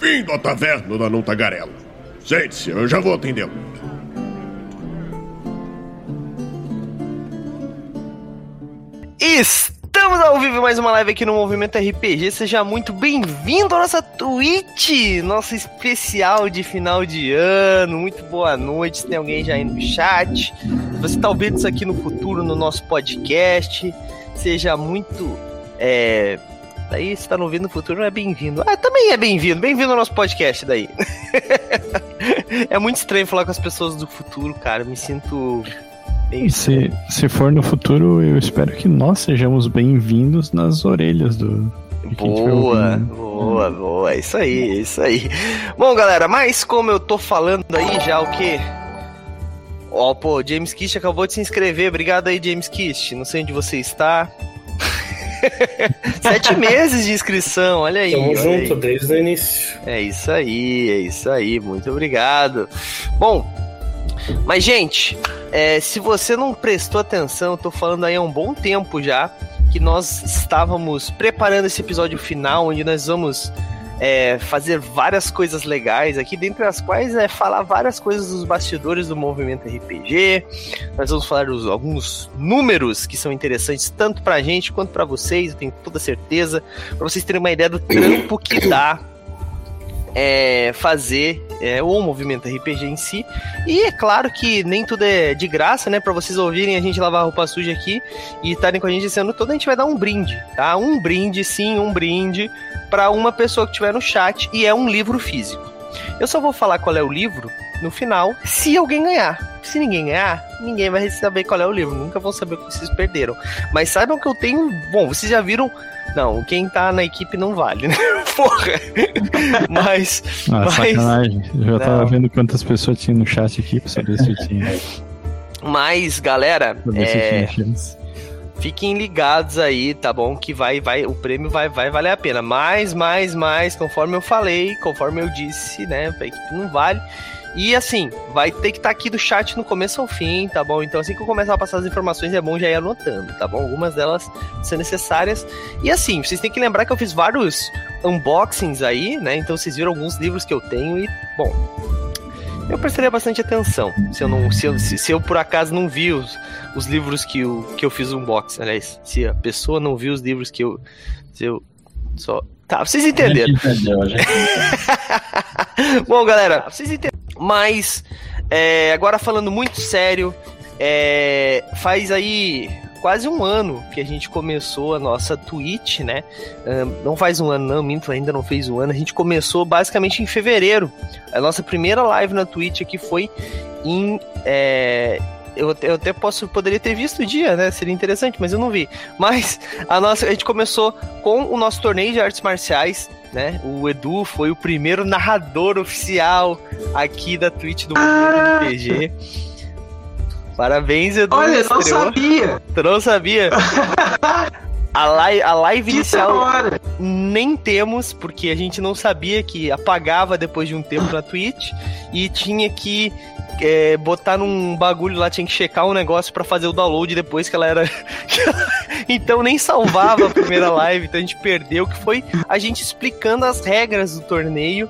Bem-vindo à taverna da Não Tagarela. Sente-se, eu já vou atendê-lo. Estamos ao vivo mais uma live aqui no Movimento RPG. Seja muito bem-vindo à nossa Twitch, nosso especial de final de ano. Muito boa noite. Se tem alguém já aí no chat, se você está ouvindo isso aqui no futuro no nosso podcast, seja muito. É... Daí, se está não ouvindo no futuro, é bem-vindo. Ah, também é bem-vindo. Bem-vindo ao nosso podcast daí. é muito estranho falar com as pessoas do futuro, cara. Me sinto se, se for no futuro, eu espero que nós sejamos bem-vindos nas orelhas do. Boa, boa, boa. Isso aí, isso aí. Bom, galera, mas como eu tô falando aí já o que? Ó, oh, pô, James Kist acabou de se inscrever. Obrigado aí, James Kist. Não sei onde você está. Sete meses de inscrição, olha aí. Tamo junto aí. desde o início. É isso aí, é isso aí. Muito obrigado. Bom, mas, gente, é, se você não prestou atenção, eu tô falando aí há um bom tempo já que nós estávamos preparando esse episódio final, onde nós vamos é, fazer várias coisas legais aqui, dentre as quais é falar várias coisas dos bastidores do movimento RPG. Nós vamos falar alguns números que são interessantes tanto pra gente quanto para vocês, eu tenho toda certeza, para vocês terem uma ideia do trampo que dá é, fazer é, o movimento RPG em si. E é claro que nem tudo é de graça, né? Para vocês ouvirem a gente lavar roupa suja aqui e estarem com a gente esse ano todo, a gente vai dar um brinde, tá? Um brinde, sim, um brinde para uma pessoa que estiver no chat e é um livro físico. Eu só vou falar qual é o livro no final, se alguém ganhar. Se ninguém ganhar, ninguém vai saber qual é o livro. Nunca vão saber o que vocês perderam. Mas saibam que eu tenho. Bom, vocês já viram não, quem tá na equipe não vale, né? Porra! Mas. Ah, mas... sacanagem. Eu já não. tava vendo quantas pessoas tinha no chat aqui pra saber se eu tinha. Mas, galera. É... Fiquem ligados aí, tá bom? Que vai, vai, o prêmio vai, vai valer a pena. Mais, mais, mais, conforme eu falei, conforme eu disse, né? A equipe não vale. E assim, vai ter que estar tá aqui do chat no começo ao fim, tá bom? Então assim que eu começar a passar as informações é bom já ir anotando, tá bom? Algumas delas são necessárias. E assim, vocês têm que lembrar que eu fiz vários unboxings aí, né? Então vocês viram alguns livros que eu tenho e, bom, eu prestaria bastante atenção. Se eu, não, se eu, se, se eu por acaso não vi os, os livros que eu, que eu fiz unboxing, aliás, se a pessoa não viu os livros que eu. Se eu só. Tá, vocês entenderam. Entendeu, gente. Bom, galera, vocês entenderam. Mas, é, agora falando muito sério, é, faz aí quase um ano que a gente começou a nossa Twitch, né? não faz um ano, não, minto, ainda não fez um ano. A gente começou basicamente em fevereiro. A nossa primeira live na Twitch aqui foi em. É, eu, eu, até posso poderia ter visto o dia, né? Seria interessante, mas eu não vi. Mas a nossa a gente começou com o nosso torneio de artes marciais né? O Edu foi o primeiro narrador oficial aqui da Twitch do ah. RPG. Parabéns, Edu. Olha, eu não sabia. Tu não sabia? A live, a live inicial nem temos, porque a gente não sabia que apagava depois de um tempo na Twitch e tinha que é, botar num bagulho lá, tinha que checar um negócio para fazer o download depois que ela era. então nem salvava a primeira live, então a gente perdeu, que foi a gente explicando as regras do torneio,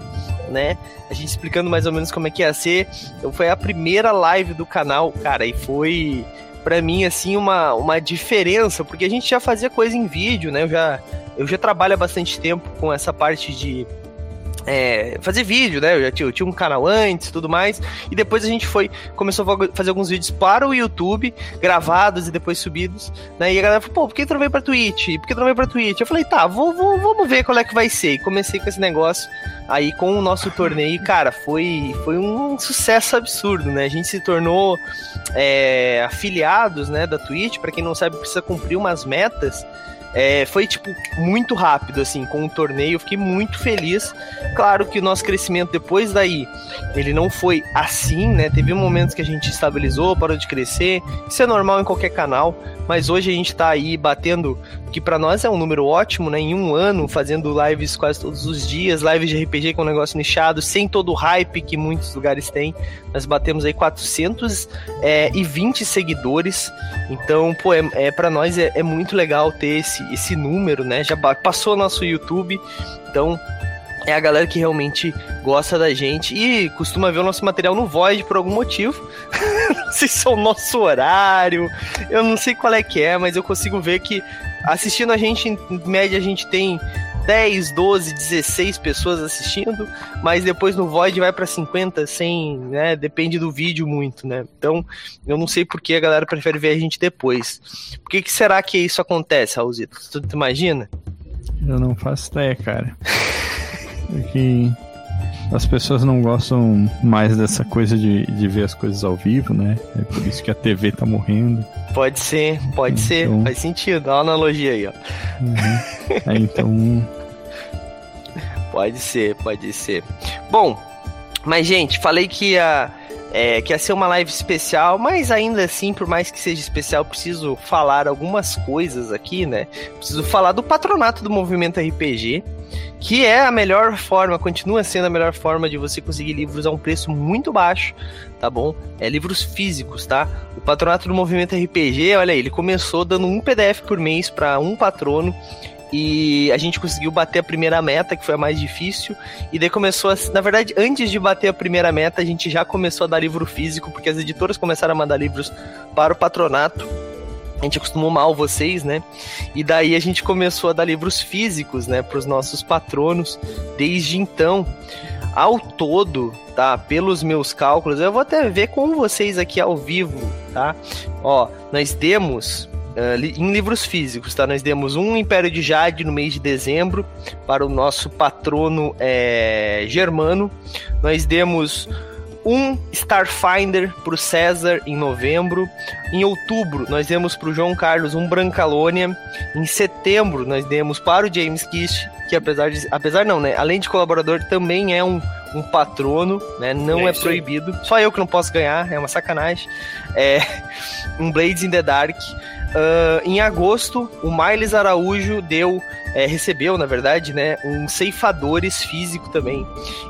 né? A gente explicando mais ou menos como é que ia ser. Então foi a primeira live do canal, cara, e foi para mim assim uma, uma diferença, porque a gente já fazia coisa em vídeo, né? Eu já eu já trabalho há bastante tempo com essa parte de é, fazer vídeo, né? Eu já tinha, eu tinha um canal antes tudo mais. E depois a gente foi, começou a fazer alguns vídeos para o YouTube, gravados e depois subidos. Né? E a galera falou, pô, por que tu não veio pra Twitch? Por que tu não veio pra Twitch? Eu falei, tá, vou, vou, vamos ver qual é que vai ser. E comecei com esse negócio aí com o nosso torneio. E, cara, foi, foi um sucesso absurdo, né? A gente se tornou é, afiliados né, da Twitch. para quem não sabe, precisa cumprir umas metas. É, foi, tipo, muito rápido, assim, com o torneio. Eu fiquei muito feliz. Claro que o nosso crescimento depois daí, ele não foi assim, né? Teve momentos que a gente estabilizou, parou de crescer. Isso é normal em qualquer canal. Mas hoje a gente tá aí batendo, que para nós é um número ótimo, né? Em um ano, fazendo lives quase todos os dias, lives de RPG com um negócio nichado, sem todo o hype que muitos lugares têm. Nós batemos aí 420 é, seguidores. Então, pô, é, é para nós é, é, muito legal ter esse, esse número, né? Já passou nosso YouTube. Então, é a galera que realmente gosta da gente e costuma ver o nosso material no Void por algum motivo. não sei se é o nosso horário, eu não sei qual é que é, mas eu consigo ver que assistindo a gente, em média, a gente tem 10, 12, 16 pessoas assistindo, mas depois no Void vai para 50, 100, né? Depende do vídeo muito, né? Então, eu não sei por que a galera prefere ver a gente depois. Por que, que será que isso acontece, Raulzito? Tu, tu imagina? Eu não faço ideia, cara. Porque as pessoas não gostam mais dessa coisa de, de ver as coisas ao vivo, né? É por isso que a TV tá morrendo. Pode ser, pode então... ser. Faz sentido. Dá uma analogia aí, ó. Uhum. É, então. pode ser, pode ser. Bom, mas gente, falei que ia, é, que ia ser uma live especial, mas ainda assim, por mais que seja especial, preciso falar algumas coisas aqui, né? Preciso falar do patronato do movimento RPG que é a melhor forma, continua sendo a melhor forma de você conseguir livros a um preço muito baixo, tá bom? É livros físicos, tá? O patronato do Movimento RPG, olha aí, ele começou dando um PDF por mês para um patrono e a gente conseguiu bater a primeira meta, que foi a mais difícil, e daí começou a, na verdade, antes de bater a primeira meta, a gente já começou a dar livro físico, porque as editoras começaram a mandar livros para o patronato a gente acostumou mal vocês, né? E daí a gente começou a dar livros físicos, né, para os nossos patronos. Desde então, ao todo, tá? Pelos meus cálculos, eu vou até ver com vocês aqui ao vivo, tá? Ó, nós demos uh, em livros físicos, tá? Nós demos um Império de Jade no mês de dezembro para o nosso patrono é, Germano. Nós demos um Starfinder para o César em novembro. Em outubro, nós demos para o João Carlos um Brancalônia. Em setembro, nós demos para o James Kish, que apesar de. Apesar não, né? Além de colaborador, também é um, um patrono, né? Não é, é proibido. Só eu que não posso ganhar, é uma sacanagem. É um Blades in the Dark. Uh, em agosto, o Miles Araújo deu é, recebeu, na verdade, né, um Ceifadores físico também.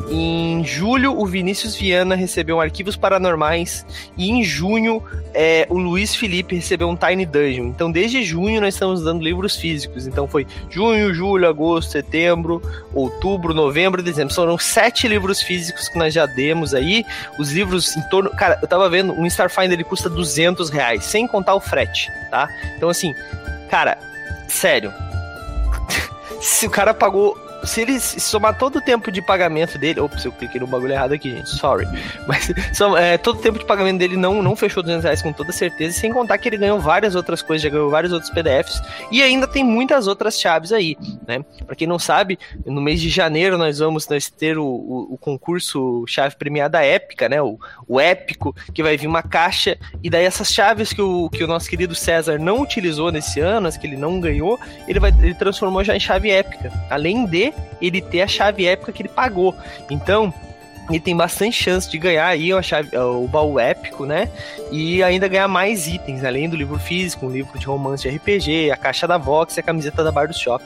Em julho, o Vinícius Viana recebeu Arquivos Paranormais. E em junho, é, o Luiz Felipe recebeu um Tiny Dungeon. Então, desde junho, nós estamos dando livros físicos. Então, foi junho, julho, agosto, setembro, outubro, novembro, dezembro. Foram sete livros físicos que nós já demos aí. Os livros em torno. Cara, eu tava vendo, um Starfinder ele custa 200 reais, sem contar o frete, tá? Então, assim, cara, sério se o cara pagou se ele somar todo o tempo de pagamento dele. Ops, eu cliquei no bagulho errado aqui, gente. Sorry. Mas é, todo o tempo de pagamento dele não, não fechou 200 reais com toda certeza. Sem contar que ele ganhou várias outras coisas, já ganhou vários outros PDFs. E ainda tem muitas outras chaves aí, né? Pra quem não sabe, no mês de janeiro nós vamos nós ter o, o, o concurso chave premiada épica, né? O, o épico, que vai vir uma caixa. E daí essas chaves que o, que o nosso querido César não utilizou nesse ano, as que ele não ganhou, ele, vai, ele transformou já em chave épica. Além de ele ter a chave épica que ele pagou. Então, ele tem bastante chance de ganhar aí a chave, o baú épico, né? E ainda ganhar mais itens, além do livro físico, um livro de romance de RPG, a caixa da Vox e a camiseta da Bar do Shop.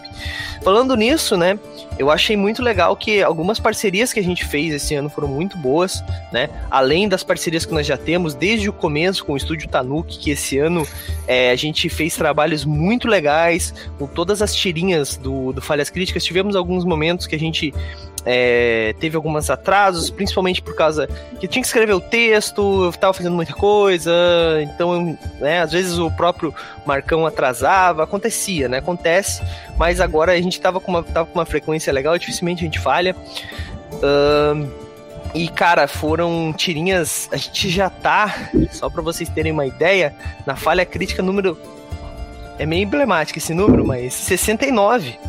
Falando nisso, né? Eu achei muito legal que algumas parcerias que a gente fez esse ano foram muito boas, né? Além das parcerias que nós já temos desde o começo com o Estúdio Tanuki, que esse ano é, a gente fez trabalhos muito legais, com todas as tirinhas do, do Falhas Críticas. Tivemos alguns momentos que a gente é, teve alguns atrasos, principalmente por causa que tinha que escrever o texto, eu tava fazendo muita coisa, então, né, às vezes o próprio Marcão atrasava, acontecia, né? Acontece, mas agora a gente tava com uma, tava com uma frequência legal, dificilmente a gente falha. Uh, e, cara, foram tirinhas. A gente já tá, só para vocês terem uma ideia, na falha crítica número é meio emblemático esse número, mas 69.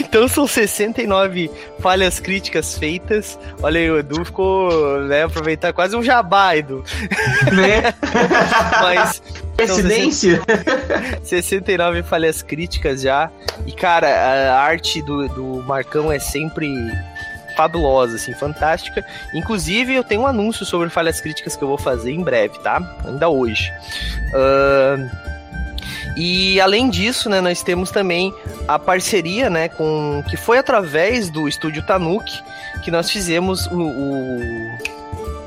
Então são 69 falhas críticas feitas. Olha aí, o Edu ficou, né, aproveitar quase um jabá, Edu. Né? mas. Coincidência? Então, 69 falhas críticas já. E, cara, a arte do, do Marcão é sempre fabulosa, assim, fantástica. Inclusive, eu tenho um anúncio sobre falhas críticas que eu vou fazer em breve, tá? Ainda hoje. Uh, e além disso, né, nós temos também a parceria, né, com que foi através do estúdio Tanuki que nós fizemos o, o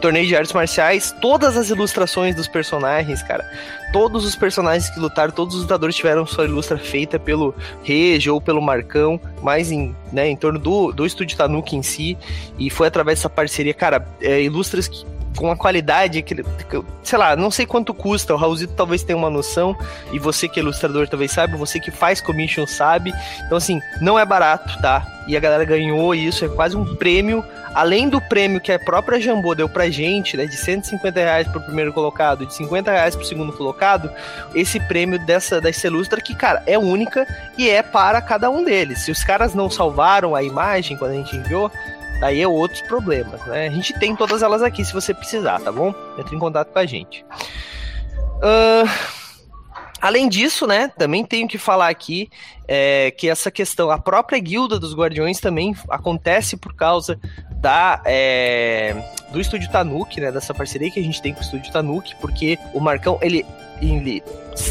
torneio de artes marciais, todas as ilustrações dos personagens, cara. Todos os personagens que lutaram, todos os lutadores tiveram sua ilustra feita pelo Rege ou pelo Marcão, mais em, né, em torno do, do estúdio Tanuki em si. E foi através dessa parceria, cara, é, ilustras que com a qualidade que, sei lá, não sei quanto custa, o Raulzito talvez tenha uma noção, e você que é ilustrador talvez saiba, você que faz commission sabe. Então, assim, não é barato, tá? E a galera ganhou isso, é quase um prêmio, além do prêmio que a própria Jambô deu pra gente, né, de 150 reais pro primeiro colocado, de 50 reais pro segundo colocado, esse prêmio dessa, dessa ilustra que, cara, é única e é para cada um deles. Se os caras não salvaram a imagem quando a gente enviou, Daí é outros problemas, né? A gente tem todas elas aqui se você precisar, tá bom? Entre em contato com a gente. Uh, além disso, né? Também tenho que falar aqui é, que essa questão, a própria guilda dos guardiões também acontece por causa da é, do estúdio Tanuki, né? Dessa parceria que a gente tem com o estúdio Tanuki, porque o Marcão ele ele,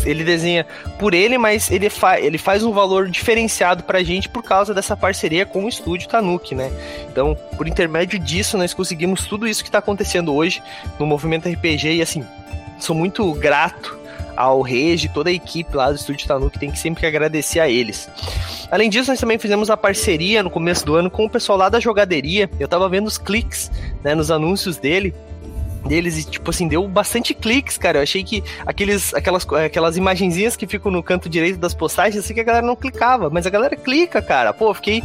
ele desenha por ele, mas ele, fa ele faz um valor diferenciado pra gente por causa dessa parceria com o estúdio Tanuki, né? Então, por intermédio disso, nós conseguimos tudo isso que tá acontecendo hoje no movimento RPG e assim, sou muito grato ao Regi, toda a equipe lá do Estúdio Tanuki, tem que sempre agradecer a eles. Além disso, nós também fizemos a parceria no começo do ano com o pessoal lá da jogaderia. Eu tava vendo os cliques, né, nos anúncios dele deles e, tipo assim, deu bastante cliques, cara. Eu achei que aqueles, aquelas, aquelas imagenzinhas que ficam no canto direito das postagens, assim que a galera não clicava, mas a galera clica, cara. Pô, fiquei,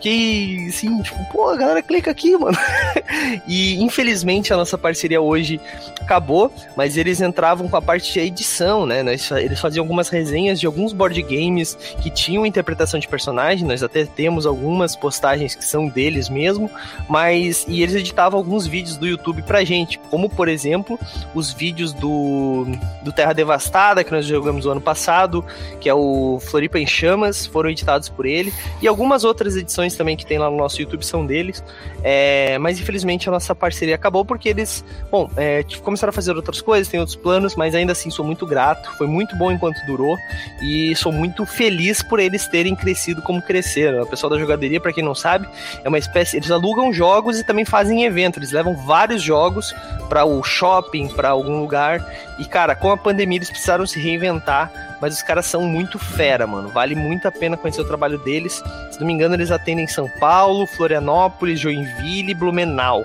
fiquei assim, tipo, pô, galera clica aqui, mano. e infelizmente a nossa parceria hoje acabou, mas eles entravam com a parte de edição, né? Eles faziam algumas resenhas de alguns board games que tinham interpretação de personagem, nós até temos algumas postagens que são deles mesmo, mas e eles editavam alguns vídeos do YouTube pra gente, como por exemplo, os vídeos do, do Terra Devastada que nós jogamos o ano passado, que é o Floripa em Chamas, foram editados por ele, e algumas outras edições também que tem lá no nosso YouTube são deles. É, mas infelizmente a nossa parceria acabou porque eles, bom, é, começaram a fazer outras coisas, tem outros planos, mas ainda assim sou muito grato. Foi muito bom enquanto durou e sou muito feliz por eles terem crescido como cresceram. O pessoal da jogaderia, para quem não sabe, é uma espécie. Eles alugam jogos e também fazem evento. Eles levam vários jogos para o shopping, para algum lugar. E cara, com a pandemia eles precisaram se reinventar mas os caras são muito fera, mano. Vale muito a pena conhecer o trabalho deles. Se não me engano, eles atendem São Paulo, Florianópolis, Joinville e Blumenau.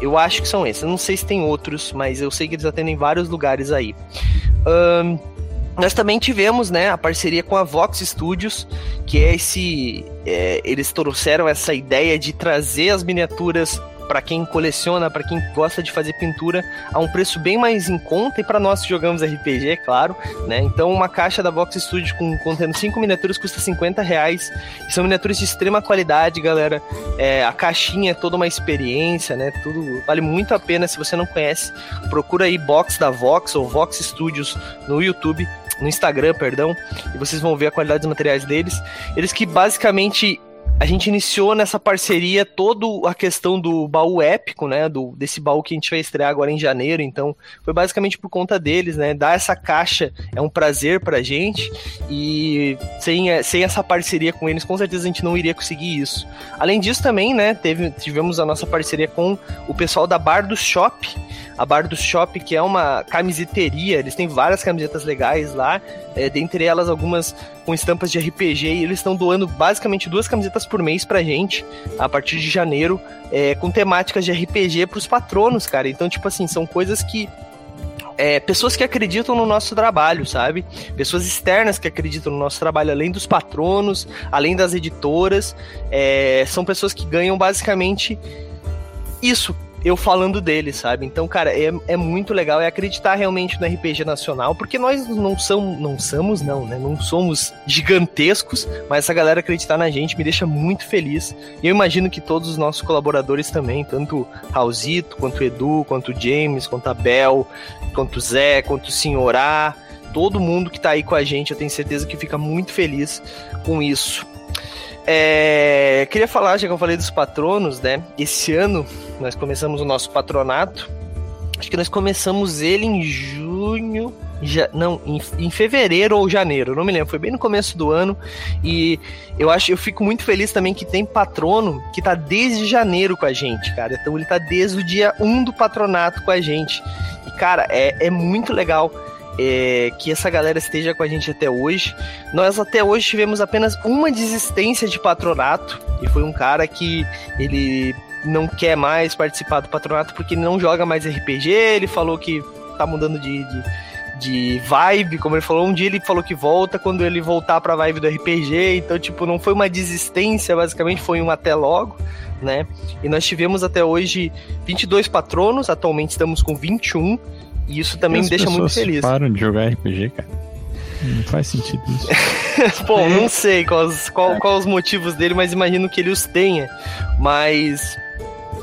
Eu acho que são esses. Eu não sei se tem outros, mas eu sei que eles atendem vários lugares aí. Um, nós também tivemos né, a parceria com a Vox Studios, que é esse. É, eles trouxeram essa ideia de trazer as miniaturas para quem coleciona, para quem gosta de fazer pintura, a um preço bem mais em conta e para nós que jogamos RPG, é claro, né? Então uma caixa da Box Studio com contendo 5 miniaturas custa 50 reais. São miniaturas de extrema qualidade, galera. É, a caixinha é toda uma experiência, né? Tudo vale muito a pena. Se você não conhece, procura aí Box da Vox ou Vox Studios no YouTube no Instagram, perdão, e vocês vão ver a qualidade dos materiais deles. Eles que basicamente a gente iniciou nessa parceria toda a questão do baú épico, né? Do, desse baú que a gente vai estrear agora em janeiro. Então, foi basicamente por conta deles, né? Dar essa caixa é um prazer pra gente. E sem, sem essa parceria com eles, com certeza a gente não iria conseguir isso. Além disso, também, né? Teve, tivemos a nossa parceria com o pessoal da Bar do Shop. A Bar do Shop, que é uma camiseteria, eles têm várias camisetas legais lá, é, dentre elas algumas com estampas de RPG, e eles estão doando basicamente duas camisetas por mês pra gente, a partir de janeiro, é, com temáticas de RPG pros patronos, cara. Então, tipo assim, são coisas que é, pessoas que acreditam no nosso trabalho, sabe? Pessoas externas que acreditam no nosso trabalho, além dos patronos, além das editoras, é, são pessoas que ganham basicamente isso eu falando dele, sabe? Então, cara, é, é muito legal, é acreditar realmente no RPG nacional, porque nós não somos, não somos, não, né? Não somos gigantescos, mas essa galera acreditar na gente me deixa muito feliz. E eu imagino que todos os nossos colaboradores também, tanto Raulzito, quanto Edu, quanto James, quanto a Bel, quanto Zé, quanto Senhorá, todo mundo que tá aí com a gente, eu tenho certeza que fica muito feliz com isso. É, queria falar, já que eu falei dos patronos, né? Esse ano nós começamos o nosso patronato. Acho que nós começamos ele em junho. já, não, em, em, fevereiro ou janeiro, não me lembro, foi bem no começo do ano. E eu acho, eu fico muito feliz também que tem patrono que tá desde janeiro com a gente, cara. Então ele tá desde o dia 1 do patronato com a gente. E, cara, é, é muito legal. É, que essa galera esteja com a gente até hoje. Nós até hoje tivemos apenas uma desistência de patronato, e foi um cara que ele não quer mais participar do patronato porque ele não joga mais RPG, ele falou que tá mudando de, de de vibe, como ele falou, um dia ele falou que volta quando ele voltar pra vibe do RPG, então, tipo, não foi uma desistência, basicamente, foi um até logo, né? E nós tivemos até hoje 22 patronos, atualmente estamos com 21, e isso também me deixa muito feliz. param de jogar RPG, cara? Não faz sentido isso. Bom, não sei quais, qual, qual os motivos dele, mas imagino que ele os tenha. Mas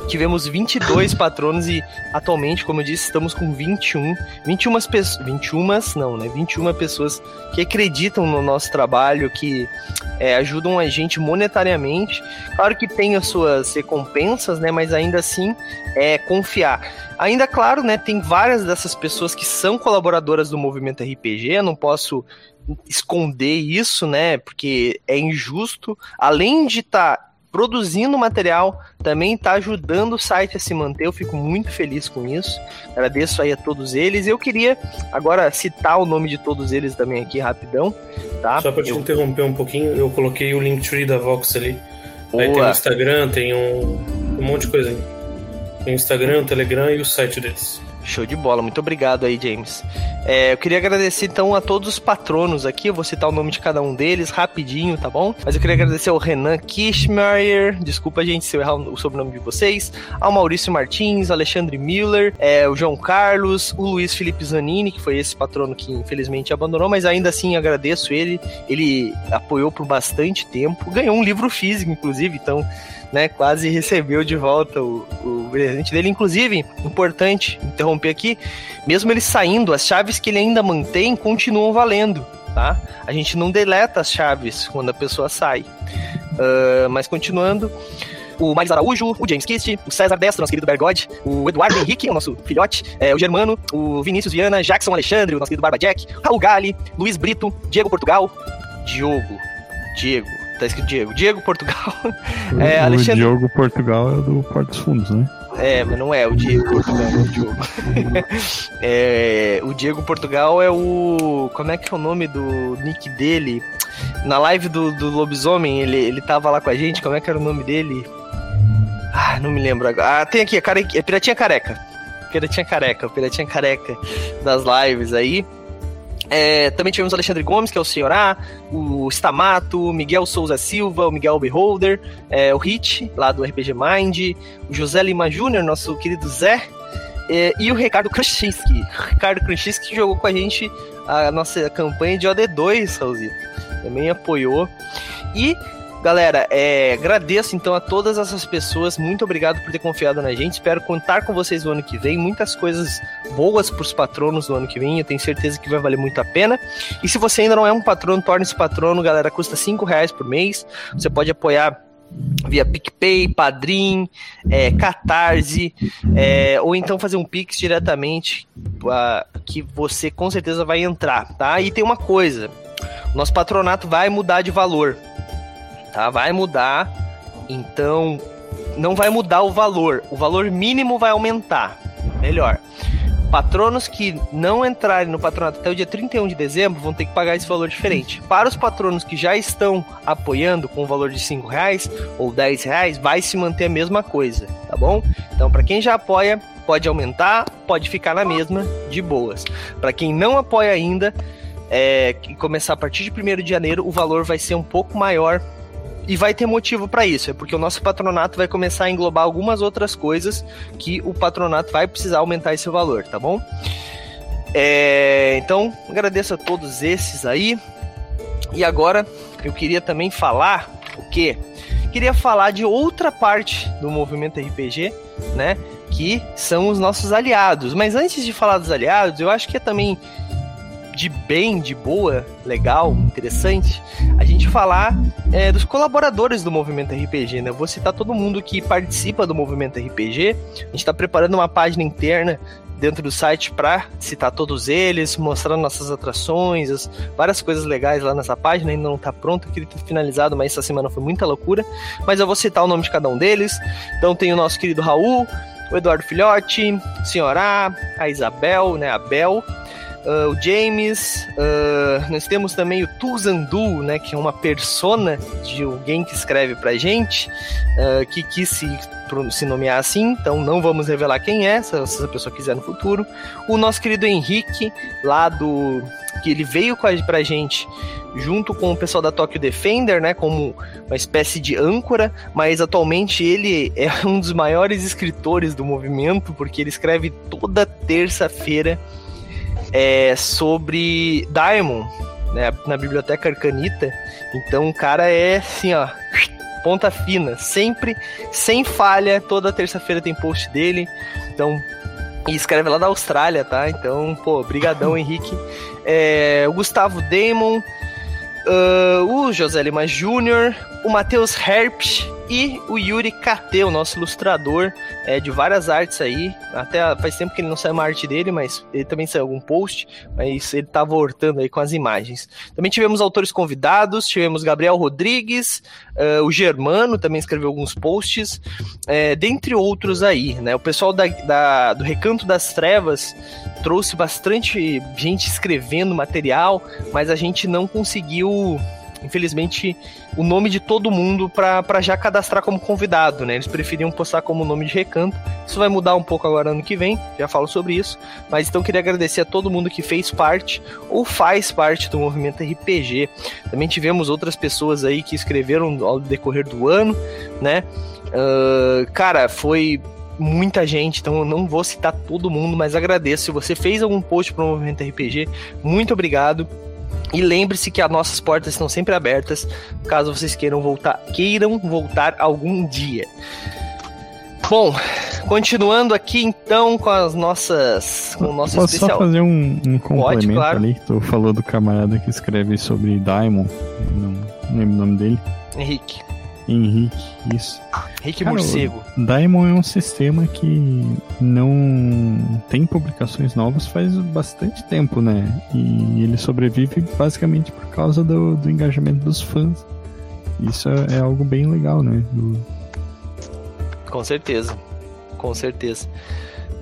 tivemos 22 patronos e atualmente, como eu disse, estamos com 21. 21 pessoas. 21, não, né? 21 pessoas que acreditam no nosso trabalho, que é, ajudam a gente monetariamente. Claro que tem as suas recompensas, né? Mas ainda assim é confiar. Ainda claro, né? Tem várias dessas pessoas que são colaboradoras do movimento RPG. Eu não posso esconder isso, né? Porque é injusto. Além de estar tá produzindo material, também está ajudando o site a se manter. Eu fico muito feliz com isso. Agradeço aí a todos eles. Eu queria agora citar o nome de todos eles também aqui rapidão, tá? Só para te eu... interromper um pouquinho, eu coloquei o Linktree da Vox ali. Boa. Aí tem o Instagram, tem um, um monte de coisa aí. Tem o Instagram, o Telegram e o site deles. Show de bola, muito obrigado aí, James. É, eu queria agradecer então a todos os patronos aqui, eu vou citar o nome de cada um deles rapidinho, tá bom? Mas eu queria agradecer ao Renan Kishmeyer, desculpa gente se eu errar o sobrenome de vocês, ao Maurício Martins, Alexandre Miller, é, o João Carlos, o Luiz Felipe Zanini, que foi esse patrono que infelizmente abandonou, mas ainda assim agradeço ele, ele apoiou por bastante tempo, ganhou um livro físico, inclusive, então né, quase recebeu de volta o, o presente dele. Inclusive, importante interromper aqui, mesmo ele saindo, as chaves que ele ainda mantém continuam valendo, tá? A gente não deleta as chaves quando a pessoa sai. Uh, mas continuando, o Miles Araújo, o James Kist, o César Destro, nosso querido Bergode, o Eduardo Henrique, o nosso filhote, é, o Germano, o Vinícius Viana, Jackson Alexandre, o nosso querido Barba Jack, Raul Gali, Luiz Brito, Diego Portugal, Diogo, Diego, Tá escrito Diego. Diego Portugal. O, é, Alexandre... o Diogo Portugal é do Porto dos Fundos, né? É, mas não é o Diego Portugal, é o Diogo. é, o Diego Portugal é o. Como é que é o nome do nick dele? Na live do, do Lobisomem, ele, ele tava lá com a gente, como é que era o nome dele? Ah, não me lembro agora. Ah, tem aqui, a care... é Piratinha Careca. Piratinha Careca, Piratinha Careca das lives aí. É, também tivemos o Alexandre Gomes, que é o Senhorá, o Stamato, o Miguel Souza Silva, o Miguel Beholder, é, o Hit, lá do RPG Mind, o José Lima Júnior, nosso querido Zé, é, e o Ricardo Krasinski. Ricardo Krasinski jogou com a gente a nossa campanha de OD2, Raulzito. Também apoiou. E Galera, é, agradeço então a todas essas pessoas. Muito obrigado por ter confiado na gente. Espero contar com vocês no ano que vem. Muitas coisas boas para os patronos no ano que vem. Eu tenho certeza que vai valer muito a pena. E se você ainda não é um patrono, torne-se patrono, galera. Custa cinco reais por mês. Você pode apoiar via PicPay, Padrim, é, Catarse, é, ou então fazer um Pix diretamente, uh, que você com certeza vai entrar, tá? E tem uma coisa, nosso patronato vai mudar de valor tá? Vai mudar. Então, não vai mudar o valor. O valor mínimo vai aumentar. Melhor. Patronos que não entrarem no patronato até o dia 31 de dezembro vão ter que pagar esse valor diferente. Para os patronos que já estão apoiando com o valor de 5 reais ou 10 reais, vai se manter a mesma coisa, tá bom? Então, para quem já apoia, pode aumentar, pode ficar na mesma, de boas. Para quem não apoia ainda, é, que começar a partir de 1 de janeiro, o valor vai ser um pouco maior e vai ter motivo para isso, é porque o nosso patronato vai começar a englobar algumas outras coisas que o patronato vai precisar aumentar esse valor, tá bom? É, então, agradeço a todos esses aí. E agora eu queria também falar o quê? Queria falar de outra parte do movimento RPG, né? Que são os nossos aliados. Mas antes de falar dos aliados, eu acho que é também de bem, de boa, legal, interessante, a gente falar é, dos colaboradores do movimento RPG, né? Eu vou citar todo mundo que participa do movimento RPG. A gente está preparando uma página interna dentro do site para citar todos eles, mostrando nossas atrações, as, várias coisas legais lá nessa página. Ainda não está pronto, queria ter finalizado, mas essa semana foi muita loucura. Mas eu vou citar o nome de cada um deles. Então tem o nosso querido Raul, o Eduardo Filhote, Senhorá, a Isabel, né, a Bel, uh, o James, uh, nós temos também o Tuzandu, né, que é uma persona de alguém que escreve pra gente, uh, que quis se, se nomear assim, então não vamos revelar quem é, se essa pessoa quiser no futuro. O nosso querido Henrique, lá do. que ele veio com a, pra gente junto com o pessoal da Tokyo Defender, né, como uma espécie de âncora, mas atualmente ele é um dos maiores escritores do movimento, porque ele escreve toda terça-feira é, sobre Daimon, né, na Biblioteca Arcanita. Então o cara é assim, ó, ponta fina, sempre, sem falha, toda terça-feira tem post dele. Então, e escreve lá da Austrália, tá? Então, pô, brigadão, Henrique. É, o Gustavo Damon, uh, o José Lima Júnior, o Matheus Herpsch e o Yuri KT, o nosso ilustrador é, de várias artes aí. Até faz tempo que ele não sai uma arte dele, mas ele também saiu algum post, mas ele tá voltando aí com as imagens. Também tivemos autores convidados, tivemos Gabriel Rodrigues, uh, o Germano também escreveu alguns posts, é, dentre outros aí, né? O pessoal da, da, do Recanto das Trevas trouxe bastante gente escrevendo material, mas a gente não conseguiu infelizmente, o nome de todo mundo para já cadastrar como convidado, né? Eles preferiam postar como nome de recanto. Isso vai mudar um pouco agora ano que vem, já falo sobre isso. Mas então queria agradecer a todo mundo que fez parte ou faz parte do movimento RPG. Também tivemos outras pessoas aí que escreveram ao decorrer do ano, né? Uh, cara, foi muita gente, então eu não vou citar todo mundo, mas agradeço. Se você fez algum post para o movimento RPG, muito obrigado. E lembre-se que as nossas portas estão sempre abertas, caso vocês queiram voltar, queiram voltar algum dia. Bom, continuando aqui então com as nossas, com o nosso Posso especial. só fazer um, um complemento Pode, claro. ali? Tu falou do camarada que escreve sobre Diamond, não lembro o nome dele. Henrique. Henrique, isso. Henrique Cara, Morcego. Daimon é um sistema que não tem publicações novas faz bastante tempo, né? E ele sobrevive basicamente por causa do, do engajamento dos fãs. Isso é, é algo bem legal, né? Do... Com certeza. Com certeza.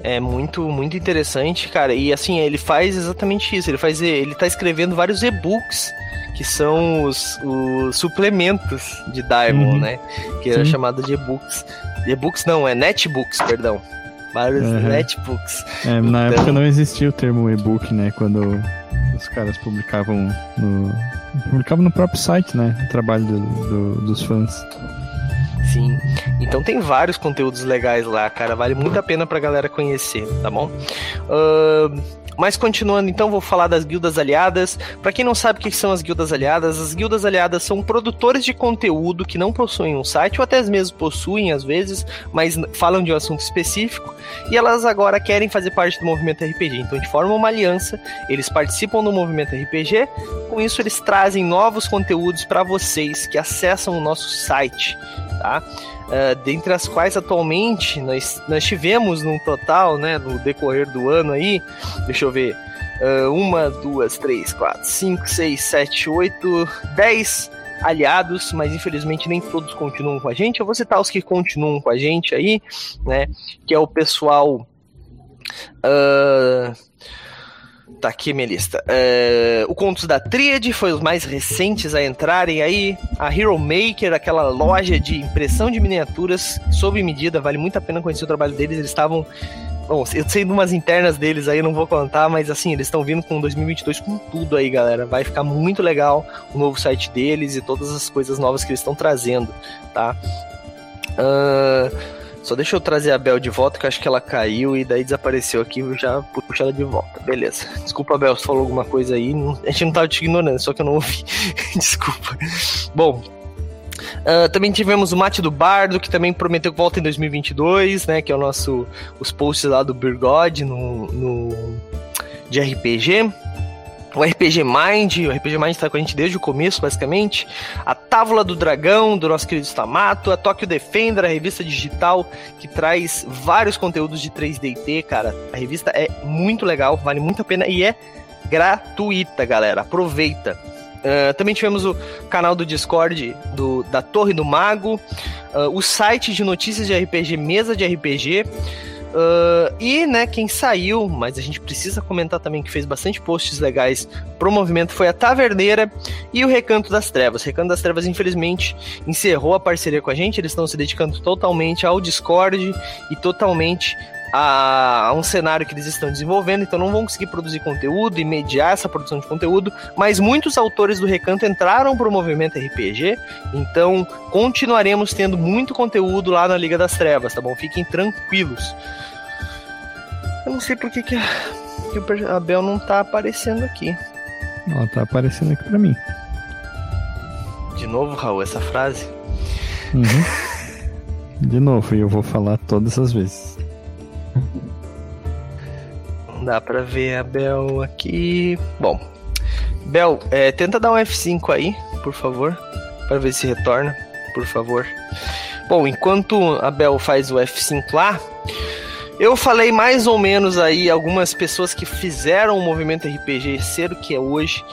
É muito, muito interessante, cara. E assim, ele faz exatamente isso. Ele faz. Ele tá escrevendo vários e-books que são os, os suplementos de Diamond, uhum. né? Que era chamado de e-books. E-books não, é netbooks, perdão. Vários uhum. netbooks. É, na então... época não existia o termo e-book, né? Quando os caras publicavam no. Publicavam no próprio site, né? O trabalho do, do, dos fãs. Sim. Então tem vários conteúdos legais lá, cara. Vale muito a pena pra galera conhecer, tá bom? Uh, mas continuando, então, vou falar das guildas aliadas. Para quem não sabe o que são as guildas aliadas, as guildas aliadas são produtores de conteúdo que não possuem um site, ou até mesmo possuem às vezes, mas falam de um assunto específico, e elas agora querem fazer parte do movimento RPG. Então, de forma uma aliança, eles participam do movimento RPG, com isso, eles trazem novos conteúdos para vocês que acessam o nosso site, tá? Uh, dentre as quais atualmente nós, nós tivemos num total, né, no decorrer do ano aí, deixa eu ver, uh, uma, duas, três, quatro, cinco, seis, sete, oito, dez aliados, mas infelizmente nem todos continuam com a gente. Eu vou citar os que continuam com a gente aí, né, que é o pessoal. Uh, Tá aqui minha lista. É, o Contos da Tríade foi os mais recentes a entrarem aí. A Hero Maker, aquela loja de impressão de miniaturas sob medida, vale muito a pena conhecer o trabalho deles. Eles estavam. Bom, eu sei de umas internas deles aí, não vou contar, mas assim, eles estão vindo com 2022 com tudo aí, galera. Vai ficar muito legal o novo site deles e todas as coisas novas que eles estão trazendo, tá? Uh, só deixa eu trazer a Bel de volta, que acho que ela caiu e daí desapareceu aqui, eu já puxei ela de volta. Beleza. Desculpa, Bel, se falou alguma coisa aí. A gente não tava te ignorando, só que eu não ouvi. Desculpa. Bom, Uh, também tivemos o Mate do Bardo, que também prometeu que volta em 2022, né? Que é o nosso. Os posts lá do Birgod no, no, de RPG. O RPG Mind, o RPG Mind tá com a gente desde o começo, basicamente. A Távola do Dragão, do nosso querido Stamato, a Tokyo Defender, a revista digital que traz vários conteúdos de 3D cara. A revista é muito legal, vale muito a pena e é gratuita, galera. Aproveita. Uh, também tivemos o canal do Discord do, da Torre do Mago, uh, o site de notícias de RPG, mesa de RPG. Uh, e, né, quem saiu, mas a gente precisa comentar também que fez bastante posts legais pro movimento foi a Taverneira e o Recanto das Trevas. O Recanto das Trevas, infelizmente, encerrou a parceria com a gente, eles estão se dedicando totalmente ao Discord e totalmente a, a, um cenário que eles estão desenvolvendo, então não vão conseguir produzir conteúdo e mediar essa produção de conteúdo, mas muitos autores do Recanto entraram para o movimento RPG, então continuaremos tendo muito conteúdo lá na Liga das Trevas, tá bom? Fiquem tranquilos. Eu não sei por que, que, a, que a Bel não tá aparecendo aqui. Ela tá aparecendo aqui para mim. De novo, Raul, essa frase? Uhum. De novo, e eu vou falar todas as vezes. Dá pra ver a Bel aqui. Bom, Bel, é, tenta dar um F5 aí, por favor, para ver se retorna, por favor. Bom, enquanto a Bel faz o F5 lá, eu falei mais ou menos aí algumas pessoas que fizeram o movimento RPG ser o que é hoje.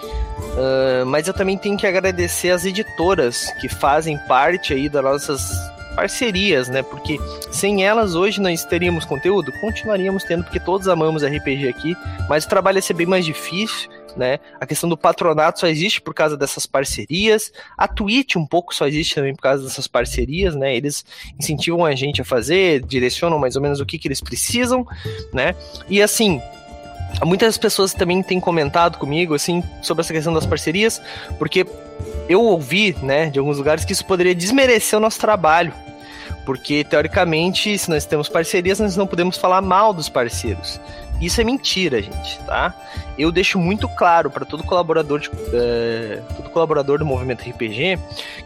Uh, mas eu também tenho que agradecer as editoras que fazem parte aí das nossas parcerias, né? Porque sem elas hoje nós teríamos conteúdo? Continuaríamos tendo, porque todos amamos RPG aqui, mas o trabalho ia ser bem mais difícil. Né? A questão do patronato só existe por causa dessas parcerias. A Twitch um pouco só existe também por causa dessas parcerias, né? Eles incentivam a gente a fazer, direcionam mais ou menos o que, que eles precisam, né? E assim, muitas pessoas também têm comentado comigo assim sobre essa questão das parcerias, porque eu ouvi, né, de alguns lugares que isso poderia desmerecer o nosso trabalho. Porque, teoricamente, se nós temos parcerias, nós não podemos falar mal dos parceiros. Isso é mentira, gente, tá? Eu deixo muito claro para todo colaborador, de, uh, todo colaborador do movimento RPG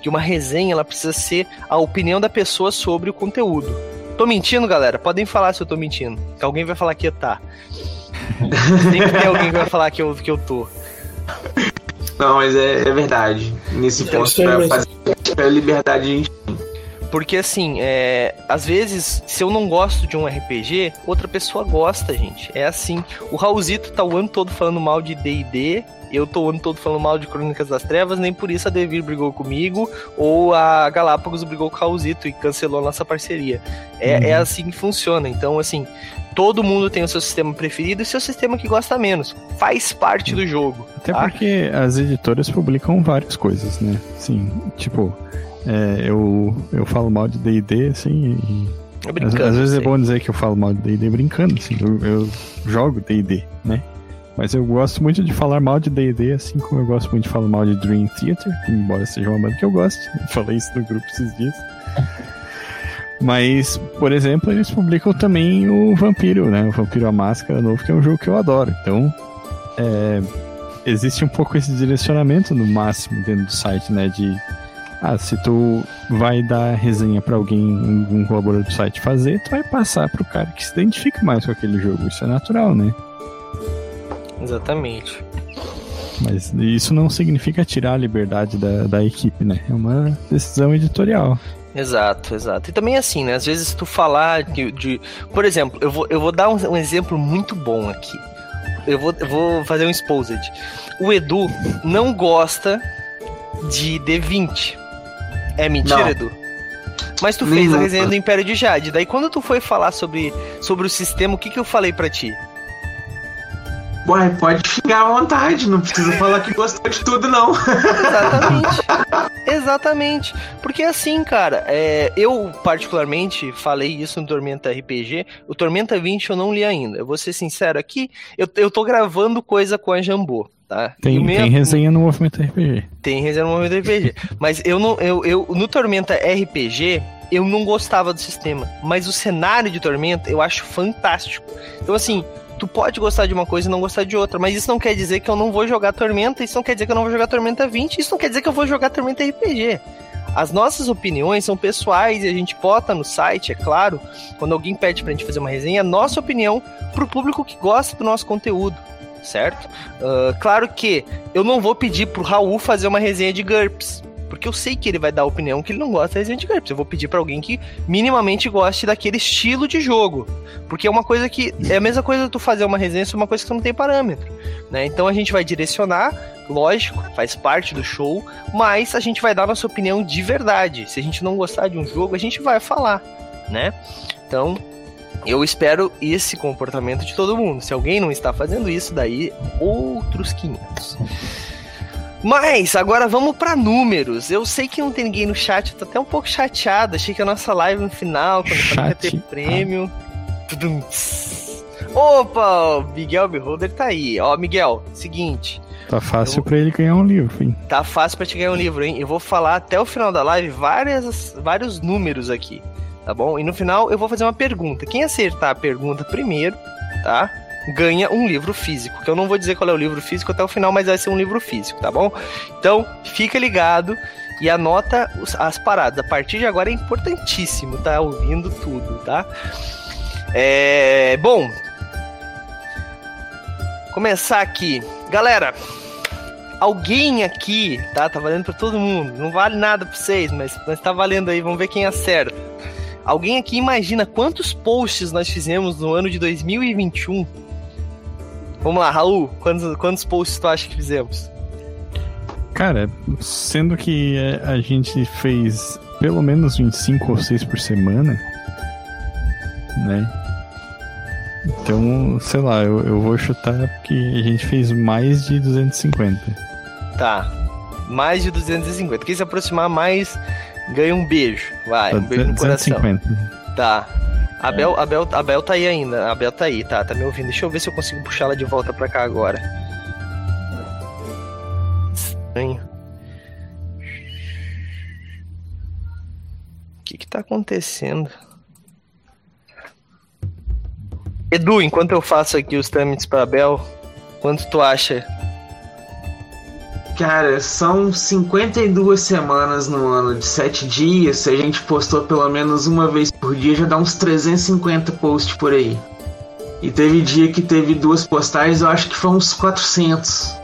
que uma resenha ela precisa ser a opinião da pessoa sobre o conteúdo. Tô mentindo, galera? Podem falar se eu tô mentindo. Que alguém vai falar que tá. Sempre tem alguém que vai falar que eu, que eu tô. Não, mas é, é verdade. Nesse ponto, pra fazer a liberdade a gente porque assim, é, às vezes, se eu não gosto de um RPG, outra pessoa gosta, gente. É assim. O Raulzito tá o ano todo falando mal de DD. Eu tô o ano todo falando mal de Crônicas das Trevas, nem por isso a Devir brigou comigo, ou a Galápagos brigou com o Raulzito e cancelou a nossa parceria. É, é uhum. é assim que funciona. Então, assim, todo mundo tem o seu sistema preferido e seu sistema que gosta menos. Faz parte do jogo. Até tá? porque as editoras publicam várias coisas, né? Sim, tipo, é, eu, eu falo mal de D&D, assim, e... Às, às, vezes é bom dizer que eu falo mal de D&D brincando, assim, eu, eu jogo D&D, né? Mas eu gosto muito de falar mal de D&D, assim como eu gosto muito de falar mal de Dream Theater, embora seja uma banda que eu goste. Eu falei isso no grupo esses dias. Mas, por exemplo, eles publicam também o Vampiro, né? O Vampiro a Máscara novo, que é um jogo que eu adoro. Então, é, existe um pouco esse direcionamento no máximo dentro do site, né? De, ah, se tu vai dar resenha para alguém, um, colaborador do site fazer, tu vai passar pro cara que se identifica mais com aquele jogo. Isso é natural, né? Exatamente. Mas isso não significa tirar a liberdade da, da equipe, né? É uma decisão editorial. Exato, exato. E também assim, né? Às vezes tu falar de. de por exemplo, eu vou, eu vou dar um, um exemplo muito bom aqui. Eu vou, eu vou fazer um exposed. O Edu não gosta de D20. É mentira, não. Edu? Mas tu fez a resenha do Império de Jade. Daí quando tu foi falar sobre, sobre o sistema, o que, que eu falei para ti? Ué, pode ficar à vontade, não precisa falar que gostou de tudo, não. Exatamente. Exatamente. Porque assim, cara, é, eu particularmente falei isso no Tormenta RPG. O Tormenta 20 eu não li ainda. Eu vou ser sincero aqui, eu, eu tô gravando coisa com a Jambô. Tá? Tem, tem resenha no Movimento RPG. Tem resenha no Movimento RPG. Mas eu não. Eu, eu, no Tormenta RPG, eu não gostava do sistema. Mas o cenário de Tormenta eu acho fantástico. Então, assim, tu pode gostar de uma coisa e não gostar de outra, mas isso não quer dizer que eu não vou jogar Tormenta, isso não quer dizer que eu não vou jogar Tormenta 20, isso não quer dizer que eu vou jogar Tormenta RPG. As nossas opiniões são pessoais e a gente bota no site, é claro, quando alguém pede pra gente fazer uma resenha, a nossa opinião pro público que gosta do nosso conteúdo, certo? Uh, claro que eu não vou pedir pro Raul fazer uma resenha de GURPS, Porque eu sei que ele vai dar a opinião que ele não gosta de Resident Evil. Eu vou pedir para alguém que minimamente goste daquele estilo de jogo. Porque é uma coisa que. É a mesma coisa tu fazer uma resenha sobre uma coisa que tu não tem parâmetro. Né? Então a gente vai direcionar, lógico, faz parte do show, mas a gente vai dar nossa opinião de verdade. Se a gente não gostar de um jogo, a gente vai falar, né? Então, eu espero esse comportamento de todo mundo. Se alguém não está fazendo isso, daí outros 500. Mas agora vamos para números. Eu sei que não tem ninguém no chat, eu tô até um pouco chateado. Achei que a nossa live no final, quando ia ter prêmio. Opa, o Miguel Beholder tá aí. Ó, Miguel, seguinte. Tá fácil eu... para ele ganhar um livro, hein? Tá fácil para te ganhar um livro, hein? Eu vou falar até o final da live várias, vários números aqui tá bom? E no final eu vou fazer uma pergunta. Quem acertar a pergunta primeiro, tá? Ganha um livro físico. Que eu não vou dizer qual é o livro físico até o final, mas vai ser um livro físico, tá bom? Então, fica ligado e anota as paradas. A partir de agora é importantíssimo, tá? Ouvindo tudo, tá? É. Bom. Começar aqui. Galera, alguém aqui, tá? Tá valendo para todo mundo. Não vale nada para vocês, mas, mas tá valendo aí. Vamos ver quem acerta. Alguém aqui imagina quantos posts nós fizemos no ano de 2021? Vamos lá, Raul, quantos, quantos posts tu acha que fizemos? Cara, sendo que é, a gente fez pelo menos uns 5 ou 6 por semana, né? Então, sei lá, eu, eu vou chutar porque a gente fez mais de 250. Tá, mais de 250. Quem se aproximar mais ganha um beijo. Vai, um beijo no coração. Tá. Abel, é. Abel, Abel tá aí ainda. Abel tá aí, tá, tá me ouvindo. Deixa eu ver se eu consigo puxar ela de volta pra cá agora. Estranho. O que que tá acontecendo? Edu, enquanto eu faço aqui os trâmites pra Abel, quanto tu acha Cara, são 52 semanas no ano de 7 dias. Se a gente postou pelo menos uma vez por dia, já dá uns 350 posts por aí. E teve dia que teve duas postagens, eu acho que foi uns 400.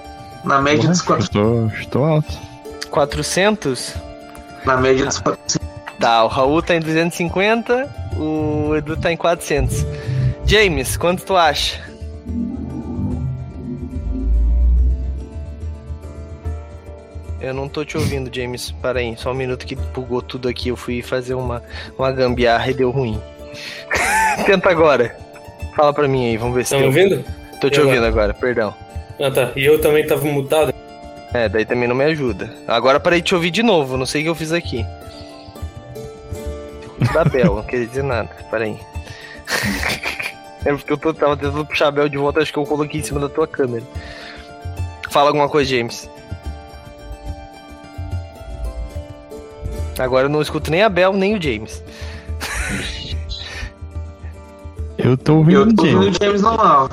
Na média dos 400. Estou, estou alto. 400? Na média dos 400. Tá, o Raul tá em 250, o Edu tá em 400. James, quanto tu acha? Eu não tô te ouvindo, James. Para aí, só um minuto que bugou tudo aqui. Eu fui fazer uma, uma gambiarra e deu ruim. Tenta agora. Fala pra mim aí, vamos ver se. Tá me ouvindo? Tô te ouvindo agora, perdão. Ah tá. E eu também tava mutado. É, daí também não me ajuda. Agora parei de te ouvir de novo, não sei o que eu fiz aqui. Da Bel, não queria dizer nada. Peraí. É porque eu tô, tava tentando puxar a Bel de volta, acho que eu coloquei em cima da tua câmera. Fala alguma coisa, James. Agora eu não escuto nem a Bel, nem o James. Eu tô ouvindo eu tô ouvindo o James normal.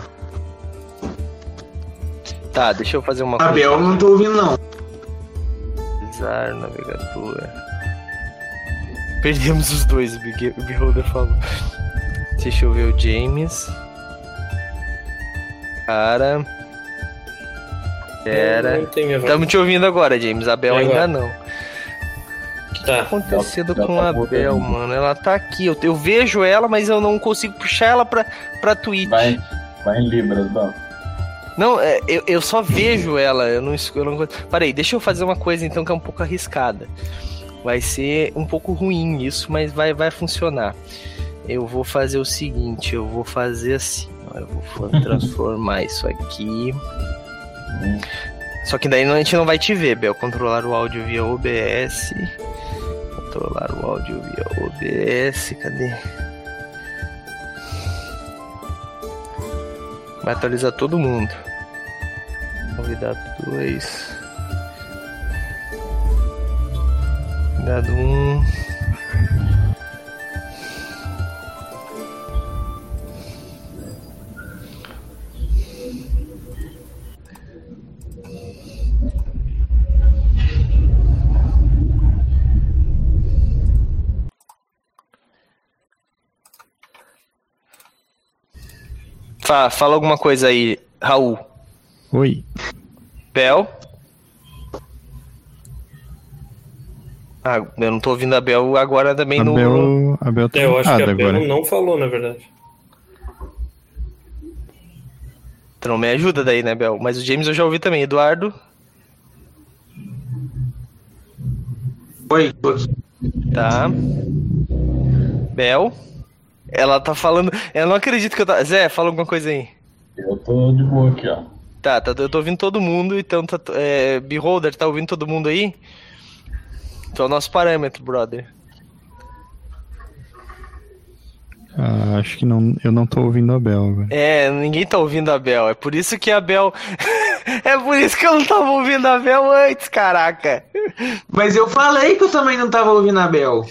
Tá, deixa eu fazer uma a coisa. A Bel eu não tô ouvindo não. Usar navegador. Perdemos os dois, o Beholder falou. Deixa eu ver o James. Cara. Era. Estamos te ouvindo agora, James. A Bel ainda não que tá, tá acontecendo com tá a Bel, mano? Ela tá aqui. Eu, eu vejo ela, mas eu não consigo puxar ela pra, pra Twitch. Vai, vai em Libras, Bel. Não, é, eu, eu só vejo ela. Eu não, eu não. Parei, deixa eu fazer uma coisa então que é um pouco arriscada. Vai ser um pouco ruim isso, mas vai, vai funcionar. Eu vou fazer o seguinte: eu vou fazer assim. Ó, eu vou transformar isso aqui. Hum. Só que daí a gente não vai te ver, Bel. Controlar o áudio via OBS. Controlar o áudio via OBS. Cadê? Vai atualizar todo mundo. Convidado 2. Convidado 1. Um. Fala, fala alguma coisa aí, Raul. Oi. Bel. Ah, eu não tô ouvindo a Bel agora também Abel, no. Abel tá É, eu acho que a Bel agora. não falou, na verdade. Não me ajuda daí, né, Bel? Mas o James eu já ouvi também. Eduardo, Oi, tô aqui. tá. Bel. Ela tá falando. Eu não acredito que eu tá. Zé, fala alguma coisa aí. Eu tô de boa aqui, ó. Tá, tá, eu tô ouvindo todo mundo, então tá. É, Beholder, tá ouvindo todo mundo aí? Tu é o nosso parâmetro, brother. Ah, acho que não, eu não tô ouvindo a agora. É, ninguém tá ouvindo a Bel. É por isso que a Bel. é por isso que eu não tava ouvindo a Bel antes, caraca. Mas eu falei que eu também não tava ouvindo a Bel.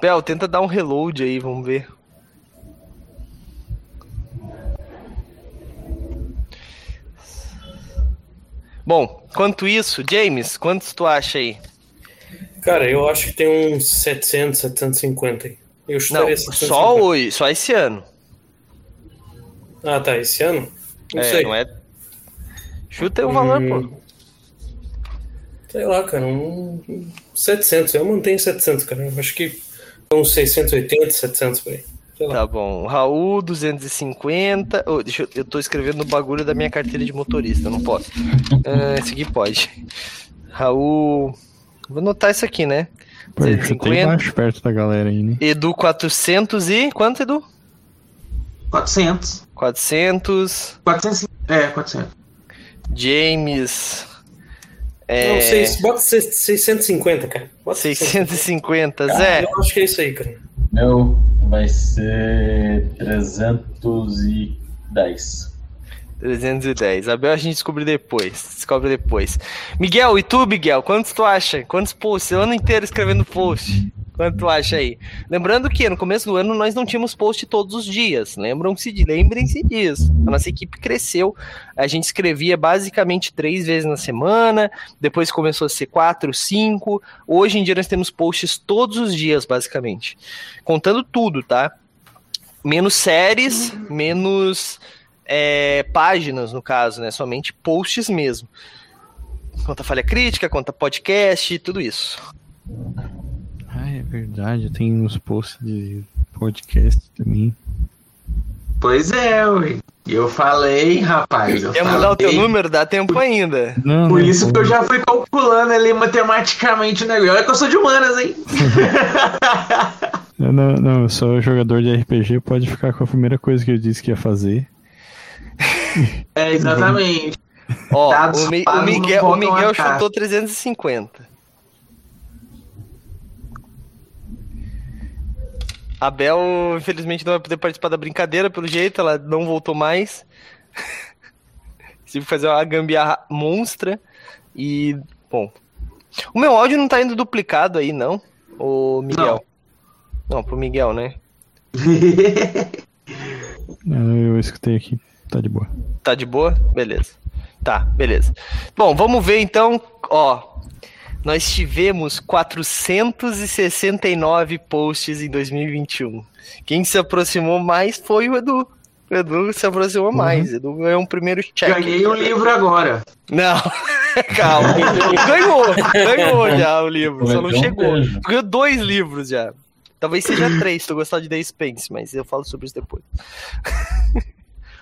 Bel, tenta dar um reload aí, vamos ver. Bom, quanto isso, James, quantos tu acha aí? Cara, eu acho que tem uns 700, 750 aí. Eu Não, 750. só hoje, só esse ano. Ah, tá, esse ano? Não é, sei. não é. Chuta o valor, Hum. pô. Sei lá, cara, um 700. Eu mantenho 700, cara. Eu acho que uns 680, 700 por aí. Sei lá. Tá bom. Raul, 250. Oh, deixa eu, eu tô escrevendo no bagulho da minha carteira de motorista, não posso. Ah, esse aqui pode. Raul. Vou anotar isso aqui, né? Pô, eu chutei 250. baixo perto da galera aí, né? Edu 400 e. Quanto, Edu? 400. 400. 400. É, 400. James. É, Não, seis, bota seis- 650, cara. Bota 650. Ah, Zé, Eu acho que é isso aí, cara. Meu vai ser 310. 310. Abel a gente descobre depois. Descobre depois. Miguel, e tu, Miguel? Quantos tu acha? Quantos posts? O ano inteiro escrevendo post. Quanto tu acha aí? Lembrando que no começo do ano nós não tínhamos post todos os dias. Lembram-se de, lembrem-se disso. A nossa equipe cresceu. A gente escrevia basicamente três vezes na semana. Depois começou a ser quatro, cinco. Hoje em dia nós temos posts todos os dias, basicamente. Contando tudo, tá? Menos séries, menos é, páginas, no caso, né? Somente posts mesmo. Conta falha crítica, conta podcast, tudo isso. É verdade, tem uns posts de podcast também. Pois é, ué. Eu falei, rapaz. Eu Quer mudar o teu falei. número? Dá tempo ainda. Não, Por não, isso que eu já fui calculando ali matematicamente o negócio. Olha que eu sou de humanas, hein? não, não, não, eu sou jogador de RPG, pode ficar com a primeira coisa que eu disse que ia fazer. É, exatamente. Ó, o, Mi- o não Miguel, o Miguel chutou 350. A Bel, infelizmente, não vai poder participar da brincadeira, pelo jeito, ela não voltou mais. Tive que fazer uma gambiarra monstra. E, bom. O meu áudio não tá indo duplicado aí, não? O Miguel. Não, pro Miguel, né? Não, Eu escutei aqui, tá de boa. Tá de boa? Beleza. Tá, beleza. Bom, vamos ver então. Ó, nós tivemos 469 posts em 2021. Quem se aproximou mais foi o Edu. O Edu se aproximou mais. O Edu ganhou um primeiro check. Ganhei um livro agora. Não, calma. ganhou, ganhou já o livro. Só não um chegou. beijo. Ganhou dois livros já. Talvez seja três, se tu gostar de The Spence, mas eu falo sobre isso depois.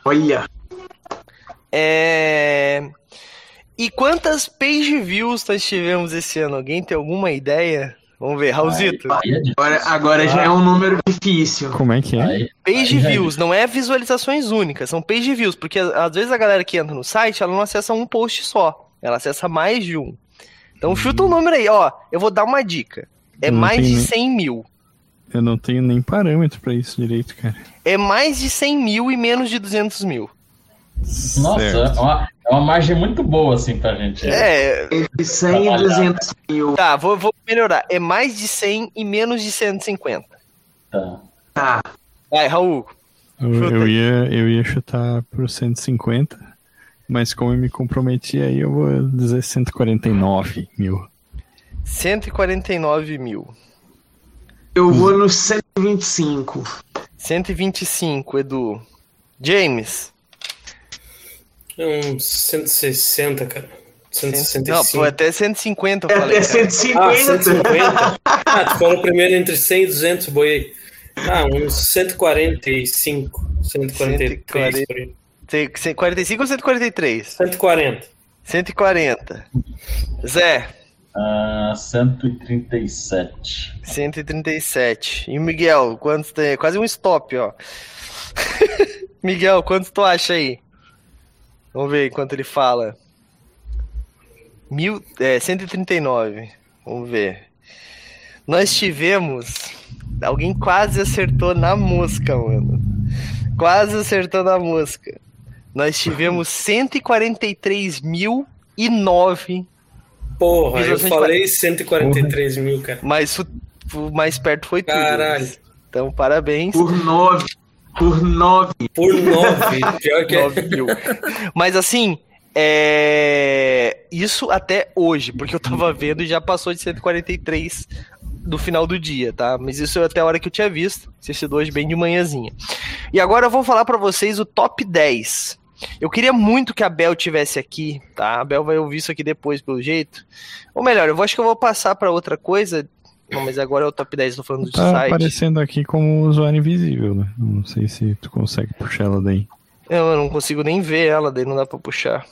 Olha. É... E quantas page views nós tivemos esse ano? Alguém tem alguma ideia? Vamos ver, Raulzito. Aí, aí é difícil. Agora, agora já é um número difícil. Como é que é? Aí, Page é views, não é visualizações únicas, são page views, porque às vezes a galera que entra no site, ela não acessa um post só, ela acessa mais de um. Então chuta um número aí, ó, eu vou dar uma dica. É mais de nem- 100 mil. Eu não tenho nem parâmetro pra isso direito, cara. É mais de 100 mil e menos de 200 mil. Nossa, é uma, é uma margem muito boa, assim, pra gente. É, Entre 100 e 200 mil. tá, vou, vou melhorar. É mais de 100 e menos de 150. Tá. Tá. Vai, Raul. Eu, eu ia, eu ia chutar pro 150, mas como eu me comprometi aí, eu vou dizer 149 mil. 149 mil. Eu vou no 125. 125, Edu. James. É uns 160, cara. 165. Não, foi até 150 eu falei. É, 150. Ah, 150? ah, tu falou primeiro entre 100 e 200, boiei. Ah, uns 145, 143 140, 45 ou 143? 140. 140. Zé. Uh, 137. 137. E o Miguel, quantos tem? Quase um stop, ó. Miguel, quantos tu acha aí? Vamos ver quanto ele fala. Mil, é, 139. Vamos ver. Nós tivemos. Alguém quase acertou na mosca, mano. Quase acertou na mosca. Nós tivemos 143.009. Porra, eu falei 143 mil, cara. Mas o, o mais perto foi tudo. Caralho. Então, parabéns. Por 9. Por 9. Por 9. Pior que 9 é. mil. Mas assim, é... Isso até hoje, porque eu tava vendo e já passou de 143 do final do dia, tá? Mas isso é até a hora que eu tinha visto. Tinha sido hoje bem de manhãzinha. E agora eu vou falar para vocês o top 10. Eu queria muito que a Bel tivesse aqui, tá? A Bel vai ouvir isso aqui depois, pelo jeito. Ou melhor, eu acho que eu vou passar para outra coisa. Não, mas agora é o top 10, tô falando do tá site. Tá aparecendo aqui como usuário invisível, né? Não sei se tu consegue puxar ela daí. Eu, eu não consigo nem ver ela, daí não dá pra puxar.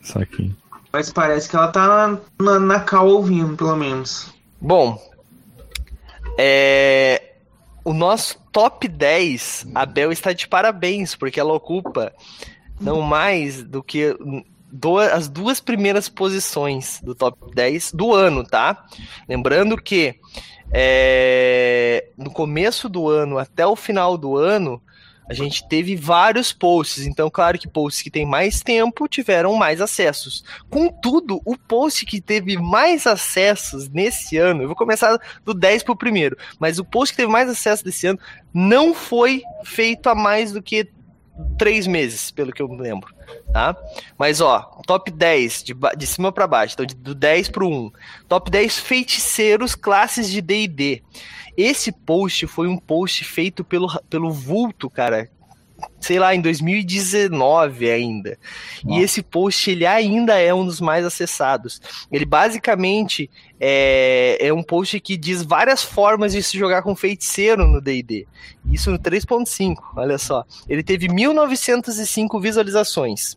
Isso aqui. Mas parece que ela tá na, na cal ouvindo, pelo menos. Bom, é... o nosso top 10, a Bel está de parabéns, porque ela ocupa não mais do que duas, as duas primeiras posições do top 10 do ano, tá? Lembrando que é... no começo do ano até o final do ano, a gente teve vários posts, então claro que posts que têm mais tempo tiveram mais acessos. Contudo, o post que teve mais acessos nesse ano, eu vou começar do 10 para o primeiro, mas o post que teve mais acesso desse ano não foi feito há mais do que três meses, pelo que eu lembro, tá? Mas ó, top 10 de, de cima para baixo, então de, do 10 pro 1. Top 10 feiticeiros classes de D&D. Esse post foi um post feito pelo, pelo Vulto, cara. Sei lá, em 2019 ainda. Nossa. E esse post ele ainda é um dos mais acessados. Ele basicamente é, é um post que diz várias formas de se jogar com feiticeiro no DD. Isso no 3.5, olha só. Ele teve 1905 visualizações,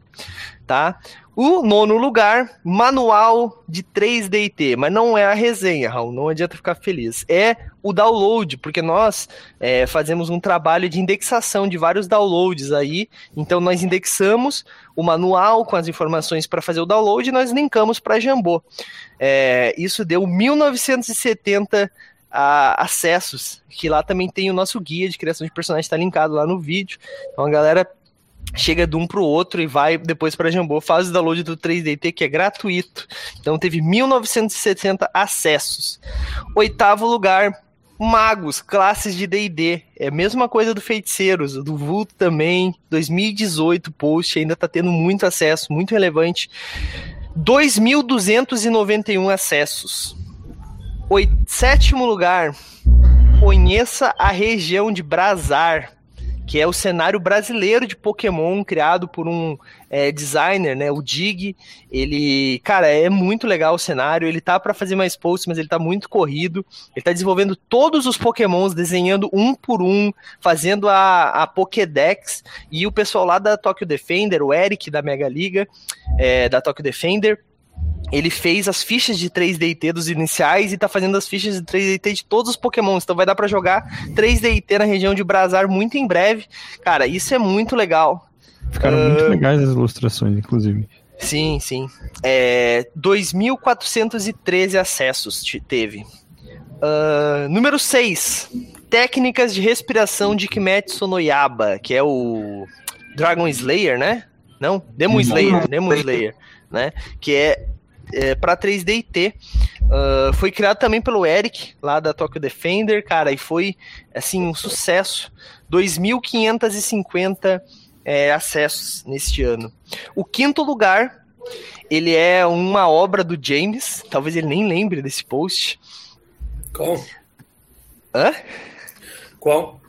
tá? O nono lugar, manual de 3DT, mas não é a resenha, Raul, não adianta ficar feliz. É o download, porque nós é, fazemos um trabalho de indexação de vários downloads aí. Então nós indexamos o manual com as informações para fazer o download e nós linkamos para Jambô. É, isso deu 1970 a, acessos, que lá também tem o nosso guia de criação de personagens, está linkado lá no vídeo. Então a galera chega de um para o outro e vai depois para Jambô, faz o download do 3DT que é gratuito. Então teve 1970 acessos. Oitavo lugar, Magos, classes de D&D. É a mesma coisa do Feiticeiros, do Vulto também. 2018 post, ainda tá tendo muito acesso, muito relevante. 2.291 acessos. Oit... Sétimo lugar, conheça a região de Brazar que é o cenário brasileiro de Pokémon criado por um é, designer, né, o Dig. Ele, cara, é muito legal o cenário. Ele tá para fazer mais posts, mas ele tá muito corrido. Ele tá desenvolvendo todos os Pokémons, desenhando um por um, fazendo a, a Pokédex. E o pessoal lá da Tokyo Defender, o Eric da Mega Liga, é, da Tokyo Defender, ele fez as fichas de 3DT dos iniciais e tá fazendo as fichas de 3DT de todos os Pokémons. Então vai dar para jogar 3DT na região de Brazar muito em breve. Cara, isso é muito legal. Ficaram uh... muito legais as ilustrações, inclusive. Sim, sim. É, 2.413 acessos teve. Uh, número 6. Técnicas de respiração de Kimetsu no Yaba, que é o Dragon Slayer, né? Não? Demon Slayer, Demon Slayer, né? Que é é, para 3D Uh, foi criado também pelo Eric, lá da Tokyo Defender, cara, e foi, assim, um sucesso. 2.550 é, acessos neste ano. O quinto lugar, ele é uma obra do James, talvez ele nem lembre desse post. Qual? Hã? Qual?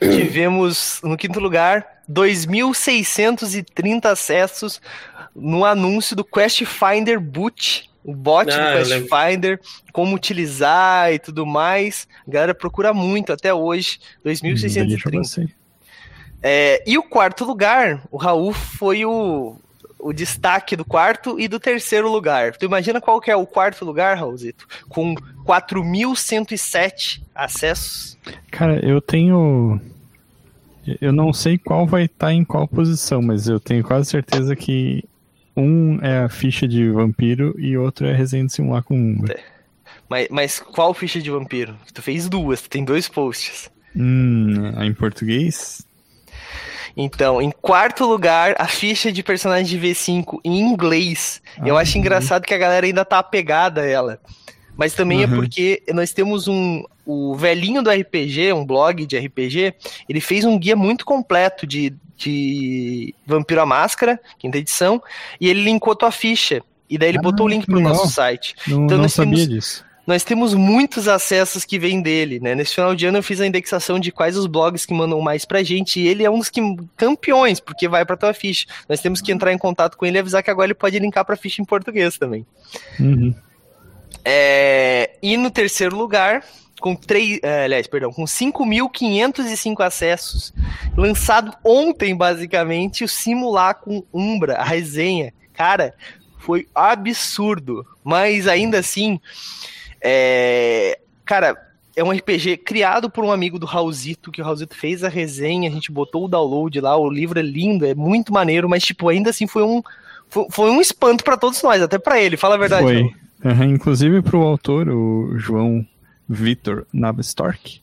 Tivemos, no quinto lugar, 2.630 acessos no anúncio do Quest Finder Boot, o bot ah, do Quest Finder, como utilizar e tudo mais. A galera procura muito até hoje, 2630. Hum, é, e o quarto lugar, o Raul foi o, o destaque do quarto e do terceiro lugar. Tu imagina qual que é o quarto lugar, Raulzito? Com 4.107 acessos. Cara, eu tenho. Eu não sei qual vai estar tá em qual posição, mas eu tenho quase certeza que um é a ficha de vampiro e outro é de simular com Umbra. É. Mas, mas qual ficha de vampiro? Tu fez duas, tu tem dois posts. Hum, em português? Então, em quarto lugar, a ficha de personagem de V5 em inglês. Ah, eu acho uhum. engraçado que a galera ainda tá apegada a ela. Mas também é uhum. é porque nós temos um. O velhinho do RPG, um blog de RPG, ele fez um guia muito completo de, de Vampiro à Máscara, quinta edição, e ele linkou tua ficha. E daí ele ah, botou o link pro legal. nosso site. Não, então, não sabia temos, disso nós temos muitos acessos que vêm dele, né? Nesse final de ano eu fiz a indexação de quais os blogs que mandam mais pra gente, e ele é um dos que, campeões, porque vai pra tua ficha. Nós temos que entrar em contato com ele e avisar que agora ele pode linkar pra ficha em português também. Uhum. É, e no terceiro lugar, com três, é, aliás, perdão, com 5.505 acessos, lançado ontem, basicamente, o Simulacro Umbra, a resenha. Cara, foi absurdo, mas ainda assim, é, cara, é um RPG criado por um amigo do Raulzito, que o Raulzito fez a resenha, a gente botou o download lá, o livro é lindo, é muito maneiro, mas, tipo, ainda assim foi um, foi, foi um espanto para todos nós, até para ele, fala a verdade. Foi. Uhum, inclusive pro autor, o João Vitor Navstork,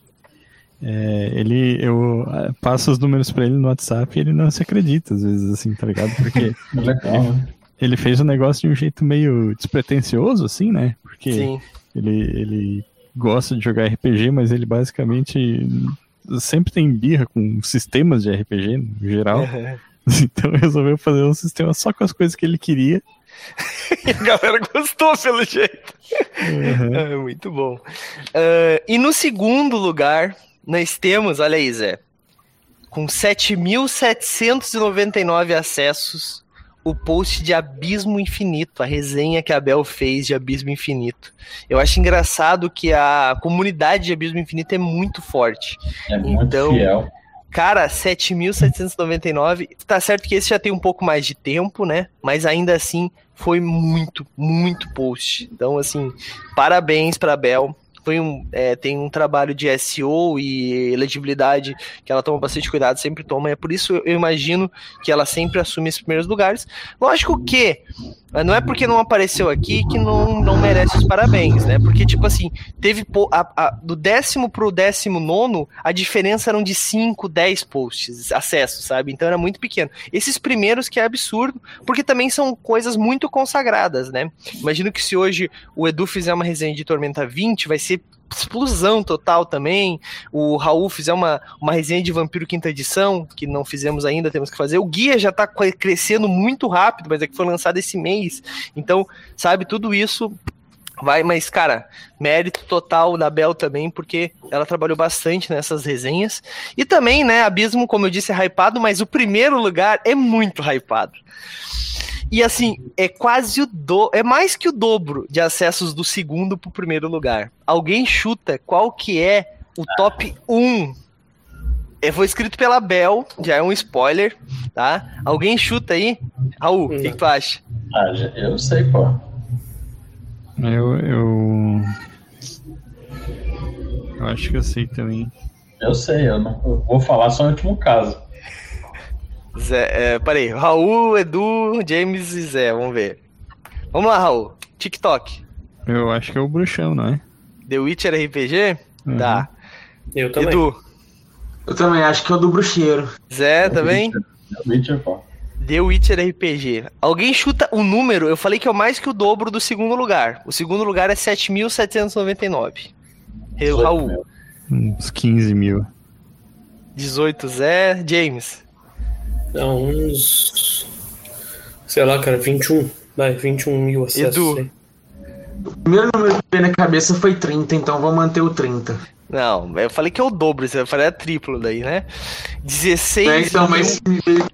é, ele, eu é, passo os números para ele no WhatsApp e ele não se acredita, às vezes, assim, tá ligado? Porque Legal, né? ele fez o negócio de um jeito meio despretensioso, assim, né? Porque Sim. Ele, ele gosta de jogar RPG, mas ele basicamente sempre tem birra com sistemas de RPG no geral. Uhum. Então resolveu fazer um sistema só com as coisas que ele queria. e a galera gostou pelo jeito. Uhum. É, muito bom. Uh, e no segundo lugar, nós temos, olha aí, Zé, com 7.799 acessos, o post de Abismo Infinito, a resenha que a Bel fez de Abismo Infinito. Eu acho engraçado que a comunidade de Abismo Infinito é muito forte. É muito então, fiel. Cara, 7.799. Tá certo que esse já tem um pouco mais de tempo, né? Mas ainda assim foi muito, muito post. Então, assim, parabéns pra Bel um, é, tem um trabalho de SEO e legibilidade que ela toma bastante cuidado, sempre toma. É por isso eu imagino que ela sempre assume esses primeiros lugares. Lógico que não é porque não apareceu aqui que não, não merece os parabéns, né? Porque, tipo assim, teve a, a, do décimo pro décimo nono, a diferença eram de 5, 10 posts, acessos, sabe? Então era muito pequeno. Esses primeiros que é absurdo, porque também são coisas muito consagradas, né? Imagino que se hoje o Edu fizer uma resenha de Tormenta 20, vai ser explosão total também. O Raul fizer uma, uma resenha de Vampiro Quinta Edição, que não fizemos ainda, temos que fazer. O Guia já tá crescendo muito rápido, mas é que foi lançado esse mês. Então, sabe, tudo isso vai, mas, cara, mérito total da Bel também, porque ela trabalhou bastante nessas resenhas. E também, né, Abismo, como eu disse, é hypado, mas o primeiro lugar é muito hypado. E assim, é quase o do, é mais que o dobro de acessos do segundo pro primeiro lugar. Alguém chuta qual que é o top 1? É, foi escrito pela Bel, já é um spoiler, tá? Alguém chuta aí? Raul, o que, que, tu acha? Ah, eu sei, pô. Eu, eu. Eu acho que eu sei também. Eu sei, eu não eu vou falar só no último caso. Zé, é, peraí, Raul, Edu, James e Zé, vamos ver. Vamos lá, Raul. TikTok. Eu acho que é o bruxão, não é? The Witcher RPG? Uhum. Tá. Eu também. Edu. Eu também acho que é o do bruxeiro. Zé, também? The Witcher, pô. The Witcher RPG. Alguém chuta o número? Eu falei que é mais que o dobro do segundo lugar. O segundo lugar é 7.799. Raul. Uns 15 mil. 18 Zé. James. Dá uns. Sei lá, cara, 21. Vai, 21 mil acessos. Edu. O primeiro número que veio na cabeça foi 30, então vou manter o 30. Não, eu falei que é o dobro, eu falei é triplo daí, né? 16 É, então, mas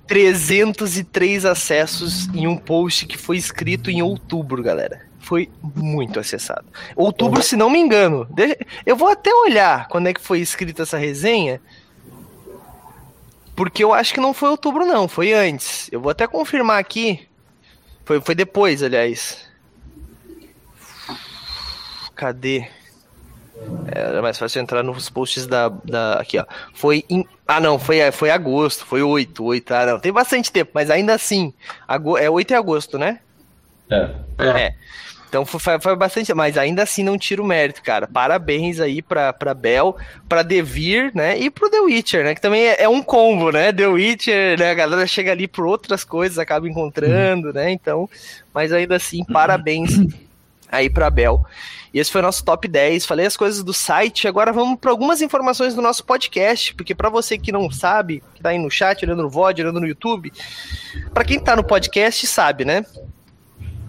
303 acessos em um post que foi escrito em outubro, galera. Foi muito acessado. Outubro, se não me engano. Eu vou até olhar quando é que foi escrita essa resenha. Porque eu acho que não foi outubro, não. Foi antes. Eu vou até confirmar aqui. Foi, foi depois, aliás. Cadê? Era mais fácil entrar nos posts da. da aqui, ó. Foi em. Ah, não, foi, foi agosto. Foi 8. 8. Ah, não. Tem bastante tempo, mas ainda assim. ago- É 8 de agosto, né? É. É. Então foi, foi- bastante, mas ainda assim não tira o mérito, cara. Parabéns aí pra, pra Bel, pra Devir, né? E pro The Witcher, né? Que também é, é um combo, né? The Witcher, né? A galera chega ali por outras coisas, acaba encontrando, né? Então, mas ainda assim, parabéns aí pra Bel. E esse foi o nosso top 10. Falei as coisas do site. Agora vamos para algumas informações do nosso podcast, porque para você que não sabe, que tá aí no chat, olhando no VOD, olhando no YouTube, para quem tá no podcast sabe, né?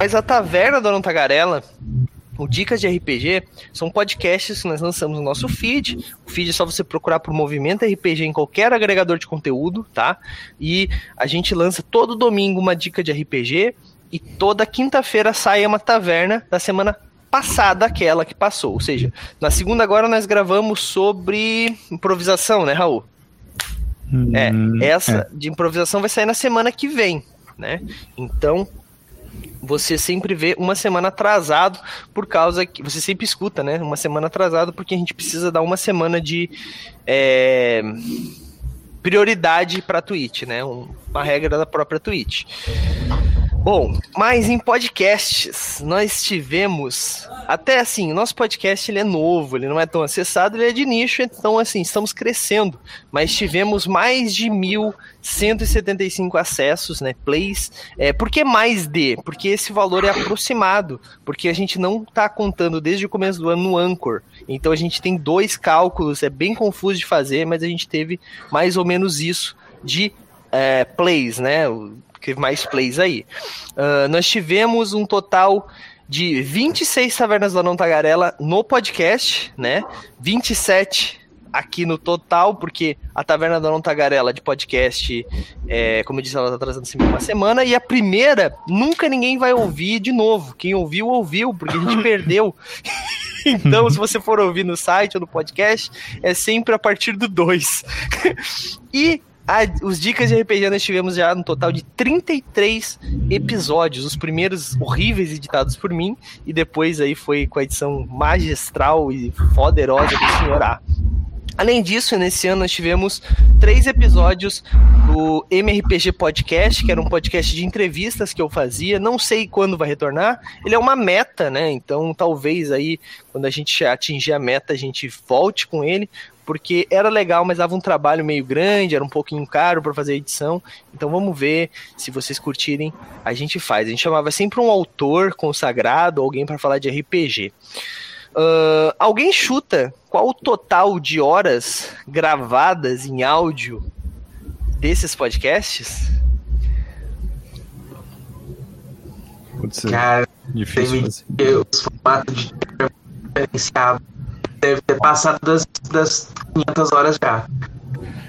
Mas a Taverna da Dona Tagarela, o Dicas de RPG, são podcasts que nós lançamos no nosso feed. O feed é só você procurar por Movimento RPG em qualquer agregador de conteúdo, tá? E a gente lança todo domingo uma dica de RPG e toda quinta-feira sai uma taverna da semana passada aquela que passou. Ou seja, na segunda agora nós gravamos sobre improvisação, né, Raul? É, Hum, essa de improvisação vai sair na semana que vem, né? Então, você sempre vê uma semana atrasado por causa que você sempre escuta, né? Uma semana atrasado porque a gente precisa dar uma semana de é, prioridade para Twitch, né? Um- uma regra da própria Twitch. Bom, mas em podcasts, nós tivemos. Até assim, nosso podcast ele é novo, ele não é tão acessado, ele é de nicho, então assim, estamos crescendo. Mas tivemos mais de 1.175 acessos, né? Plays. É, por que mais de? Porque esse valor é aproximado, porque a gente não está contando desde o começo do ano no Anchor. Então a gente tem dois cálculos, é bem confuso de fazer, mas a gente teve mais ou menos isso de é, plays, né? Teve mais plays aí. Ah, nós tivemos um total de 26 Tavernas da Não Tagarela no podcast, né? 27 aqui no total, porque a Taverna da Não Tagarela de podcast, é, como eu disse, ela tá atrasando sempre uma semana, e a primeira nunca ninguém vai ouvir de novo. Quem ouviu, ouviu, porque a gente perdeu. Então, se você for ouvir no site ou no podcast, é sempre a partir do 2. e a- os dicas de RPG nós tivemos já no total de 33 episódios, os primeiros horríveis editados por mim, e depois aí foi com a edição magistral e poderosa do Senhor A. Além disso, nesse ano nós tivemos três episódios do MRPG Podcast, que era um podcast de entrevistas que eu fazia. Não sei quando vai retornar. Ele é uma meta, né? Então talvez aí, quando a gente atingir a meta, a gente volte com ele. Porque era legal, mas dava um trabalho meio grande, era um pouquinho caro para fazer a edição. Então vamos ver se vocês curtirem, a gente faz. A gente chamava sempre um autor consagrado, alguém para falar de RPG. Ah, alguém chuta qual o total de horas gravadas em áudio desses podcasts? Pode ser Cara, difícil os formatos de diferenciado deve ter passado das, das 500 horas já.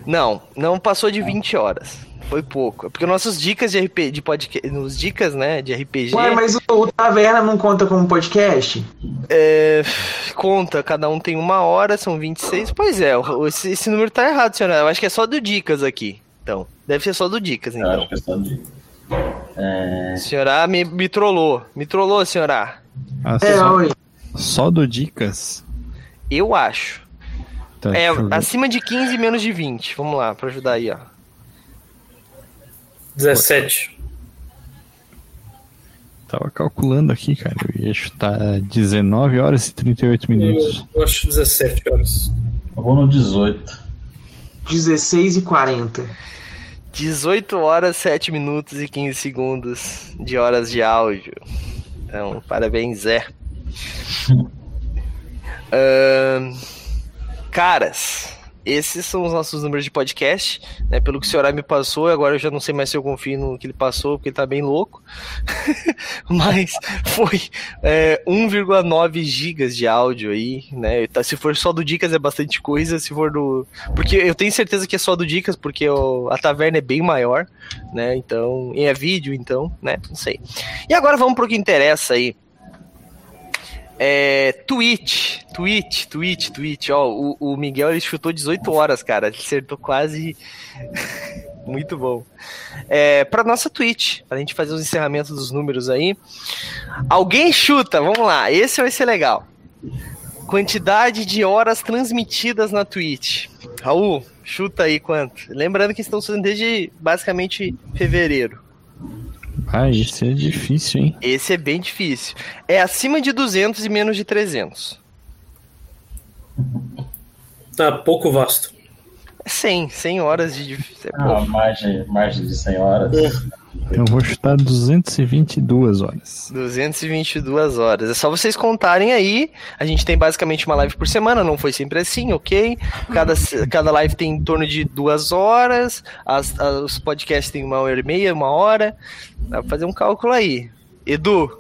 Não, não passou de 20 horas. Foi pouco. É Porque nossos dicas de RPG, de podcast, nos dicas, né, de RPG, Ué, mas o, o Taverna não conta como podcast? é, conta, cada um tem uma hora, são 26. Pois é, o- esse, esse número tá errado, senhora. Eu acho que é só do dicas aqui. Então, deve ser só do dicas, Eu então. acho que é só de. É, Senhora me, me trollou. Me trollou, senhora. Ah, É, só, oi. só do Dicas? Eu acho. Tá, É, acima de 15 e menos de 20. Vamos lá, pra ajudar aí, ó. 17. Tava calculando aqui, cara. Eu ia chutar 19 horas e 38 minutos. Eu, eu acho 17 horas. eu vou no 18. 16 e 40. 18 horas, 7 minutos e 15 segundos de horas de áudio. Então, parabéns, Zé. Ahn, caras, esses são os nossos números de podcast, né? Pelo que o senhor me passou, agora eu já não sei mais se eu confio no que ele passou, porque ele tá bem louco. Mas foi é, 1,9 gigas de áudio aí, né? Tá, se for só do Dicas é bastante coisa, se for do. Porque eu tenho certeza que é só do Dicas, porque a taverna é bem maior, né? Então. E é vídeo, então, né? Não sei. E agora vamos pro que interessa aí. É, Twitch, Twitch, Twitch, Twitch. Ó, o, o Miguel ele chutou 18 horas, cara. Acertou quase. Muito bom. É, para nossa Twitch, para a gente fazer os encerramentos dos números aí. Alguém chuta, vamos lá. Esse vai ser legal. Quantidade de horas transmitidas na Twitch. Raul, chuta aí quanto. Lembrando que estão sendo desde basicamente fevereiro. Ah, esse é difícil, hein? Esse é bem difícil. É acima de 200 e menos de 300. Tá pouco vasto. 100, 100 horas de. É ah, margem, margem de 100 horas. Eu vou chutar 222 horas. 222 horas. É só vocês contarem aí. A gente tem basicamente uma live por semana, não foi sempre assim, ok? Cada, cada live tem em torno de duas horas. As, as, os podcasts têm uma hora e meia, uma hora. Dá pra fazer um cálculo aí. Edu.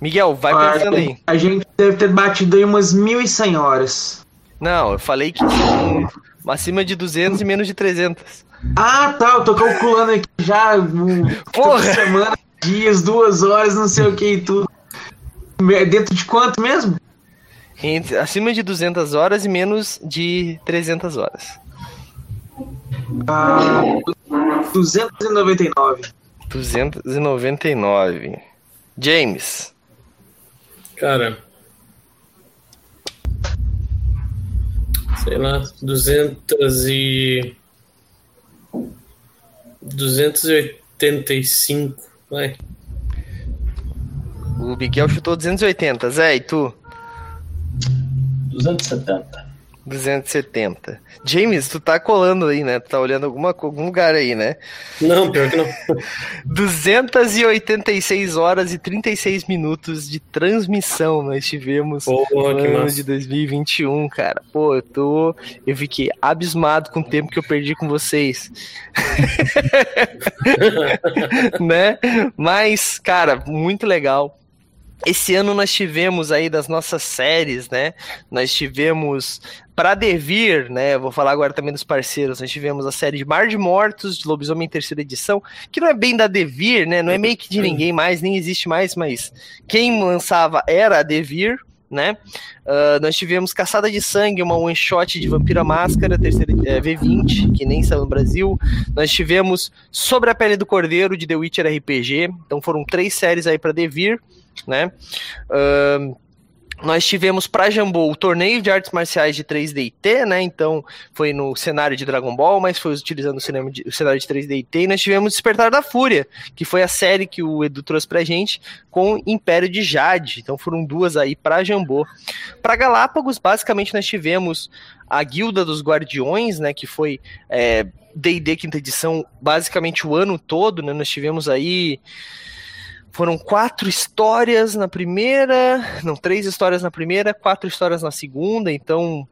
Miguel, vai pensando aí. A gente deve ter batido aí umas 1.100 horas. Não, eu falei que tinha acima de 200 e menos de 300. Ah, tá, eu tô calculando aqui já. Porra! Semana, dias, duas horas, não sei o que e tudo. Dentro de quanto mesmo? Entre, acima de 200 horas e menos de 300 horas. Ah, 299. 299. James. Cara, sei lá, 200 e 285, vai. O Miguel chutou 280, Zé, e tu? 270. 270. James, tu tá colando aí, né? Tu tá olhando alguma, algum lugar aí, né? Não, pior que não. 286 horas e 36 minutos de transmissão nós tivemos Porra, no ano de 2021, cara. Pô, eu tô. Eu fiquei abismado com o tempo que eu perdi com vocês. né? Mas, cara, muito legal. Esse ano nós tivemos aí das nossas séries, né? Nós tivemos para Devir, né? Vou falar agora também dos parceiros. Nós tivemos a série de Mar de Mortos, de Lobisomem terceira edição, que não é bem da Devir, né? Não é que de ninguém mais, nem existe mais, mas quem lançava era a Devir, né? Uh, nós tivemos Caçada de Sangue, uma one shot de Vampira Máscara, terceira é, V20, que nem saiu no Brasil. Nós tivemos Sobre a Pele do Cordeiro, de The Witcher RPG. Então foram três séries aí para Devir né? Uh, nós tivemos para Jambô o torneio de artes marciais de 3DT, né? Então foi no cenário de Dragon Ball, mas foi utilizando o, cinema de, o cenário de 3DT. E nós tivemos Despertar da Fúria, que foi a série que o Edu trouxe pra gente com Império de Jade. Então foram duas aí para Jambô. Para Galápagos, basicamente nós tivemos a Guilda dos Guardiões, né? Que foi D&D é, quinta edição, basicamente o ano todo, né? Nós tivemos aí foram quatro histórias na primeira, não, três histórias na primeira, quatro histórias na segunda, então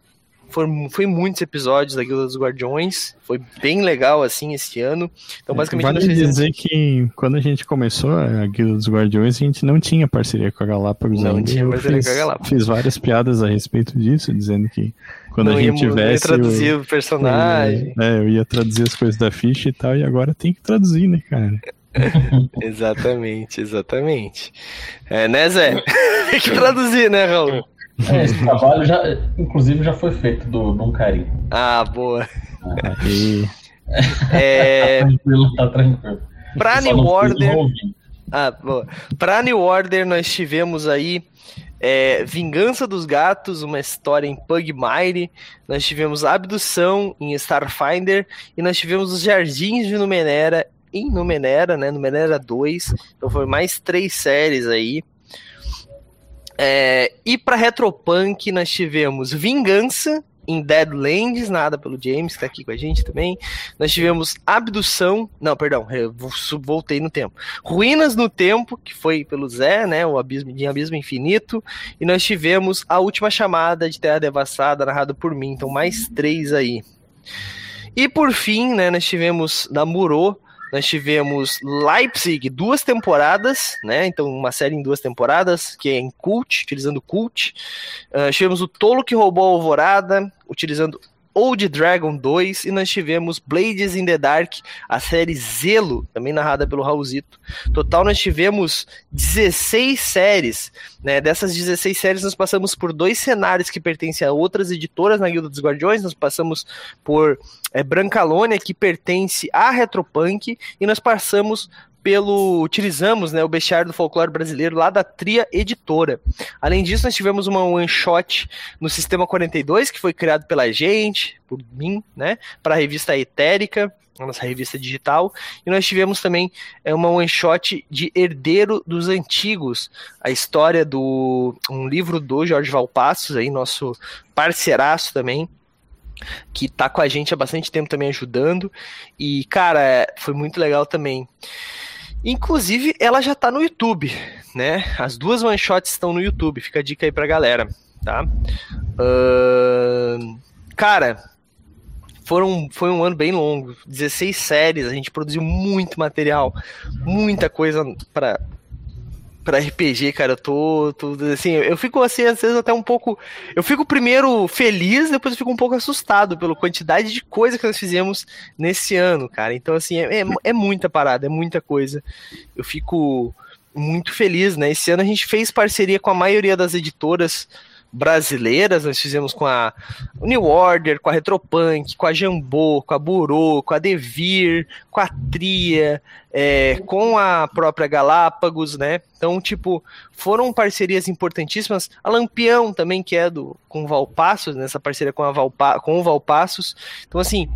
foi, foi muitos episódios da Guilda dos Guardiões, foi bem legal assim esse ano. Então, basicamente, vale dizer que quando a gente começou a Guilda dos Guardiões, a gente não tinha parceria com a Galápagos. Não ainda. tinha parceria fiz, com a Galápagos. Fiz várias piadas a respeito disso, dizendo que quando não a gente tivesse. Eu ia traduzir o personagem. É, eu ia traduzir as coisas da ficha e tal, e agora tem que traduzir, né, cara? exatamente, exatamente. É, né, Zé? Tem que traduzir, né, Raul? É, esse trabalho já, inclusive, já foi feito do Dom Carinho. Ah, boa. Ah, é... tá tranquilo, tá tranquilo. Pra New Order. Ah, boa. Pra New Order, nós tivemos aí é, Vingança dos Gatos, uma história em Pugmire. Nós tivemos Abdução em Starfinder. E nós tivemos Os Jardins de Numenera em Numenera, né? Numenera 2. Então foi mais três séries aí. É, e para Retropunk nós tivemos Vingança in Deadlands, nada pelo James, que tá aqui com a gente também. Nós tivemos Abdução, não, perdão, voltei no tempo. Ruínas no Tempo, que foi pelo Zé, né, o Abismo de Abismo Infinito, e nós tivemos A Última Chamada de Terra Devastada, narrado por mim, então mais três aí. E por fim, né, nós tivemos da Muro, nós tivemos Leipzig, duas temporadas, né? Então, uma série em duas temporadas, que é em Cult, utilizando Cult. Uh, tivemos o Tolo que roubou a Alvorada, utilizando Old Dragon 2 e nós tivemos Blades in the Dark, a série Zelo, também narrada pelo Raulzito. Total nós tivemos 16 séries, né? Dessas 16 séries nós passamos por dois cenários que pertencem a outras editoras na Guilda dos Guardiões, nós passamos por é, Brancalônia, que pertence à Retropunk, e nós passamos pelo utilizamos né, o bestiário do folclore brasileiro lá da Tria Editora. Além disso, nós tivemos uma one shot no Sistema 42 que foi criado pela gente, por mim, né, para a revista Etérica, a nossa revista digital, e nós tivemos também é, uma one shot de Herdeiro dos Antigos, a história do um livro do Jorge Valpassos aí nosso parceiraço também, que tá com a gente há bastante tempo também ajudando. E, cara, foi muito legal também. Inclusive, ela já tá no YouTube, né? As duas one shots estão no YouTube, fica a dica aí pra galera, tá? Uh... Cara, foram, foi um ano bem longo, 16 séries, a gente produziu muito material, muita coisa para para RPG, cara, eu tô, tô, assim, eu fico assim, às vezes até um pouco, eu fico primeiro feliz, depois eu fico um pouco assustado pela quantidade de coisa que nós fizemos nesse ano, cara. Então, assim, é, é, é muita parada, é muita coisa. Eu fico muito feliz, né? Esse ano a gente fez parceria com a maioria das editoras brasileiras, nós fizemos com a New Order, com a Retropunk, com a Jambô, com a Burô, com a Devir, com a Tria, é, com a própria Galápagos, né? Então, tipo, foram parcerias importantíssimas. A Lampião também, que é do com Valpassos, nessa parceria com, a Valpa, com o Valpassos. Então, assim,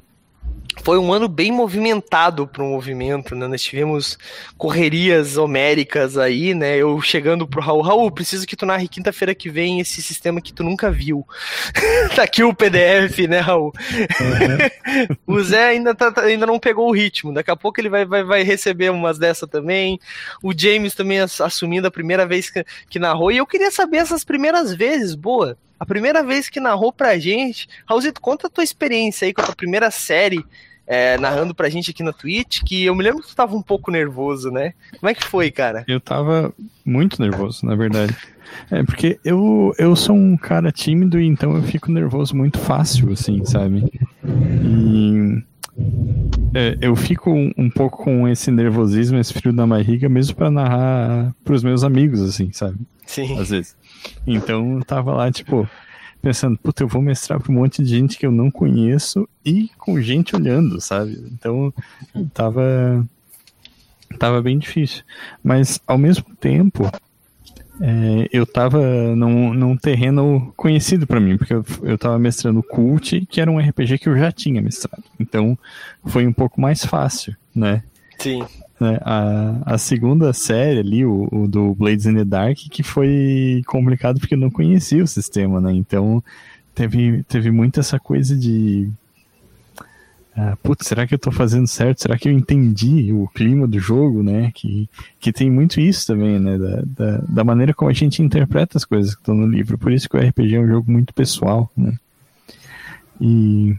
foi um ano bem movimentado para o movimento, né? Nós tivemos correrias homéricas aí, né? Eu chegando pro Raul, Raul, preciso que tu narre quinta-feira que vem esse sistema que tu nunca viu. tá aqui o PDF, né, Raul? Uhum. o Zé ainda, tá, tá, ainda não pegou o ritmo, daqui a pouco ele vai, vai, vai receber umas dessa também. O James também assumindo a primeira vez que, que narrou, e eu queria saber essas primeiras vezes, boa a primeira vez que narrou pra gente. Raulzito, conta a tua experiência aí com a tua primeira série é, narrando pra gente aqui na Twitch, que eu me lembro que tu tava um pouco nervoso, né? Como é que foi, cara? Eu tava muito nervoso, na verdade. É, porque eu, eu sou um cara tímido e então eu fico nervoso muito fácil, assim, sabe? E é, eu fico um, pouco com esse nervosismo, esse frio na barriga, mesmo para narrar pros meus amigos, assim, sabe? Sim. Às vezes. Então eu tava lá, tipo, pensando, puta, eu vou mestrar pra um monte de gente que eu não conheço e com gente olhando, sabe? Então tava. Tava bem difícil. Mas ao mesmo tempo, é, eu tava num, num terreno conhecido para mim, porque eu, eu tava mestrando Cult, que era um RPG que eu já tinha mestrado. Então foi um pouco mais fácil, né? Sim. Né? A, a segunda série ali, o, o, do Blades in the Dark, que foi complicado porque eu não conhecia o sistema, né? Então teve, teve muito essa coisa de. Ah, putz, será que eu tô fazendo certo? Será que eu entendi o clima do jogo, né? Que, que tem muito isso também, né? Da, da, da maneira como a gente interpreta as coisas que estão no livro. Por isso que o RPG é um jogo muito pessoal, né? E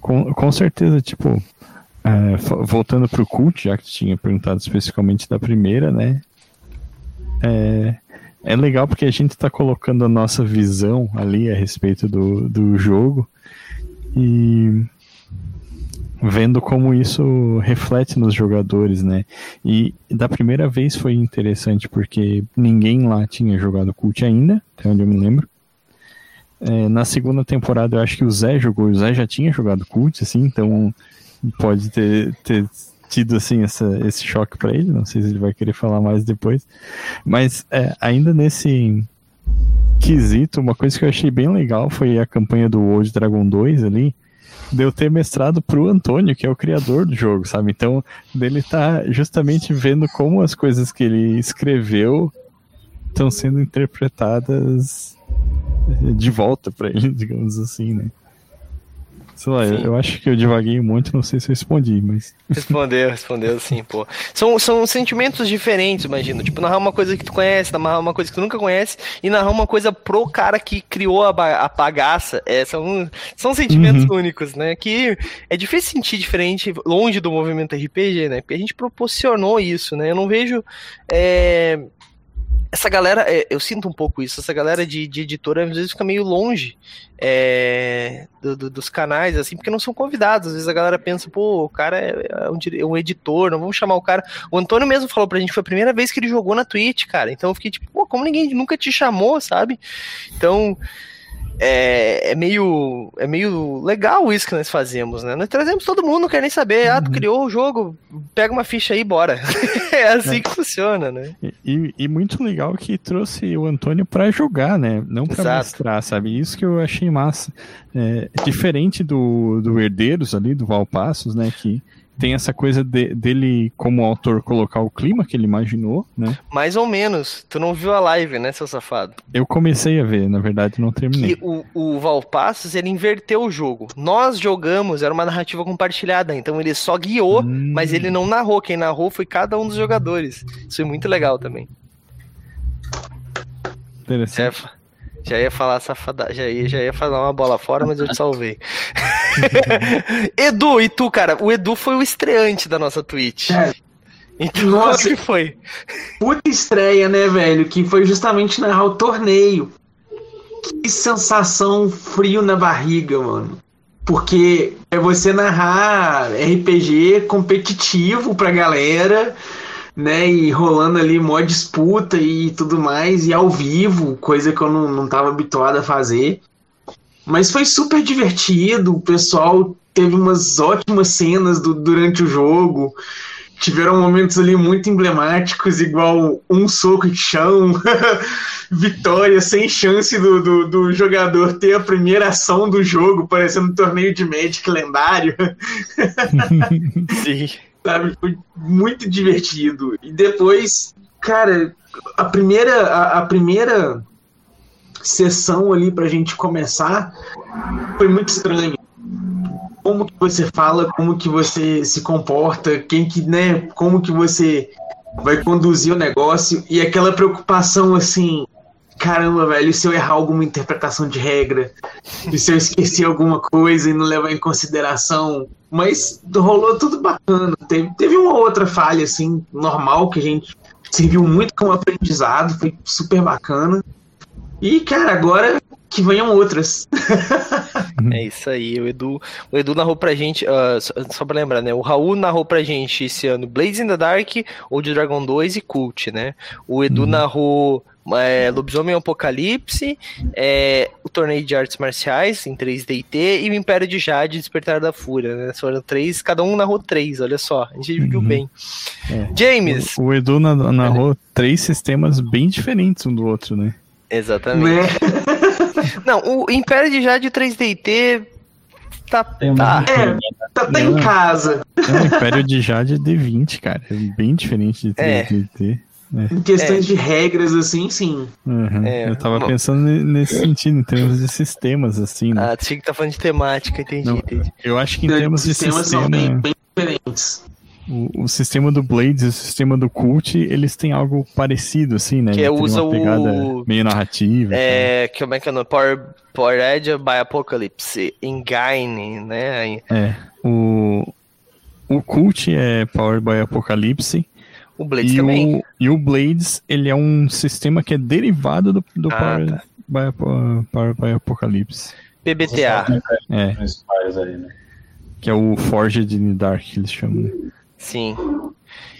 com, com certeza, tipo, é, voltando pro cult, já que tinha perguntado especificamente da primeira, né? É, é legal porque a gente está colocando a nossa visão ali a respeito do, do jogo e vendo como isso reflete nos jogadores, né? E da primeira vez foi interessante porque ninguém lá tinha jogado cult ainda, até onde eu me lembro. É, na segunda temporada eu acho que o Zé jogou, o Zé já tinha jogado cult, assim, então pode ter, ter tido assim essa, esse choque para ele. Não sei se ele vai querer falar mais depois. Mas é, ainda nesse quesito, uma coisa que eu achei bem legal foi a campanha do Old Dragon 2 ali. De eu ter mestrado pro Antônio, que é o criador do jogo, sabe? Então, dele tá justamente vendo como as coisas que ele escreveu estão sendo interpretadas de volta para ele, digamos assim, né? Sei lá, eu, eu, acho que eu divaguei muito, não sei se eu respondi, mas. Respondeu, respondeu sim, pô. São, são sentimentos diferentes, imagino. Tipo, narrar uma coisa que tu conhece, narrar uma coisa que tu nunca conhece, e narrar uma coisa pro cara que criou a, a bagaça. É, são, são sentimentos uhum. únicos, né? Que é difícil sentir diferente longe do movimento RPG, né? Porque a gente proporcionou isso, né? Eu não vejo. É essa galera, é, eu sinto um pouco isso, essa galera de, de editora às vezes fica meio longe é, do, do, dos canais, assim, porque não são convidados. Às vezes a galera pensa, pô, o cara é, é um, é um, editor, não vamos chamar o cara. O Antônio mesmo falou pra gente, foi a primeira vez que ele jogou na Twitch, cara. Então eu fiquei tipo, pô, como ninguém nunca te chamou, sabe? Então é, é, meio é meio legal isso que nós fazemos, né? Nós trazemos todo mundo, não quer nem saber. Ah, tu uhum. criou o jogo, pega uma ficha aí, bora. é assim é. que funciona, né? E, e, muito legal que trouxe o Antônio para jogar, né? Não para mostrar, sabe? Isso que eu achei massa. É, diferente do, do Herdeiros ali, do Valpassos, né? Que tem essa coisa de, dele, como autor, colocar o clima que ele imaginou, né? Mais ou menos. Tu não viu a live, né, seu safado? Eu comecei a ver, na verdade não terminei. O, o Valpassos, ele inverteu o jogo. Nós jogamos, era uma narrativa compartilhada, então ele só guiou, hum. mas ele não narrou. Quem narrou foi cada um dos jogadores. Isso é muito legal também. Interessante. É, já ia falar safada, já ia, já ia falar uma bola fora, mas eu te salvei. Edu, e tu, cara? O Edu foi o estreante da nossa Twitch. É. Então, Nossa, que foi? Puta estreia, né, velho? Que foi justamente narrar o torneio. Que sensação frio na barriga, mano. Porque é você narrar RPG competitivo pra galera né? E rolando ali mó disputa e tudo mais, e ao vivo, coisa que eu não, não tava habituado a fazer. Mas foi super divertido, o pessoal teve umas ótimas cenas do, durante o jogo. Tiveram momentos ali muito emblemáticos, igual um soco de chão, vitória sem chance do, do, do, jogador ter a primeira ação do jogo, parecendo um torneio de Magic lendário. Sim sabe? Foi muito divertido. E depois, cara, a primeira, a, a primeira sessão ali pra gente começar foi muito estranho. Como que você fala, como que você se comporta, quem que, né, como que você vai conduzir o negócio e aquela preocupação assim, caramba, velho, se eu errar alguma interpretação de regra, e se eu esquecer alguma coisa e não levar em consideração. Mas rolou tudo bacana. Teve, teve uma outra falha, assim, normal, que a gente serviu muito como aprendizado, foi super bacana. E, cara, agora que venham outras. é isso aí, o Edu, o Edu narrou pra gente, uh, só, só pra lembrar, né? O Raul narrou pra gente esse ano Blades in the Dark, Old Dragon 2 e Cult, né? O Edu uhum. narrou é, Lobisomem Apocalipse, é, o Torneio de Artes Marciais em 3DT e o Império de Jade Despertar da Fúria, né? Foram três, cada um narrou três, olha só, a gente dividiu uhum. bem. É. James! O, o Edu narrou três sistemas bem diferentes um do outro, né? Exatamente. Não, o Império de Jade 3DT tá. Tá, é, tá, tá em casa. o Império de Jade é D20, cara. É bem diferente de 3DT. É. É. Em questões é. de regras, assim, sim. Uhum. É, eu tava pensando nesse sentido, em termos de sistemas, assim. Né? Ah, tinha que tá falando de temática, entendi, Não, entendi. Eu acho que em termos de sistema... São bem, bem diferentes. O, o, sistema do Blades e o sistema do Cult, eles têm algo parecido, assim, né? Que é, usa o... meio narrativa. É, que como é que é no Power, Power Edge by Apocalypse, Engine, né? É, o... O Cult é Power by Apocalypse, o Blades e também. O, e o Blades, ele é um sistema que é derivado do, do ah, Power, tá. by, Power by Apocalypse. PBTA. É. Né? Que é o Forged in Dark que eles chamam. Né? Sim.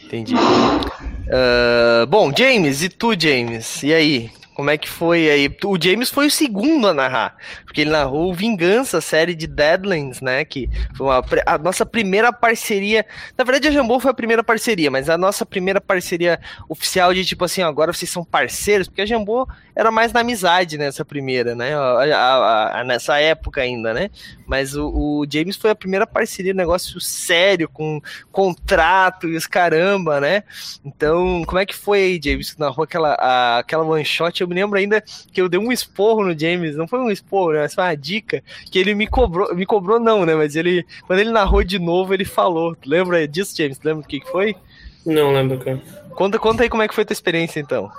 Entendi. Uh, bom, James, e tu, James? E aí? Como é que foi aí? O James foi o segundo a narrar, porque ele narrou Vingança, a série de Deadlands, né? Que foi uma, a nossa primeira parceria. Na verdade, a Jambô foi a primeira parceria, mas a nossa primeira parceria oficial de tipo assim, agora vocês são parceiros, porque a Jambô era mais na amizade nessa primeira, né? A, a, a, nessa época ainda, né? Mas o, o, James foi a primeira parceria, negócio sério, com contrato e os caramba, né? Então, como é que foi aí, James? Narrou aquela, aquela one shot eu me lembro ainda que eu dei um esporro no James, não foi um esporro, né? Mas foi uma dica que ele me cobrou, me cobrou não, né? Mas ele, quando ele narrou de novo, ele falou. Tu lembra disso, James? Tu lembra o que, que foi? Não lembro, cara. Conta, conta aí como é que foi a tua experiência, então.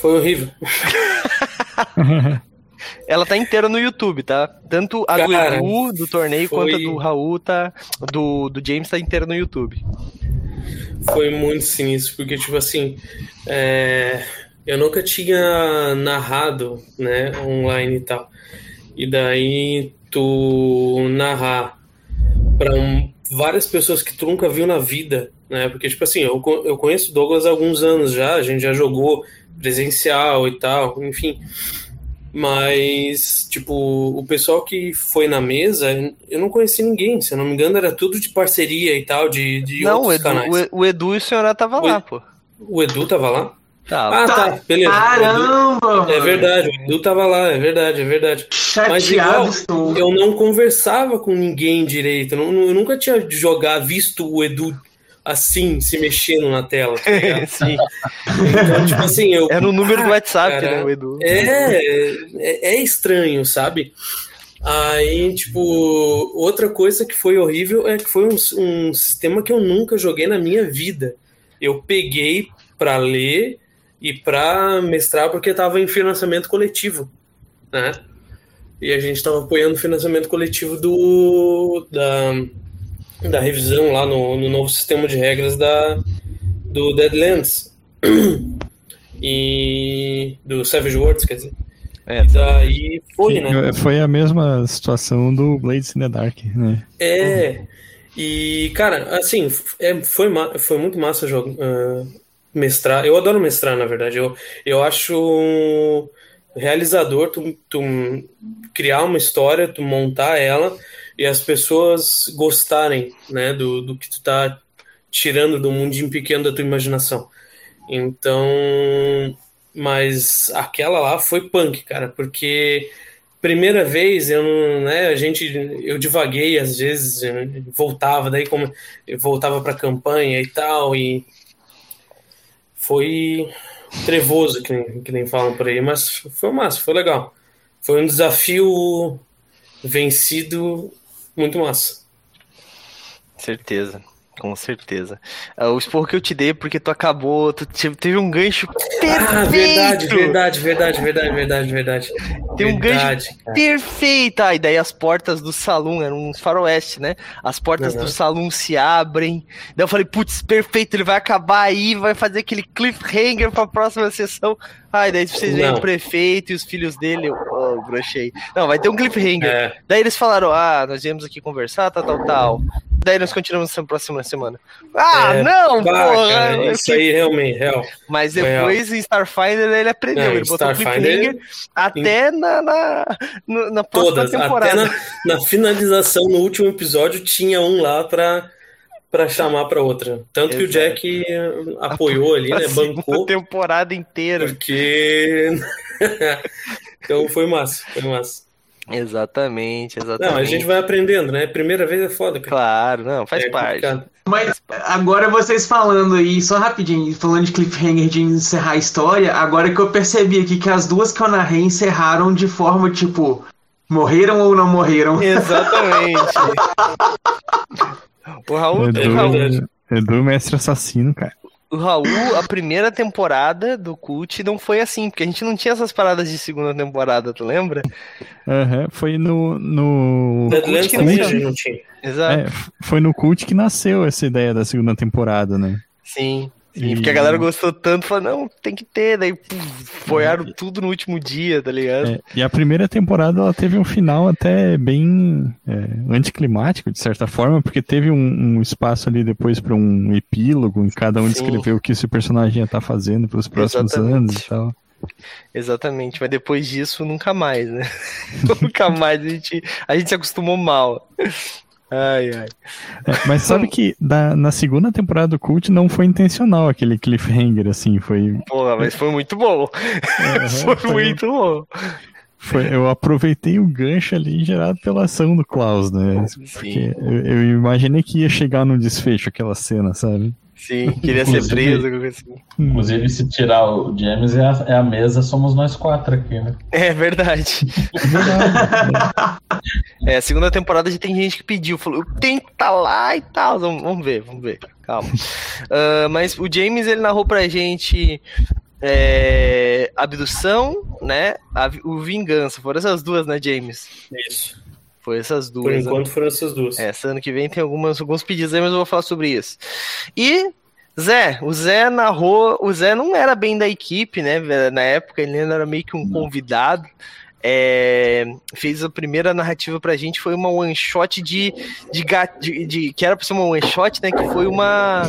Foi horrível. Ela tá inteira no YouTube, tá? Tanto a do Cara, Edu, do torneio, foi- quanto a do Raul, tá? Do, do James tá inteira no YouTube. Foi muito sinistro, porque, tipo assim, é, eu nunca tinha narrado, né, online e tal. E daí tu narrar para várias pessoas que tu nunca viu na vida, né? Porque, tipo assim, eu, eu conheço o Douglas há alguns anos já, a gente já jogou presencial e tal, enfim. Mas, tipo, o pessoal que foi na mesa, eu não conheci ninguém, se eu não me engano, era tudo de parceria e tal, de, de não, o outros Edu, canais. o, E- o Edu e o senhor tava O lá, pô. O Edu tava lá? Tá. Ah, tá, beleza. Caramba, O Edu- É verdade, o Edu tava lá, é verdade, é verdade. Mas Chateado igual, estou. eu não conversava com ninguém direito. Eu, não- eu nunca tinha jogado, visto o Edu assim, se mexendo na tela. Tá. Então, tipo assim, eu. É no número do WhatsApp, Cara, né, o Edu? É, é, é estranho, sabe? Aí, tipo, outra coisa que foi horrível é que foi um, um sistema que eu nunca joguei na minha vida. Eu peguei pra ler e pra mestrar porque tava em financiamento coletivo, né? E a gente tava apoiando o financiamento coletivo do da, da revisão lá no, no novo sistema de regras da, do Deadlands. E do Savage Worlds, quer dizer. É, E daí foi, né? Foi a mesma situação do Blades in the Dark, né? É. E, cara, assim, é, foi, foi muito massa jogo, ah, mestrar. Eu adoro mestrar, na verdade. Eu, eu acho realizador tu, tu criar uma história, tu montar ela e as pessoas gostarem, né, do, do que tu tá tirando do mundinho pequeno da tua imaginação. Então, mas aquela lá foi punk, cara, porque primeira vez eu não, né, a gente eu divaguei às vezes, voltava daí como eu voltava para campanha e tal e foi trevoso que nem, que nem falam por aí, mas foi massa, foi legal. Foi um desafio vencido muito massa. Certeza. Com certeza. Ah, o esporro que eu te dei é porque tu acabou, tu te- teve um gancho perfeito. Ah, verdade, verdade, verdade, verdade, verdade, verdade. Tem um gancho cara. perfeito. Ah, e daí as portas do salão eram uns faroeste, né? As portas Uhum. do salão se abrem. Daí eu falei, putz, perfeito, ele vai acabar aí, vai fazer aquele cliffhanger pra próxima sessão. Ai, daí vocês veem o prefeito e os filhos dele, eu oh, brochei. Não, vai ter um cliffhanger. É, Daí eles falaram, ah, nós viemos aqui conversar, tal, tal, tal. Daí nós continuamos na próxima semana. Ah, É, não, bah, porra! cara, eu isso aí realmente, real. Mas depois em Starfinder ele aprendeu, Não, ele em botou cliffhanger até na, na, no- na próxima Todas, temporada. até na, na finalização, no último episódio, tinha um lá pra, pra chamar pra outra. Tanto que o Exato. Jack apoiou ali, né? Bancou, temporada inteira. porque. então foi massa, foi massa. Exatamente, exatamente. Não, a gente vai aprendendo, né? Primeira vez é foda, cara. Claro, não, faz É parte. complicado. Mas agora vocês falando aí, só rapidinho, falando de cliffhanger de encerrar a história, agora que eu percebi aqui que as duas que eu narrei encerraram de forma tipo, morreram ou não morreram? Exatamente. o Raul, o Raul, verdade. Edu, Edu, mestre assassino, cara. O Raul, a primeira temporada do Cult não foi assim, porque a gente não tinha essas paradas de segunda temporada, tu lembra? Aham, Foi no. no Deadlands que também não tinha. Exato. é, foi no cult que nasceu essa ideia da segunda temporada, né? Sim. Sim, E- porque a galera gostou tanto, falou, não, tem que ter, daí foiaram tudo no último dia, tá ligado? É, e a primeira temporada ela teve um final até bem é, anticlimático, de certa forma, porque teve um, um espaço ali depois para um epílogo, em cada um descrever o que esse personagem ia estar fazendo pelos próximos Exatamente. anos e tal. Exatamente, mas depois disso, nunca mais, né? nunca mais, a gente, a gente se acostumou mal. Ai, ai. É, mas sabe que da- na segunda temporada do Cult não foi intencional aquele cliffhanger, assim, foi. Porra, mas foi muito bom. Aham, foi muito bom. foi- eu aproveitei o gancho ali gerado pela ação do Klaus, né? Porque eu, eu imaginei que ia chegar num desfecho aquela cena, sabe? Sim, queria ser preso. Assim. Inclusive, se tirar o James é a, é a, mesa, somos nós quatro aqui, né? É verdade. é, a segunda temporada já tem gente que pediu, falou, tem que estar tá lá e tal. Vamos, vamos ver, vamos ver. Calma. Uh, mas o James, ele narrou pra gente é, abdução, né? A, o vingança. Foram essas duas, né, James? Isso. Foi essas duas. Por né? enquanto né? foram essas duas. É, esse ano que vem tem algumas, alguns pedidos aí, mas eu vou falar sobre isso. E Zé, o Zé narrou. O Zé não era bem da equipe, né? Na época, ele ainda era meio que um convidado é, fez a primeira narrativa pra gente, foi uma one shot de, de, de, de, que era pra ser uma one shot, né? Que foi uma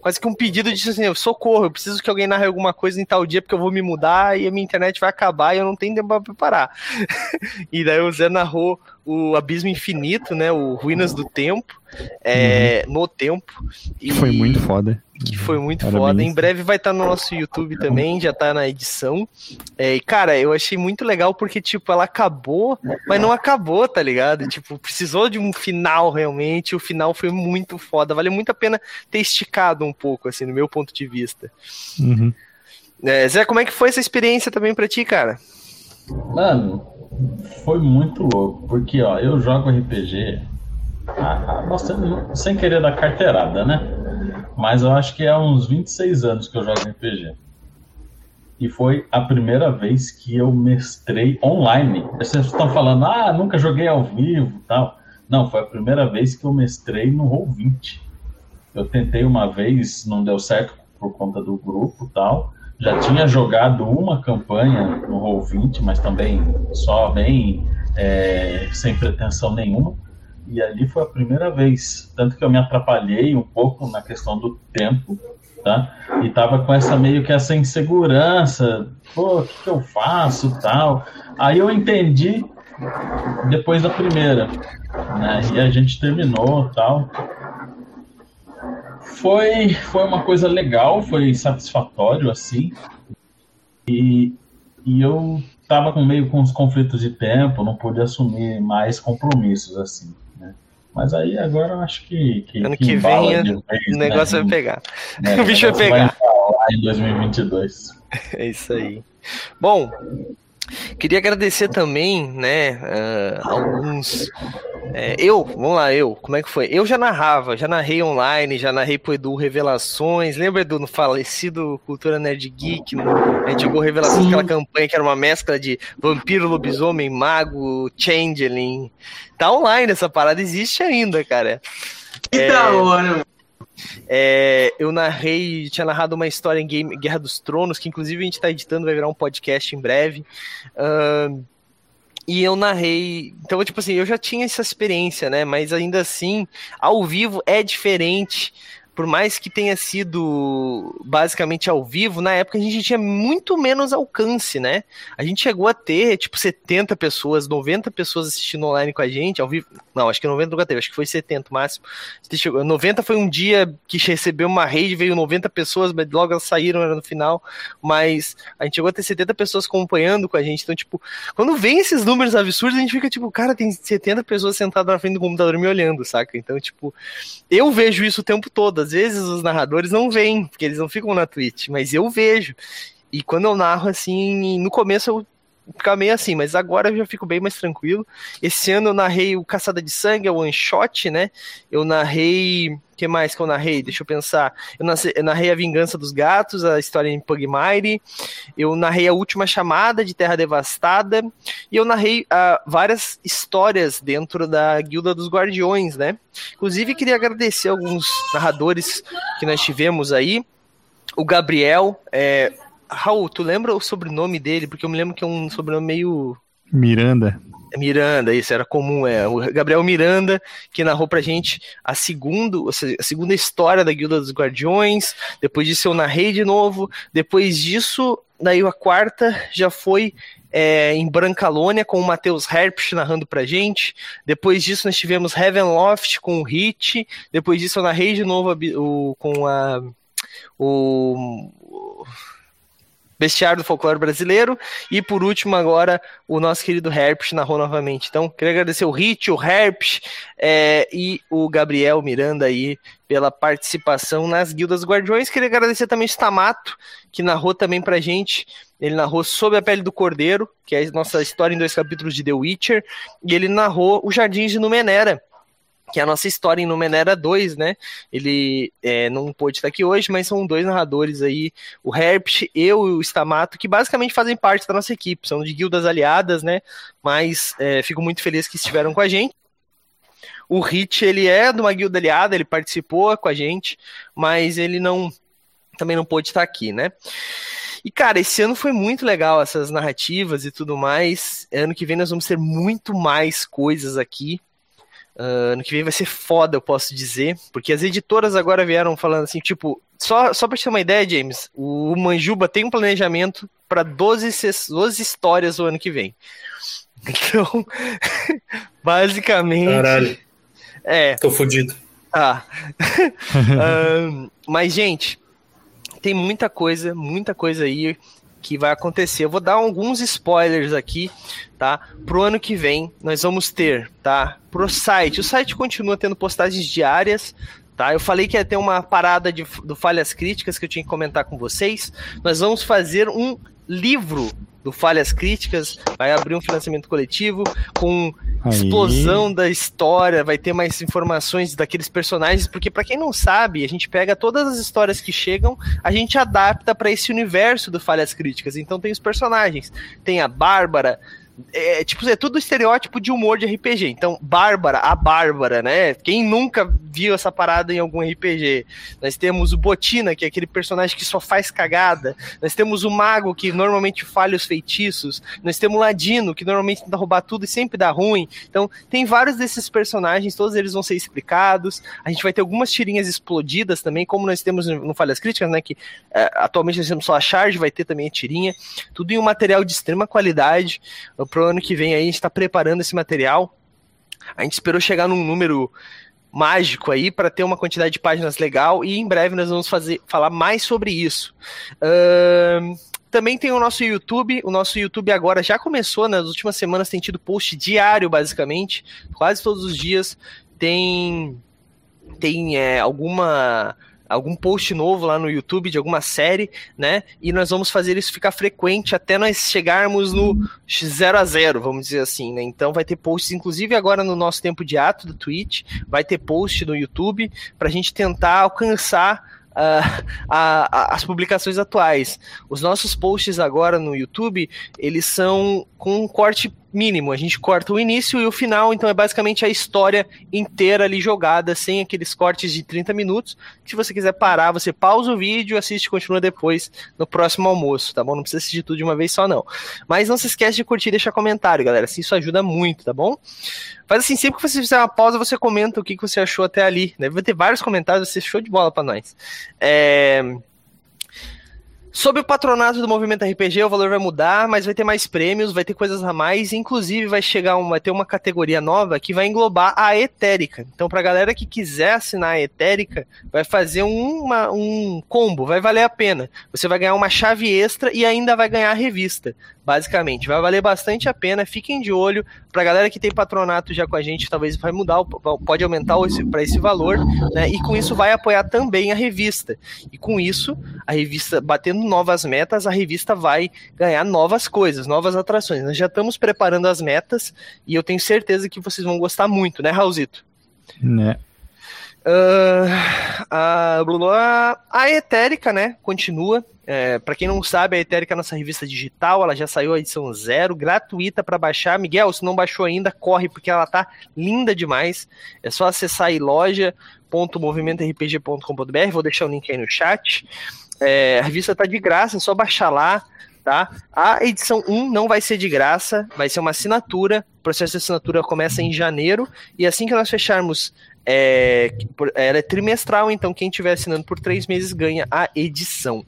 quase que um pedido de assim, socorro, eu preciso que alguém narre alguma coisa em tal dia, porque eu vou me mudar e a minha internet vai acabar e eu não tenho tempo pra preparar. e daí o Zé narrou o Abismo Infinito, né? O Ruínas do Tempo, é, uhum. no tempo. E foi muito foda. Que foi muito Parabéns. foda. Em breve vai estar tá no nosso YouTube também, já tá na edição. É, e, cara, eu achei muito legal porque, tipo, ela acabou, mas não acabou, tá ligado? Tipo, precisou de um final realmente. O final foi muito foda. Vale muito a pena ter esticado um pouco, assim, no meu ponto de vista. Uhum. É, Zé, como é que foi essa experiência também pra ti, cara? Mano, foi muito louco, porque ó, eu jogo RPG ah, ah sem querer dar carteirada, né? Mas eu acho que é uns 26 anos que eu jogo RPG. E foi a primeira vez que eu mestrei online. Vocês estão falando, ah, nunca joguei ao vivo tal. Não, foi a primeira vez que eu mestrei no Roll20. Eu tentei uma vez, não deu certo por conta do grupo tal já tinha jogado uma campanha no Roll20, mas também só bem é, sem pretensão nenhuma. E ali foi a primeira vez. Tanto que eu me atrapalhei um pouco na questão do tempo, tá? E tava com essa meio que essa insegurança. Pô, o que, que eu faço tal? Aí eu entendi depois da primeira, né? E a gente terminou tal foi, foi uma coisa legal, foi satisfatório, assim. E, e eu tava com meio com os conflitos de tempo, não pude assumir mais compromissos, assim. Né? Mas aí agora eu acho que. que ano que, que vem vez, o né? negócio né? vai pegar. É, o bicho vai pegar. Vai em 2022. É isso aí. Bom, Queria agradecer também, né, uh, alguns. É, eu, vamos lá, eu, como é que foi? Eu já narrava, já narrei online, já narrei pro Edu Revelações. Lembra, Edu, no falecido Cultura Nerd Geek? No, a gente jogou Revelações, aquela campanha que era uma mescla de vampiro, lobisomem, mago, changeling. Tá online essa parada, existe ainda, cara. Que é, da hora, mano. É, eu narrei, tinha narrado uma história em Game Guerra dos Tronos, que inclusive a gente está editando, vai virar um podcast em breve. Uh, e eu narrei. Então, tipo assim, eu já tinha essa experiência, né? Mas ainda assim, ao vivo é diferente por mais que tenha sido basicamente ao vivo, na época a gente tinha muito menos alcance, né? A gente chegou a ter, tipo, 70 pessoas, 90 pessoas assistindo online com a gente, ao vivo. Não, acho que 90 nunca teve, acho que foi 70 o máximo. 90 foi um dia que recebeu uma rede, veio 90 pessoas, mas logo elas saíram, era no final. Mas a gente chegou a ter 70 pessoas acompanhando com a gente. Então, tipo, quando vem esses números absurdos, a gente fica tipo, cara, tem 70 pessoas sentadas na frente do computador me olhando, saca? Então, tipo, eu vejo isso o tempo todo às vezes os narradores não veem, porque eles não ficam na Twitch, mas eu vejo. E quando eu narro assim, no começo eu ficava meio assim, mas agora eu já fico bem mais tranquilo. Esse ano eu narrei o Caçada de Sangue, é o One Shot, né? Eu narrei. O que mais que eu narrei? Deixa eu pensar. Eu, eu narrei A Vingança dos Gatos, a história em Pugmire. Eu narrei A Última Chamada de Terra Devastada. E eu narrei uh, várias histórias dentro da Guilda dos Guardiões, né? Inclusive, queria agradecer alguns narradores que nós tivemos aí. O Gabriel, é, Raul, tu lembra o sobrenome dele? Porque eu me lembro que é um sobrenome meio. Miranda. É Miranda, isso era comum, é. O Gabriel Miranda, que narrou pra gente a, segundo, a segunda história da Guilda dos Guardiões. Depois disso eu narrei de novo. Depois disso, daí a quarta já foi é, em Brancalônia com o Matheus Herpsch narrando pra gente. Depois disso nós tivemos Heavenloft com o Hit. Depois disso eu narrei de novo a, o, com a. O, Bestiário do Folclore Brasileiro. E por último, agora, o nosso querido Herpes narrou novamente. Então, queria agradecer o Hit, o Herpes é, e o Gabriel Miranda aí pela participação nas Guildas Guardiões. Queria agradecer também o Stamato, que narrou também pra gente. Ele narrou Sob a Pele do Cordeiro, que é a nossa história em dois capítulos de The Witcher. E ele narrou Os Jardins de Numenera, que é a nossa história em Numenera 2, né? Ele é, não pôde estar aqui hoje, mas são dois narradores aí, o Herpes e o Stamato, que basicamente fazem parte da nossa equipe, são de guildas aliadas, né? Mas é, fico muito feliz que estiveram com a gente. O Hit, ele é de uma guilda aliada, ele participou com a gente, mas ele não também não pôde estar aqui, né? E, cara, esse ano foi muito legal, essas narrativas e tudo mais. Ano que vem nós vamos ter muito mais coisas aqui. Uh, ano que vem vai ser foda, eu posso dizer, porque as editoras agora vieram falando assim, tipo, só, só pra te ter uma ideia, James, o Manjuba tem um planejamento para 12, 12 histórias o ano que vem. Então, basicamente. Caralho. É. Tô fudido. Ah. uh, mas, gente, tem muita coisa, muita coisa aí que vai acontecer. Eu vou dar alguns spoilers aqui, tá? Pro ano que vem, nós vamos ter, tá? Pro site. O site continua tendo postagens diárias, tá? Eu falei que ia ter uma parada de, do falhas críticas que eu tinha que comentar com vocês. Nós vamos fazer um livro do Falhas Críticas, vai abrir um financiamento coletivo com Aí. explosão da história, vai ter mais informações daqueles personagens, porque para quem não sabe, a gente pega todas as histórias que chegam, a gente adapta para esse universo do Falhas Críticas. Então tem os personagens, tem a Bárbara, é, tipo, é tudo estereótipo de humor de RPG. Então, Bárbara, a Bárbara, né? Quem nunca viu essa parada em algum RPG? Nós temos o Botina, que é aquele personagem que só faz cagada. Nós temos o Mago, que normalmente falha os feitiços. Nós temos o Ladino, que normalmente tenta roubar tudo e sempre dá ruim. Então, tem vários desses personagens, todos eles vão ser explicados. A gente vai ter algumas tirinhas explodidas também, como nós temos no Falhas Críticas, né? Que é, atualmente nós temos só a Charge, vai ter também a tirinha. Tudo em um material de extrema qualidade pro ano que vem aí, a gente está preparando esse material. A gente esperou chegar num número mágico aí para ter uma quantidade de páginas legal e em breve nós vamos fazer falar mais sobre isso. Uh, também tem o nosso YouTube. O nosso YouTube agora já começou, né? nas últimas semanas tem tido post diário, basicamente. Quase todos os dias tem, tem é, alguma algum post novo lá no YouTube de alguma série, né? E nós vamos fazer isso ficar frequente até nós chegarmos no 0 a 0, vamos dizer assim, né? Então vai ter posts, inclusive agora no nosso tempo de ato do Twitch, vai ter post no YouTube para a gente tentar alcançar uh, a, a, as publicações atuais. Os nossos posts agora no YouTube, eles são com um corte mínimo. A gente corta o início e o final, então é basicamente a história inteira ali jogada, sem aqueles cortes de 30 minutos. Se você quiser parar, você pausa o vídeo, assiste e continua depois no próximo almoço, tá bom? Não precisa assistir tudo de uma vez só, não. Mas não se esquece de curtir e deixar comentário, galera. Assim, isso ajuda muito, tá bom? Faz assim, sempre que você fizer uma pausa, você comenta o que, que você achou até ali. Né? Vai ter vários comentários, você show de bola para nós. É... Sob o patronato do Movimento RPG, o valor vai mudar, mas vai ter mais prêmios, vai ter coisas a mais, inclusive vai chegar uma, vai ter uma categoria nova que vai englobar a Etérica. Então, pra galera que quiser assinar a Etérica, vai fazer uma, um combo, vai valer a pena. Você vai ganhar uma chave extra e ainda vai ganhar a revista basicamente. Vai valer bastante a pena, fiquem de olho. Pra galera que tem patronato já com a gente, talvez vai mudar, pode aumentar para esse valor, né? E com isso vai apoiar também a revista. E com isso, a revista batendo novas metas, a revista vai ganhar novas coisas, novas atrações. Nós já estamos preparando as metas e eu tenho certeza que vocês vão gostar muito, né, Raulzito? Né. Uh, a, a Etérica, né, continua. É, para quem não sabe, a Etérica é nossa revista digital, ela já saiu a edição zero, gratuita para baixar. Miguel, se não baixou ainda, corre, porque ela tá linda demais. É só acessar aí loja.movimentorpg.com.br, vou deixar o link aí no chat. É, a revista tá de graça, é só baixar lá tá? A edição 1 não vai ser de graça, vai ser uma assinatura. O processo de assinatura começa em janeiro e assim que nós fecharmos é, ela é trimestral, então quem estiver assinando por três meses ganha a edição.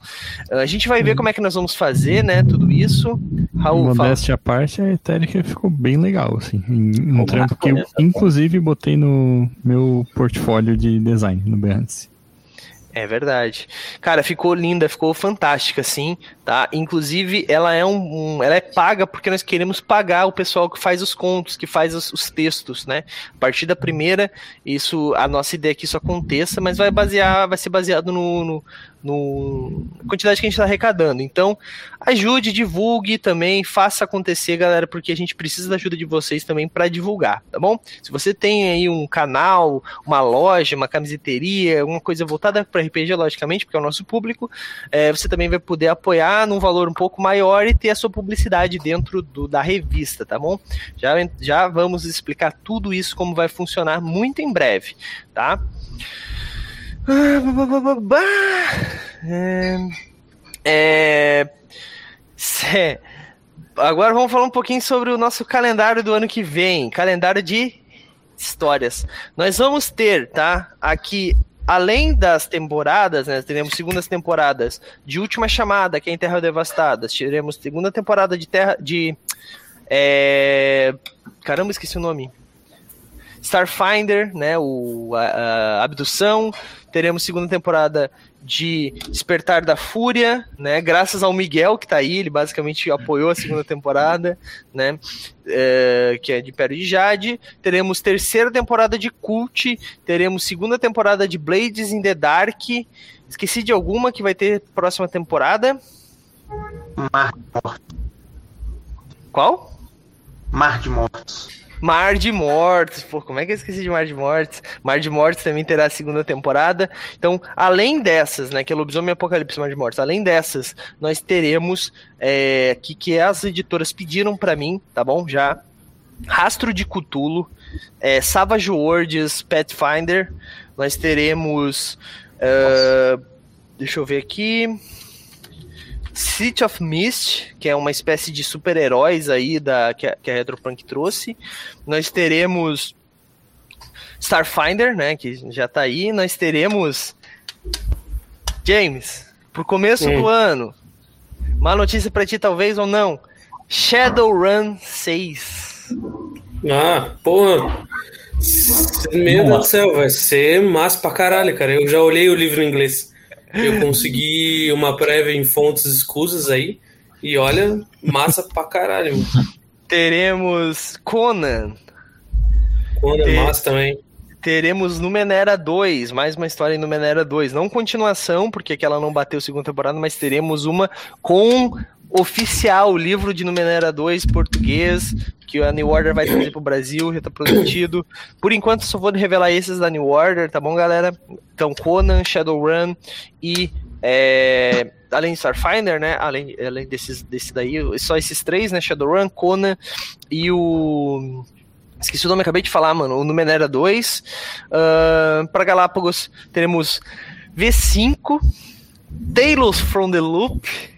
A gente vai ver como é que nós vamos fazer, né? Tudo isso. Raul, Modéstia à parte, a Ethereum ficou bem legal, assim. Um trampo que eu, inclusive, botei no meu portfólio de design no Behance. É verdade. Cara, ficou linda, ficou fantástica, assim, tá? Inclusive, ela é um, um, ela é paga porque nós queremos pagar o pessoal que faz os contos, que faz os, os, textos, né? A partir da primeira, isso, a nossa ideia é que isso aconteça, mas vai basear, vai ser baseado no, no, no quantidade que a gente está arrecadando. Então, ajude, divulgue também, faça acontecer, galera, porque a gente precisa da ajuda de vocês também para divulgar, tá bom? Se você tem aí um canal, uma loja, uma camiseteria, alguma coisa voltada para RPG, logicamente, porque é o nosso público, é, você também vai poder apoiar num valor um pouco maior e ter a sua publicidade dentro do, da revista, tá bom? Já, já vamos explicar tudo isso como vai funcionar muito em breve, tá? É, é, agora vamos falar um pouquinho sobre o nosso calendário do ano que vem, calendário de histórias. Nós vamos ter, tá? Aqui, além das temporadas, né? Teremos segundas temporadas de Última Chamada, que é em Terra Devastada. Teremos segunda temporada de Terra de é... caramba, esqueci o nome. Starfinder, né? O a, a abdução teremos segunda temporada de Despertar da Fúria, né? Graças ao Miguel que tá aí, ele basicamente apoiou a segunda temporada, né? É, que é de Império de Jade. Teremos terceira temporada de Cult, teremos segunda temporada de Blades in the Dark. Esqueci de alguma que vai ter próxima temporada. Mar de Mortos. Qual? Mar de Mortos. Mar de Mortos. Pô, como é que eu esqueci de Mar de Mortos? Mar de Mortos também terá a segunda temporada. Então, além dessas, né, que é Lobisomem Apocalipse Mar de Mortos, além dessas, nós teremos é, que, que as editoras pediram para mim, tá bom? Já. Rastro de Cutulo, é, Savage Worlds, Pathfinder. Nós teremos. Uh, deixa eu ver aqui. City of Mist, que é uma espécie de super-heróis aí da, que a, que a Retropunk trouxe. Nós teremos Starfinder, né, que já tá aí. Nós teremos James, pro começo do ano. Uma notícia para ti talvez ou não. Shadowrun 6. Ah, porra. Meu Deus do céu, vai ser massa pra caralho, cara. Eu já olhei o livro em inglês. Eu consegui uma prévia em fontes escusas aí. E olha, massa pra caralho. Teremos Conan. Conan Ter... massa também. Teremos Numenera 2, mais uma história em Numenera 2. Não continuação, porque aquela não bateu segunda temporada, mas teremos uma com oficial, o livro de Numenera 2 português, que a New Order vai trazer pro Brasil, já tá prometido. Por enquanto, só vou revelar esses da New Order, tá bom, galera? Então, Conan, Shadowrun e. É, além de Starfinder, né? Além, além desses, desse daí, só esses três, né? Shadowrun, Conan e o. Esqueci o nome, acabei de falar, mano. O Numenera 2. Uh, para Galápagos, teremos V5, Tales from the Loop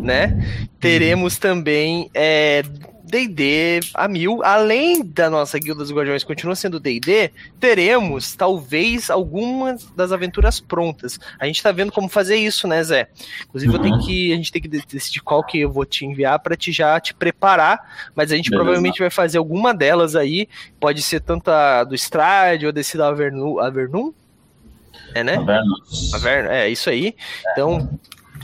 né? Teremos também é, D&D a mil, além da nossa Guilda dos Guardiões continua sendo D&D, teremos talvez algumas das aventuras prontas. A gente tá vendo como fazer isso, né, Zé? Inclusive uhum. eu tenho uhum. que a gente tem que decidir qual que eu vou te enviar para te já te preparar, mas a gente Beleza. provavelmente vai fazer alguma delas aí, pode ser tanto a do Strade ou desse da Avernum, Avernum? É, né? Avernus. Avernus, é, isso aí. Então,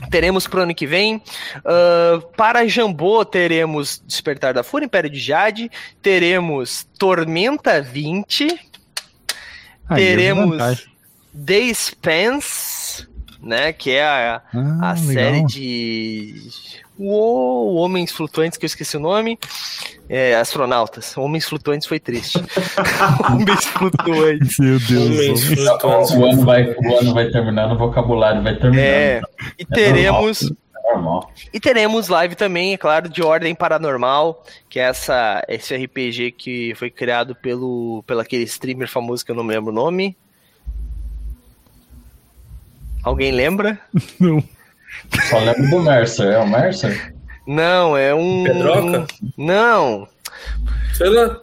Teremos pro ano que vem. Uh, para Jambô, teremos Despertar da Fúria, Império de Jade. Teremos Tormenta 20. Aí, teremos The Spence, né? Que é a, ah, a série de. Uou, Homens Flutuantes, que eu esqueci o nome. É, astronautas. Homens Flutuantes foi triste. homens Flutuantes. Meu Deus. Homens Flutuantes. O ano, vai, o ano vai terminar no vocabulário, vai terminar. É, e é teremos. É normal. E teremos live também, é claro, de Ordem Paranormal, que é essa, esse RPG que foi criado pelo, pelo aquele streamer famoso que eu não me lembro o nome. Alguém lembra? Não. Só lembro do Mercer, é o Mercer? Não, é um. Pedroca? Não. Sei lá.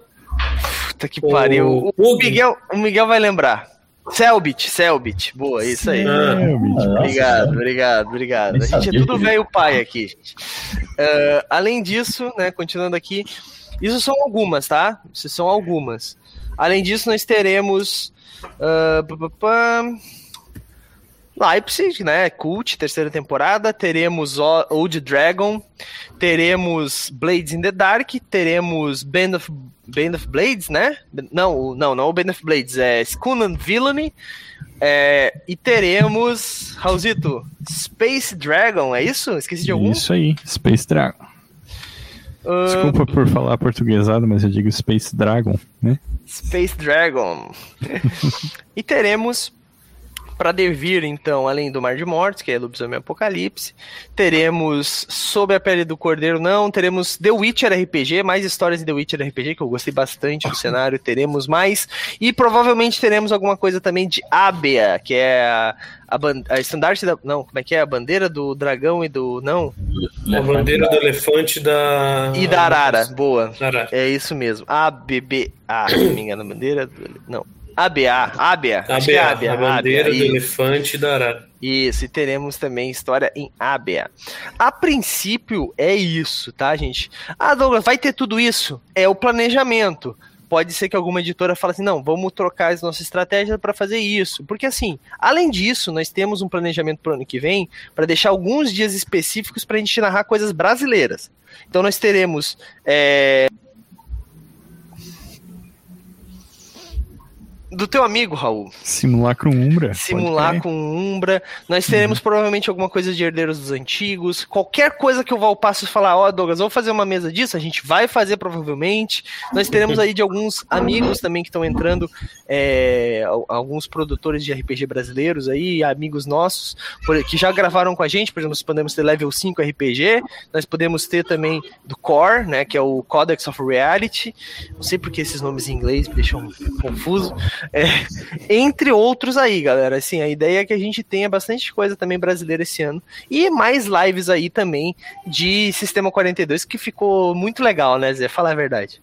Puta que pariu. O, o, Miguel, o Miguel vai lembrar. Selbit, Selbit. Boa, isso aí. Ah, obrigado, obrigado, obrigado. A gente é tudo velho pai aqui, gente. Uh, além disso, né, continuando aqui, isso são algumas, tá? Isso são algumas. Além disso, nós teremos. Uh, Leipzig, né? Cult, terceira temporada. Teremos Old Dragon. Teremos Blades in the Dark. Teremos Band of, Band of Blades, né? Não, não, não o Band of Blades. É Skull and Villainy. É, e teremos, Raulzito, Space Dragon, é isso? Esqueci de algum? Isso aí, Space Dragon. Uh... Desculpa por falar portuguesado, mas eu digo Space Dragon, né? Space Dragon. e teremos para devir, então, além do Mar de Mortos, que é Lobisomem Apocalipse, teremos Sob a Pele do Cordeiro, não, teremos The Witcher RPG, mais histórias de The Witcher RPG, que eu gostei bastante do cenário, teremos mais, e provavelmente teremos alguma coisa também de Abea, que é a, a, a estandarte da. Não, como é que é? A bandeira do dragão e do. Não. A bandeira do elefante da. E da arara, boa. Arara. É isso mesmo. ABBA, se não me engano, bandeira do. Não. ABA, ABA, ABA, é ABA a bandeira ABA, do elefante da arara. Isso, e teremos também história em ABA. A princípio é isso, tá, gente? Ah, Douglas, vai ter tudo isso? É o planejamento. Pode ser que alguma editora fale assim: não, vamos trocar as nossas estratégias para fazer isso. Porque, assim, além disso, nós temos um planejamento para o ano que vem para deixar alguns dias específicos para a gente narrar coisas brasileiras. Então, nós teremos. É do teu amigo, Raul. Simulacro Umbra. Simulacro Umbra. Nós teremos uhum. provavelmente alguma coisa de Herdeiros dos Antigos. Qualquer coisa que o Valpasso falar, ó, oh, Douglas, vamos fazer uma mesa disso, a gente vai fazer provavelmente. Nós teremos aí de alguns amigos também que estão entrando, é, alguns produtores de RPG brasileiros aí, amigos nossos, que já gravaram com a gente, por exemplo, nós podemos ter Level 5 RPG, nós podemos ter também do Core, né, que é o Codex of Reality. Não sei porque esses nomes em inglês me deixam confuso. É, entre outros aí, galera. Assim, a ideia é que a gente tenha bastante coisa também brasileira esse ano. E mais lives aí também de Sistema 42, que ficou muito legal, né, Zé? Fala a verdade.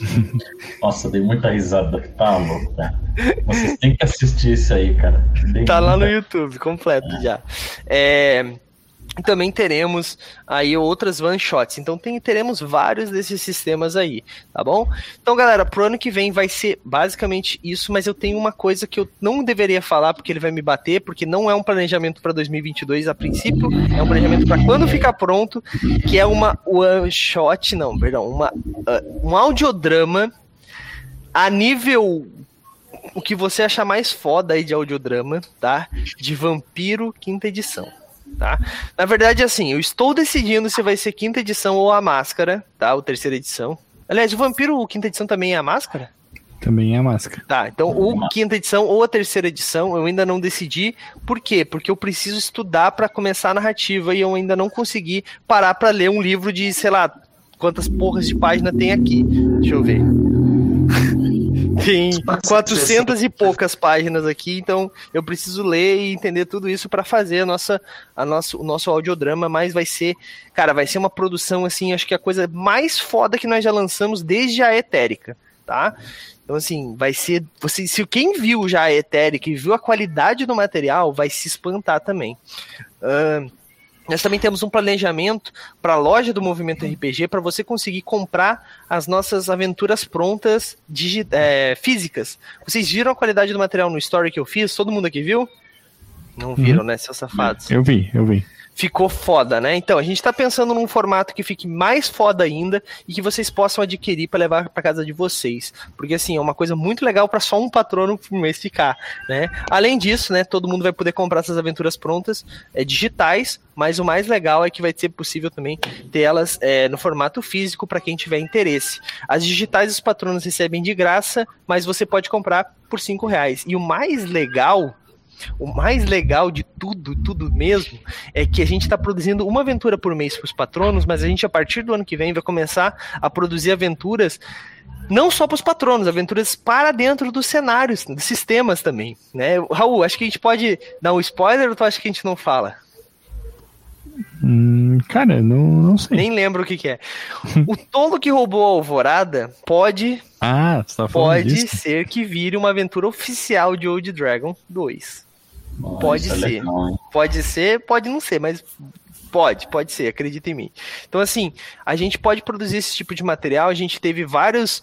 Nossa, dei muita risada. Tá louco, cara. Vocês têm que assistir isso aí, cara. Dei tá muita... lá no YouTube, completo é. já. É, também teremos aí outras one shots. Então tem, teremos vários desses sistemas aí, tá bom? Então, galera, pro ano que vem vai ser basicamente isso, mas eu tenho uma coisa que eu não deveria falar porque ele vai me bater, porque não é um planejamento para 2022 a princípio, é um planejamento para quando ficar pronto, que é uma one shot, não, perdão, uma uh, um audiodrama a nível o que você achar mais foda aí de audiodrama, tá? De Vampiro quinta edição tá? Na verdade, assim, eu estou decidindo se vai ser quinta edição ou a máscara, tá? Ou terceira edição. Aliás, o Vampiro quinta edição também é a máscara? Também é a máscara. Tá, então o quinta edição ou a terceira edição eu ainda não decidi. Por quê? Porque eu preciso estudar para começar a narrativa e eu ainda não consegui parar para ler um livro de, sei lá, quantas porras de página tem aqui. Deixa eu ver. Tem 400 e poucas páginas aqui, então eu preciso ler e entender tudo isso para fazer a nossa, a nosso, o nosso audiodrama, mas vai ser, cara, vai ser uma produção assim, acho que a coisa mais foda que nós já lançamos desde a Etérica, tá? Então, assim, vai ser. Você, se quem viu já a Etérica e viu a qualidade do material, vai se espantar também. Uh, nós também temos um planejamento para a loja do Movimento RPG para você conseguir comprar as nossas aventuras prontas é, físicas. Vocês viram a qualidade do material no story que eu fiz? Todo mundo aqui viu? Não viram, uhum. né, seus safados? Eu vi, eu vi ficou foda, né? Então, a gente tá pensando num formato que fique mais foda ainda e que vocês possam adquirir para levar para casa de vocês. Porque assim, é uma coisa muito legal para só um patrono por mês ficar, né? Além disso, né, todo mundo vai poder comprar essas aventuras prontas, é, digitais, mas o mais legal é que vai ser possível também ter elas é, no formato físico para quem tiver interesse. As digitais os patronos recebem de graça, mas você pode comprar por cinco reais. E o mais legal o mais legal de tudo, tudo mesmo, é que a gente está produzindo uma aventura por mês para os patronos, mas a gente, a partir do ano que vem, vai começar a produzir aventuras não só para os patronos, aventuras para dentro dos cenários, dos sistemas também. Né? Raul, acho que a gente pode dar um spoiler ou tu acha que a gente não fala? Hum, cara, não, não sei. Nem lembro o que, que é. o tolo que roubou a alvorada pode. Ah, tá Pode disso? ser que vire uma aventura oficial de Old Dragon 2 pode é ser. Legal, pode ser, pode não ser, mas pode, pode ser, acredita em mim. Então, assim, a gente pode produzir esse tipo de material. A gente teve vários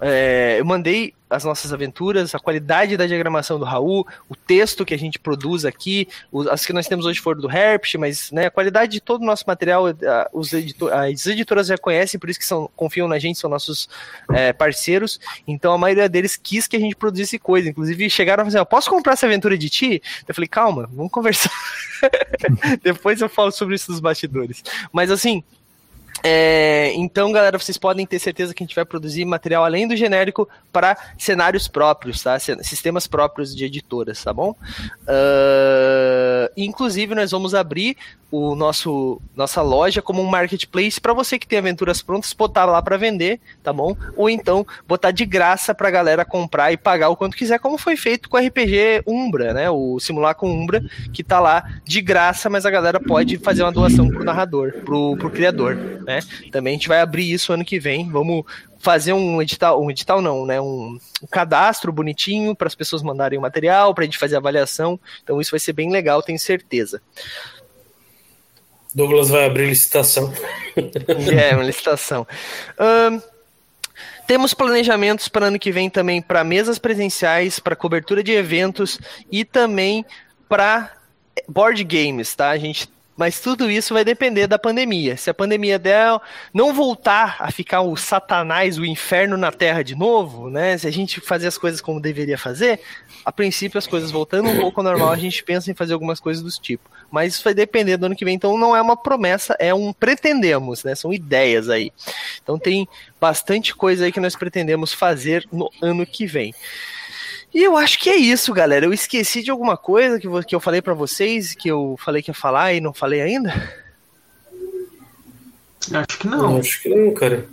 é, eu mandei as nossas aventuras, a qualidade da diagramação do Raul, o texto que a gente produz aqui, os, as que nós temos hoje foram do Herpes, mas né, a qualidade de todo o nosso material, a, os editor, as editoras já conhecem, por isso que são, confiam na gente, são nossos é, parceiros, então a maioria deles quis que a gente produzisse coisa, inclusive chegaram a fazer, posso comprar essa aventura de ti? Eu falei, calma, vamos conversar. Depois eu falo sobre isso nos bastidores. Mas assim, é, então, galera, vocês podem ter certeza que a gente vai produzir material além do genérico para cenários próprios, tá? Sistemas próprios de editoras, tá bom? Uh, inclusive, nós vamos abrir o nosso nossa loja como um marketplace para você que tem aventuras prontas botar lá para vender, tá bom? Ou então botar de graça para galera comprar e pagar o quanto quiser, como foi feito com o RPG Umbra, né? O Simulacro Umbra, que tá lá de graça, mas a galera pode fazer uma doação pro narrador, pro, pro criador, né? Também a gente vai abrir isso ano que vem. Vamos fazer um edital, um edital não, né? Um, um cadastro bonitinho para as pessoas mandarem o material, para a gente fazer a avaliação. Então isso vai ser bem legal, tenho certeza. Douglas vai abrir licitação. é, uma licitação. Um, temos planejamentos para ano que vem também para mesas presenciais, para cobertura de eventos e também para board games, tá? A gente mas tudo isso vai depender da pandemia. Se a pandemia der, não voltar a ficar o satanás, o inferno na terra de novo, né? Se a gente fazer as coisas como deveria fazer, a princípio as coisas voltando um pouco ao normal, a gente pensa em fazer algumas coisas do tipo. Mas isso vai depender do ano que vem. Então não é uma promessa, é um pretendemos, né? São ideias aí. Então tem bastante coisa aí que nós pretendemos fazer no ano que vem. E eu acho que é isso, galera. Eu esqueci de alguma coisa que, que eu falei para vocês, que eu falei que ia falar e não falei ainda? Acho que não. Acho que não, cara.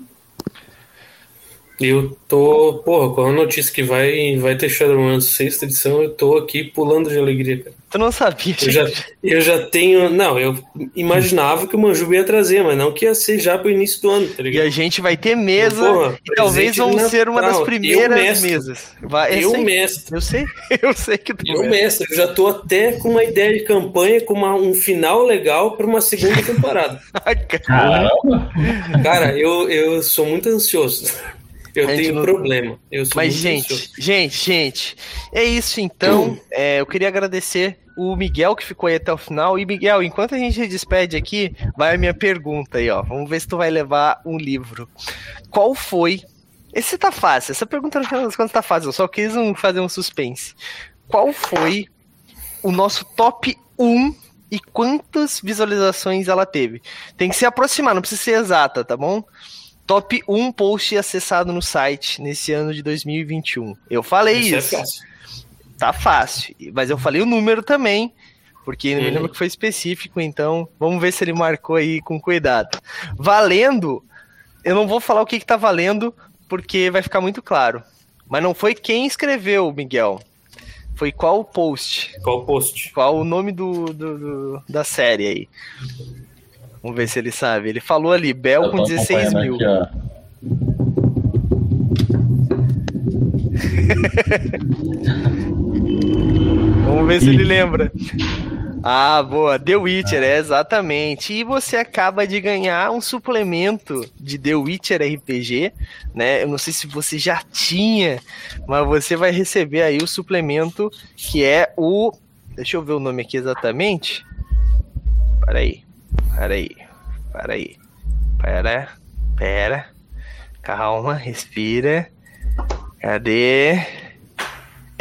Eu tô, porra, com a notícia que vai, vai ter Shadowrun sexta edição, eu tô aqui pulando de alegria, cara. Tu não sabia, eu já, eu já tenho. Não, eu imaginava que o Manjuba ia trazer, mas não que ia ser já pro início do ano, tá ligado? E a gente vai ter mesa porra, e talvez vamos ser uma das primeiras mesas. Vai, eu, eu mestre. Eu sei, eu sei que tu Eu mestre, eu já tô até com uma ideia de campanha, com uma, um final legal para uma segunda temporada. Caramba! Cara, eu, eu sou muito ansioso. Eu tenho não... problema. Eu Mas, gente, ansioso. gente, gente, é isso então. Hum. É, eu queria agradecer o Miguel que ficou aí até o final. E, Miguel, enquanto a gente despede aqui, vai a minha pergunta aí, ó. Vamos ver se tu vai levar um livro. Qual foi. Esse tá fácil. Essa pergunta, no final das contas, tá fácil. Eu só quis um, fazer um suspense. Qual foi o nosso top 1 e quantas visualizações ela teve? Tem que se aproximar, não precisa ser exata, tá bom? Top 1 post acessado no site nesse ano de 2021. Eu falei isso. É isso. É fácil. Tá fácil. Mas eu falei o número também, porque não me lembro que foi específico, então vamos ver se ele marcou aí com cuidado. Valendo, eu não vou falar o que, que tá valendo, porque vai ficar muito claro. Mas não foi quem escreveu, Miguel. Foi qual post? Qual post? Qual o nome do, do, do da série aí? Vamos ver se ele sabe. Ele falou ali, Bel com 16 mil. Aqui, Vamos ver se ele lembra. Ah, boa. The Witcher, é exatamente. E você acaba de ganhar um suplemento de The Witcher RPG, né? Eu não sei se você já tinha, mas você vai receber aí o suplemento que é o. Deixa eu ver o nome aqui exatamente. Peraí. Pera aí. Aí. Pera. Pera. Calma, respira. Cadê?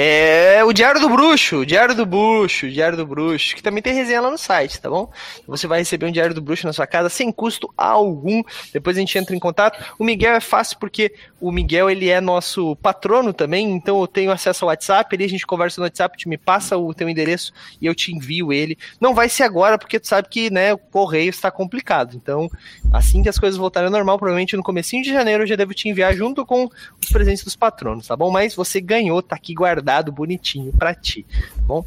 É o Diário do Bruxo, Diário do Bruxo, Diário do Bruxo, que também tem resenha lá no site, tá bom? Você vai receber um Diário do Bruxo na sua casa sem custo algum. Depois a gente entra em contato. O Miguel é fácil porque o Miguel ele é nosso patrono também, então eu tenho acesso ao WhatsApp, ele a gente conversa no WhatsApp, tu me passa o teu endereço e eu te envio ele. Não vai ser agora porque tu sabe que, né, o correio está complicado. Então, assim que as coisas voltarem ao normal, provavelmente no comecinho de janeiro eu já devo te enviar junto com os presentes dos patronos, tá bom? Mas você ganhou, tá aqui guardado guardado bonitinho para ti, tá bom?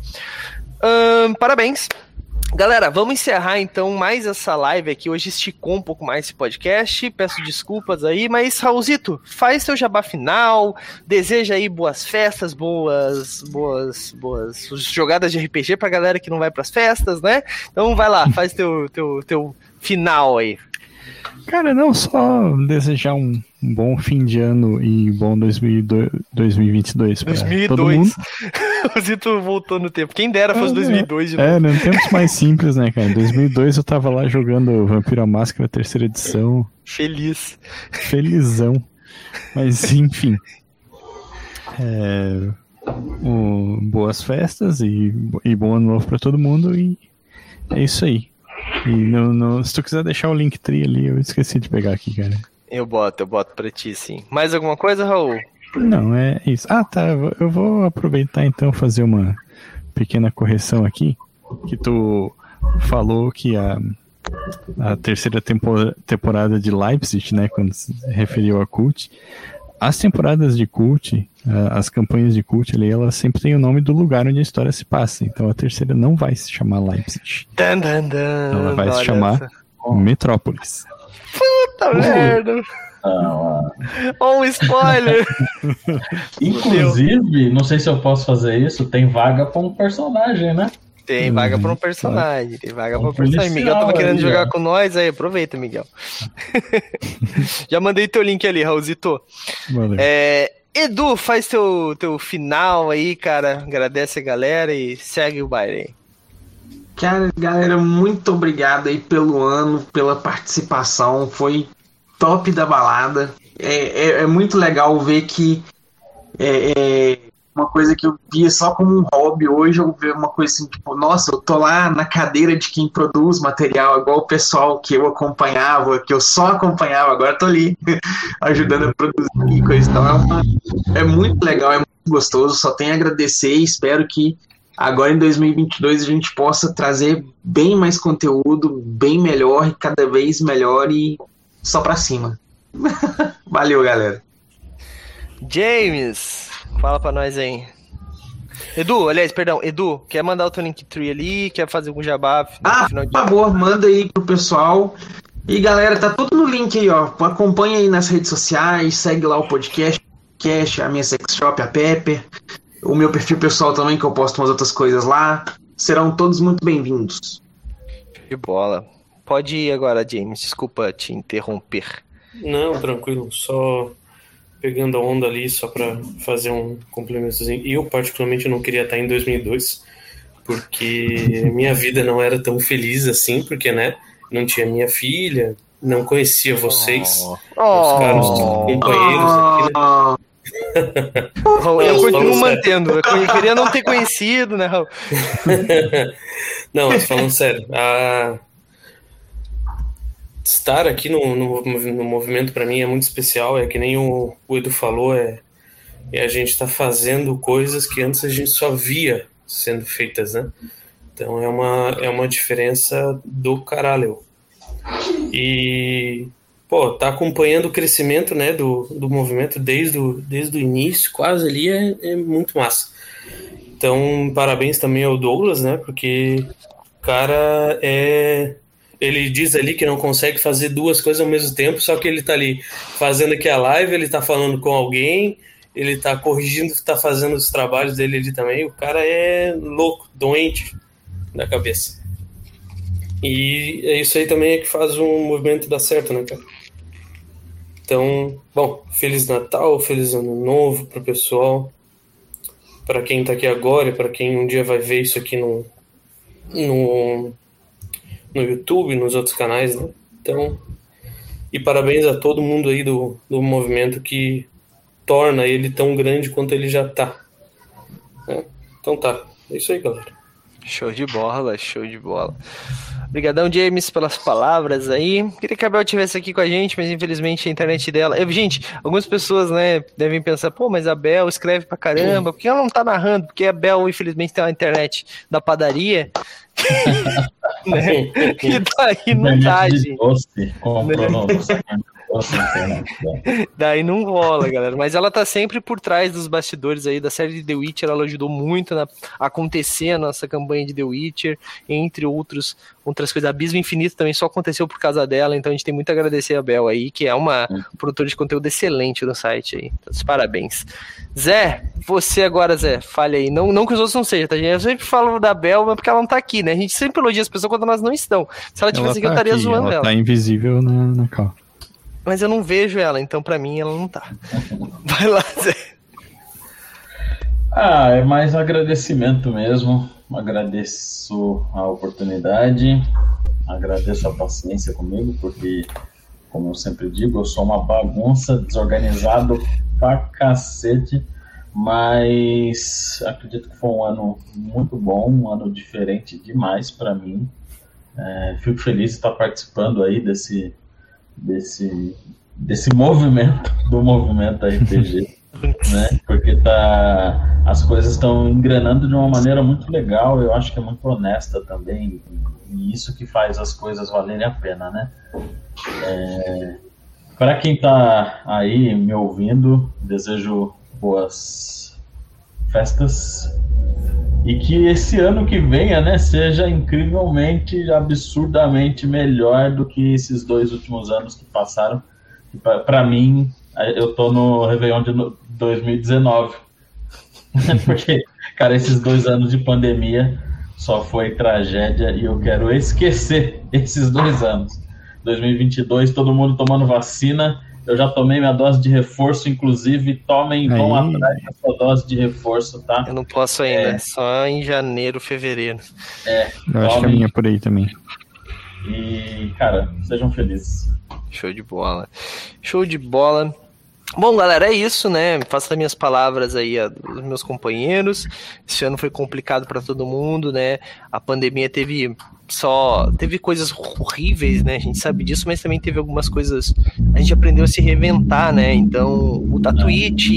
parabéns. Galera, vamos encerrar então mais essa live aqui. Hoje esticou um pouco mais esse podcast. Peço desculpas aí, mas Raulzito, faz seu jabá final. Deseja aí boas festas, boas, boas, boas jogadas de RPG pra galera que não vai pras festas, né? Então vai lá, faz teu, teu, teu final aí. Cara, não só desejar um bom fim de ano e bom 2002, 2022 pra 2002. todo mundo. o Zito voltou no tempo. Quem dera fosse é, 2002 de É, não tempos mais simples, né, cara? Em 2002 eu tava lá jogando Vampiro à Máscara, terceira edição. Feliz. Felizão. Mas, enfim. É, boas festas e, e bom ano novo pra todo mundo e é isso aí. E no, no, se tu quiser deixar o link tri ali, eu esqueci de pegar aqui, cara. Eu boto, eu boto pra ti, sim. Mais alguma coisa, Raul? Não, é isso. Ah, tá. Eu vou aproveitar então fazer uma pequena correção aqui. Que tu falou que a, a terceira temporada de Leipzig, né, quando se referiu a Cult, as temporadas de Cult, as campanhas de Cult ali, elas sempre têm o nome do lugar onde a história se passa. Então a terceira não vai se chamar Leipzig. Dan, dan, dan, ela vai se chamar essa. Metrópolis. Puta merda! Ah, oh, um spoiler! Inclusive, não sei se eu posso fazer isso, tem vaga para um personagem, né? Tem vaga para um personagem, tem vaga para um personagem. Miguel tava querendo aí, jogar ó. com nós, aí aproveita, Miguel. Já mandei teu link ali, Raulzito. É, Edu, faz teu, teu final aí, cara. Agradece a galera e segue o baile aí. Cara, galera, muito obrigado aí pelo ano, pela participação. Foi top da balada. É, é, é muito legal ver que é, é, uma coisa que eu via só como um hobby, hoje eu vejo uma coisa assim, tipo, nossa, eu tô lá na cadeira de quem produz material, igual o pessoal que eu acompanhava, que eu só acompanhava, agora tô ali ajudando a produzir coisa e tal. É, uma, é muito legal, é muito gostoso, só tenho a agradecer e espero que agora em 2022 a gente possa trazer bem mais conteúdo, bem melhor e cada vez melhor e só pra cima. Valeu, galera. James, fala pra nós aí. Edu, aliás, perdão, Edu, quer mandar o teu Linktree ali? Quer fazer algum jabá? Ah, por favor, manda aí pro pessoal. E galera, tá tudo no link aí, ó. Acompanha aí nas redes sociais, segue lá o podcast, podcast a minha sex shop, a Pepper, o meu perfil pessoal também, que eu posto umas outras coisas lá. Serão todos muito bem-vindos. De bola. Pode ir agora, James. Desculpa te interromper. Não, tranquilo. Só pegando a onda ali, só para fazer um complementozinho. Eu, particularmente, não queria estar em 2002, porque minha vida não era tão feliz assim, porque, né, não tinha minha filha, não conhecia vocês, oh. os caros oh. companheiros aqui, né? Raul, eu continuo mantendo. Eu queria não ter conhecido, né, Raul? não, mas falando sério, a estar aqui no, no, no movimento para mim é muito especial. É que nem o, o Edu falou, é, é a gente está fazendo coisas que antes a gente só via sendo feitas, né? Então é uma, é uma diferença do caralho. E, pô, tá acompanhando o crescimento, né, do, do movimento desde o, desde o início, quase ali, é, é muito massa. Então, parabéns também ao Douglas, né, porque o cara é ele diz ali que não consegue fazer duas coisas ao mesmo tempo, só que ele tá ali fazendo aqui a live, ele tá falando com alguém, ele tá corrigindo, tá fazendo os trabalhos dele ali também. O cara é louco, doente da cabeça. E é isso aí também é que faz um movimento dar certo, né, cara? Então, bom, Feliz Natal, Feliz Ano Novo pro pessoal. Para quem tá aqui agora e para quem um dia vai ver isso aqui no, no no YouTube, nos outros canais, né? Então, e parabéns a todo mundo aí do, do movimento que torna ele tão grande quanto ele já tá. É, então tá, é isso aí, galera. Show de bola, show de bola. Obrigadão, James, pelas palavras aí. Queria que a Bel estivesse aqui com a gente, mas infelizmente a internet dela. Eu, gente, algumas pessoas, né, devem pensar, pô, mas a Bel escreve pra caramba, por que ela não tá narrando? Porque a Bel, infelizmente, tem uma internet da padaria. né? E daí não dá, gente. Doce. Né? Daí não rola, galera. Mas ela tá sempre por trás dos bastidores aí da série de The Witcher. Ela ajudou muito na, a acontecer a nossa campanha de The Witcher, entre outros, outras coisas. Abismo Infinito também só aconteceu por causa dela. Então a gente tem muito a agradecer a Bel aí, que é uma hum. produtora de conteúdo excelente no site aí. Então, parabéns. Zé, você agora, Zé, fale aí. Não, não que os outros não sejam, tá, gente? Eu sempre falo da Bel, mas porque ela não tá aqui, né? A gente sempre elogia as pessoas quando elas não estão. Se ela tivesse aqui, tá eu estaria aqui, zoando ela. Ela tá invisível na, na cal. Mas eu não vejo ela, então para mim ela não tá. Vai lá, Zé. Ah, é mais agradecimento mesmo. Agradeço a oportunidade, agradeço a paciência comigo, porque, como eu sempre digo, eu sou uma bagunça, desorganizado pra cacete, mas acredito que foi um ano muito bom, um ano diferente demais para mim. É, fico feliz de estar participando aí desse, desse, desse movimento, do movimento RPG, né? Porque tá, as coisas estão engrenando de uma maneira muito legal, eu acho que é muito honesta também, e isso que faz as coisas valerem a pena, né? É, para quem está aí me ouvindo, desejo boas festas e que esse ano que venha, né, seja incrivelmente, absurdamente melhor do que esses dois últimos anos que passaram. Para mim, eu tô no Réveillon de 2019. Porque, cara, esses dois anos de pandemia só foi tragédia e eu quero esquecer esses dois anos. 2022, todo mundo tomando vacina eu já tomei minha dose de reforço, inclusive tomem, vão atrás da sua dose de reforço, tá? Eu não posso ainda, é. só em janeiro, fevereiro. É. Eu acho que a minha é por aí também. E, cara, sejam felizes. Show de bola. Show de bola. Bom, galera, é isso, né? Faço as minhas palavras aí dos meus companheiros. Esse ano foi complicado para todo mundo, né? A pandemia teve só teve coisas horríveis, né? A gente sabe disso, mas também teve algumas coisas. A gente aprendeu a se reinventar, né? Então, o da Twitch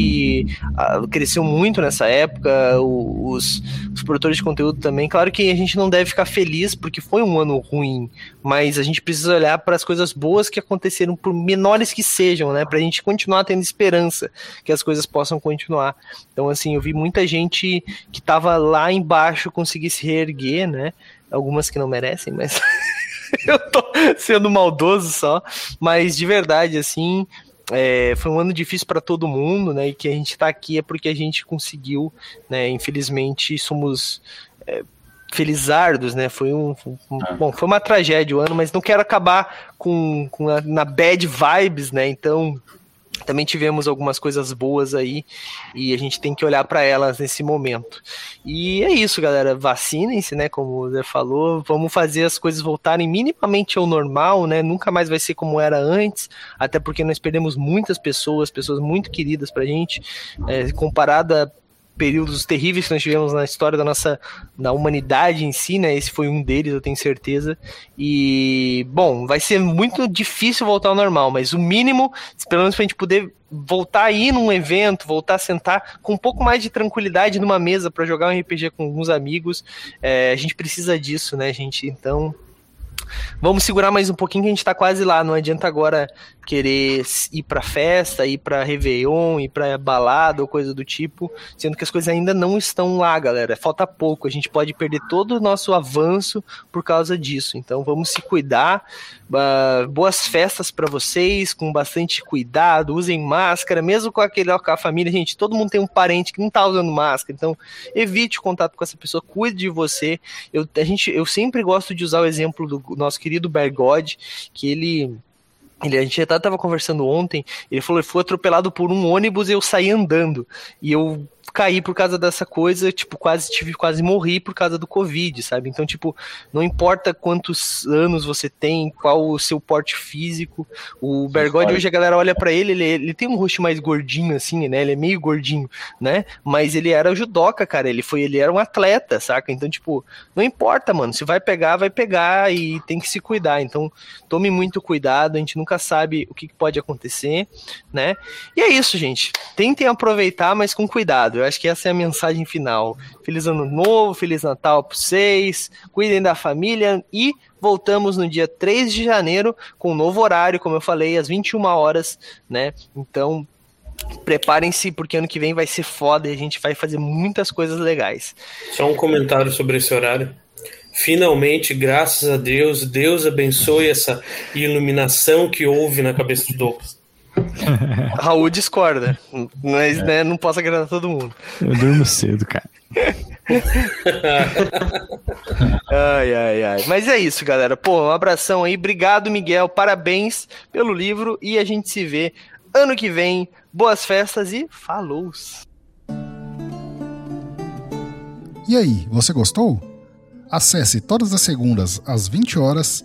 cresceu muito nessa época, os, os produtores de conteúdo também. Claro que a gente não deve ficar feliz porque foi um ano ruim, mas a gente precisa olhar para as coisas boas que aconteceram, por menores que sejam, né? Para a gente continuar tendo esperança que as coisas possam continuar. Então, assim, eu vi muita gente que estava lá embaixo conseguir se reerguer, né? Algumas que não merecem, mas eu tô sendo maldoso só. Mas de verdade, assim, é, foi um ano difícil para todo mundo, né? E que a gente está aqui é porque a gente conseguiu, né? Infelizmente, somos é, felizardos, né? Foi um, um ah. bom, foi uma tragédia o ano, mas não quero acabar com, com a, na bad vibes, né? Então também tivemos algumas coisas boas aí e a gente tem que olhar para elas nesse momento. E é isso, galera. Vacinem-se, né? Como o Zé falou, vamos fazer as coisas voltarem minimamente ao normal, né? Nunca mais vai ser como era antes, até porque nós perdemos muitas pessoas, pessoas muito queridas pra gente, é, comparada períodos terríveis que nós tivemos na história da nossa da humanidade em si, né? Esse foi um deles, eu tenho certeza. E bom, vai ser muito difícil voltar ao normal, mas o mínimo, pelo menos pra gente poder voltar aí num evento, voltar a sentar com um pouco mais de tranquilidade numa mesa para jogar um RPG com alguns amigos, é, a gente precisa disso, né, gente? Então, Vamos segurar mais um pouquinho que a gente tá quase lá. Não adianta agora querer ir pra festa, ir pra Réveillon, ir pra balada ou coisa do tipo, sendo que as coisas ainda não estão lá, galera. Falta pouco. A gente pode perder todo o nosso avanço por causa disso. Então vamos se cuidar. Boas festas para vocês, com bastante cuidado. Usem máscara, mesmo com aquele com a família. Gente, todo mundo tem um parente que não tá usando máscara. Então evite o contato com essa pessoa, cuide de você. Eu, a gente, eu sempre gosto de usar o exemplo do nosso querido Bergode, que ele ele, a gente até tava conversando ontem, ele falou que foi atropelado por um ônibus e eu saí andando. E eu caí por causa dessa coisa, tipo, quase tive, quase morri por causa do Covid, sabe? Então, tipo, não importa quantos anos você tem, qual o seu porte físico. O Bergode hoje a galera olha para ele, ele, ele tem um rosto mais gordinho, assim, né? Ele é meio gordinho, né? Mas ele era judoca, cara. Ele foi, ele era um atleta, saca? Então, tipo, não importa, mano. Se vai pegar, vai pegar e tem que se cuidar. Então, tome muito cuidado, a gente nunca sabe o que pode acontecer, né? E é isso, gente. Tentem aproveitar, mas com cuidado. Eu acho que essa é a mensagem final. Feliz ano novo, feliz Natal para vocês, cuidem da família e voltamos no dia 3 de janeiro com um novo horário, como eu falei, às 21 horas, né? Então, preparem-se porque ano que vem vai ser foda e a gente vai fazer muitas coisas legais. Só um comentário sobre esse horário. Finalmente, graças a Deus, Deus abençoe essa iluminação que houve na cabeça do Douglas. Raul discorda, mas né, não posso agradar todo mundo. Eu durmo cedo, cara. ai, ai, ai. Mas é isso, galera. Pô, um abração aí. Obrigado, Miguel. Parabéns pelo livro. E a gente se vê ano que vem. Boas festas e falou! E aí, você gostou? Acesse todas as segundas às 20 horas